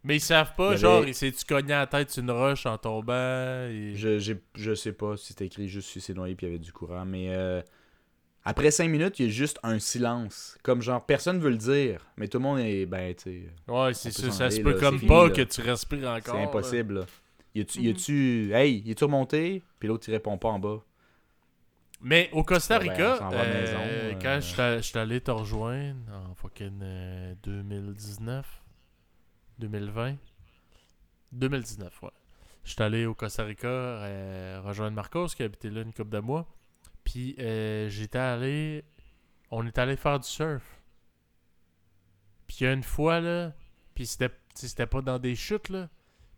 Mais ils savent pas, avait- genre, il s'est-tu cogné à la tête une roche en tombant et... Je, je sais pas si c'était écrit juste si c'est noyé puis il y avait du courant, mais euh, après 5 minutes, il y a juste un silence. Comme genre, personne veut le dire, mais tout le monde est, ben, tu sais, Ouais, c'est ça, ça se peut là, comme pas fini, que tu respires encore. c'est là. impossible. là. Y a-tu, y a-tu, hey, y a-tu remonté? Puis l'autre, il répond pas en bas. Mais au Costa Ben, Rica, euh, maison, euh. quand j'étais j'étais allé te rejoindre en fucking euh, 2019, 2020, 2019, ouais. J'étais allé au Costa Rica euh, rejoindre Marcos qui habitait là une couple de mois. Puis euh, j'étais allé, on est allé faire du surf. Puis il y a une fois là, puis c'était pas dans des chutes là,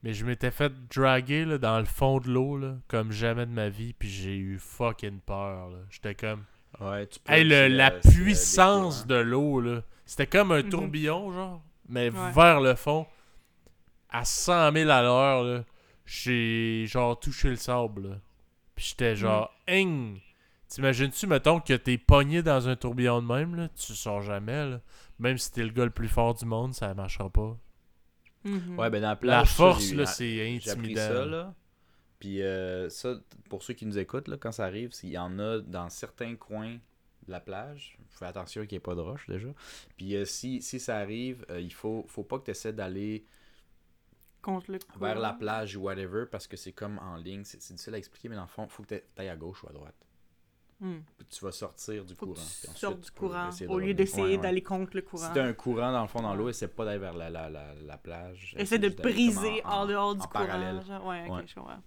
mais je m'étais fait draguer là, dans le fond de l'eau là, comme jamais de ma vie, puis j'ai eu fucking peur là. J'étais comme Ouais, tu peux. Hey, le- la euh, euh, puissance de l'eau, là. C'était comme un Mhm. tourbillon, genre, mais Ouais. vers le fond, à 100 000 à l'heure, là. J'ai, genre, touché le sable, là. Puis j'étais genre, Hein! T'imagines-tu, mettons, que t'es pogné dans un tourbillon de même, là? Tu sors jamais, là. Même si t'es le gars le plus fort du monde, ça marchera pas. Mhm. Ouais, ben dans la plage. La force, là, c'est intimidant. ça, là. Puis euh, ça, pour ceux qui nous écoutent, là, quand ça arrive, il y en a dans certains coins de la plage. Fais attention qu'il n'y ait pas de roche déjà. Puis euh, si, si ça arrive, euh, il faut, faut pas que tu essaies d'aller Contre le vers la plage ou whatever parce que c'est comme en ligne. C'est c'est difficile à expliquer, mais dans le fond, il faut que tu ailles à gauche ou à droite. Hmm. Puis tu vas sortir du Faut que courant. tu tu du courant au lieu revenir. d'essayer Ouais, ouais. d'aller contre le courant. Si t'as un courant dans le fond dans l'eau, essaie pas d'aller vers la, la, la, la plage. Essaie de briser en, dehors du en courant. parallèle. genre. Ouais, ok, Ouais. je comprends.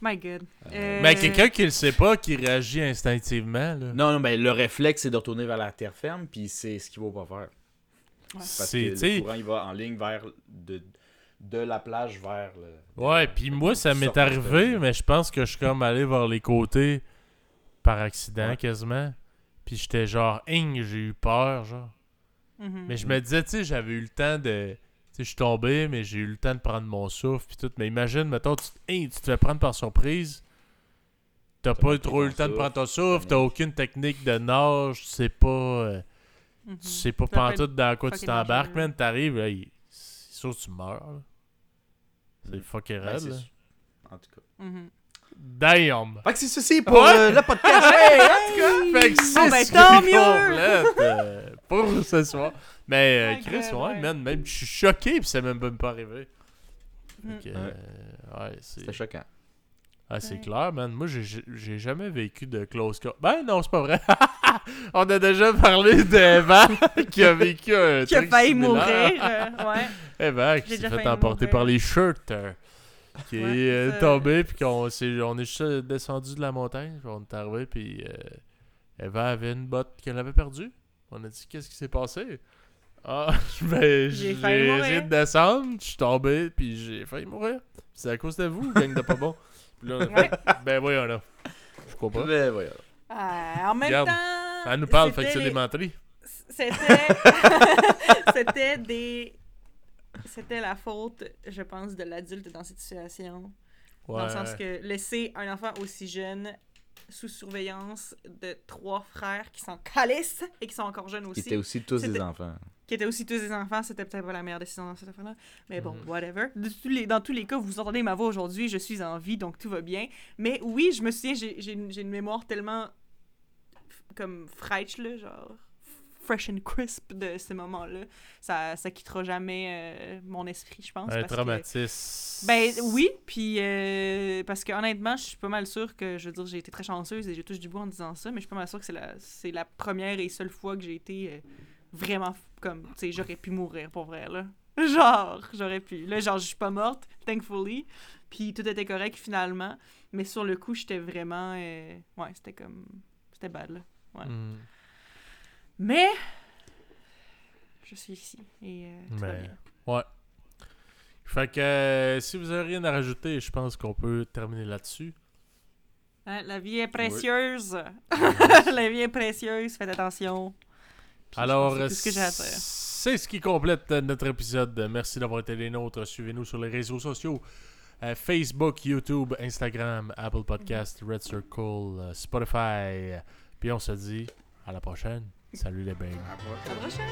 My God. Euh, Euh, Mais quelqu'un qui le sait pas, qui réagit instinctivement, là. Non, non, ben le réflexe, c'est de retourner vers la terre ferme, puis c'est ce qu'il va pas faire. Ouais. Parce C'est, que le courant, il va en ligne vers de, de la plage vers le... Ouais, puis moi, ça m'est sors arrivé, de- mais je pense que je suis comme allé vers les côtés par accident Ouais. quasiment. Puis j'étais genre, Ing, j'ai eu peur, genre. mhm. Mais je me disais, tu sais, j'avais eu le temps de. Tu sais, je suis tombé, mais j'ai eu le temps de prendre mon souffle, puis tout. Mais imagine, mettons, tu, Hey, tu te fais prendre par surprise. T'as pas trop eu le temps de souffle, prendre ton souffle, t'as aucune technique de nage, tu sais pas. euh, Mhm. Tu sais pas pantoute dans quoi tu t'embarques, man. T'arrives, là, il- c'est sûr que tu meurs, là. C'est Mm. fucking Ben, raide, là. En tout cas. Mhm. Damn! Fait que c'est ceci pour Ouais. euh, le podcast. Hey, hey! Fait que c'est ben, ce tant qui mieux! complète, euh, pour ce soir. Mais euh, Chris, ouais, ouais. man, même je suis choqué pis c'est même même pas arrivé. Mm. Ouais. euh, ouais, c'est C'était choquant. ah, c'est Ouais. clair, man. Moi, j'ai- jamais vécu de close call. Ben non, c'est pas vrai. On a déjà parlé d'Evan qui a vécu un Qui a failli mourir. ouais. Evan qui s'est fait emporter mourir. par les shirts. Euh, qui Ouais, est euh, ça- tombé puis qu'on s'est on est juste euh, descendu de la montagne puis on est arrivé puis euh, Eva avait une botte qu'elle avait perdue on a dit qu'est-ce qui s'est passé? Ah ben J'ai essayé de descendre je suis tombé puis j'ai failli mourir c'est à cause de vous gang de pas bon Puis là, on a fait, ben voyons là je crois pas Ben, voilà. Ah, en même Regarde, temps. elle nous parle fait que c'est des menteries C'était. c'était des. C'était la faute, je pense, de l'adulte dans cette situation. ouais Dans le sens que laisser un enfant aussi jeune sous surveillance de trois frères qui sont calisses et qui sont encore jeunes aussi, étaient aussi tous des enfants. qui étaient aussi tous des enfants, c'était peut-être pas la meilleure décision dans cette affaire-là. Mais bon, Mhm. whatever. De tous les, dans tous les cas, vous entendez ma voix aujourd'hui, je suis en vie, donc tout va bien. Mais oui, je me souviens, j'ai j'ai une, une mémoire tellement comme fraîche, là, genre fresh and crisp de ce moment-là. Ça, ça quittera jamais euh, mon esprit, je pense. un parce que- traumatisme ben oui, puis euh, parce que honnêtement, je suis pas mal sûre que, je veux dire, j'ai été très chanceuse et je touche du bois en disant ça, mais je suis pas mal sûre que c'est la, c'est la première et seule fois que j'ai été euh, vraiment comme, tu sais, j'aurais pu mourir pour vrai, là. Genre, j'aurais pu. Là, genre, je suis pas morte, thankfully, puis tout était correct finalement, mais sur le coup, j'étais vraiment, euh, ouais, c'était comme, c'était bad, là. Ouais. Hmm. Mais, je suis ici et euh, tout va Mais- bien. Ouais. Fait que euh, si vous avez rien à rajouter, je pense qu'on peut terminer là-dessus. Hein, la vie est précieuse. la vie est précieuse, faites attention. Puis Alors, c'est ce que j'ai à dire. c'est ce qui complète notre épisode. Merci d'avoir été les nôtres. Suivez-nous sur les réseaux sociaux. euh, Facebook, YouTube, Instagram, Apple Podcast, Red Circle, euh, Spotify. Puis on se dit à la prochaine. Salut les bains. À la prochaine.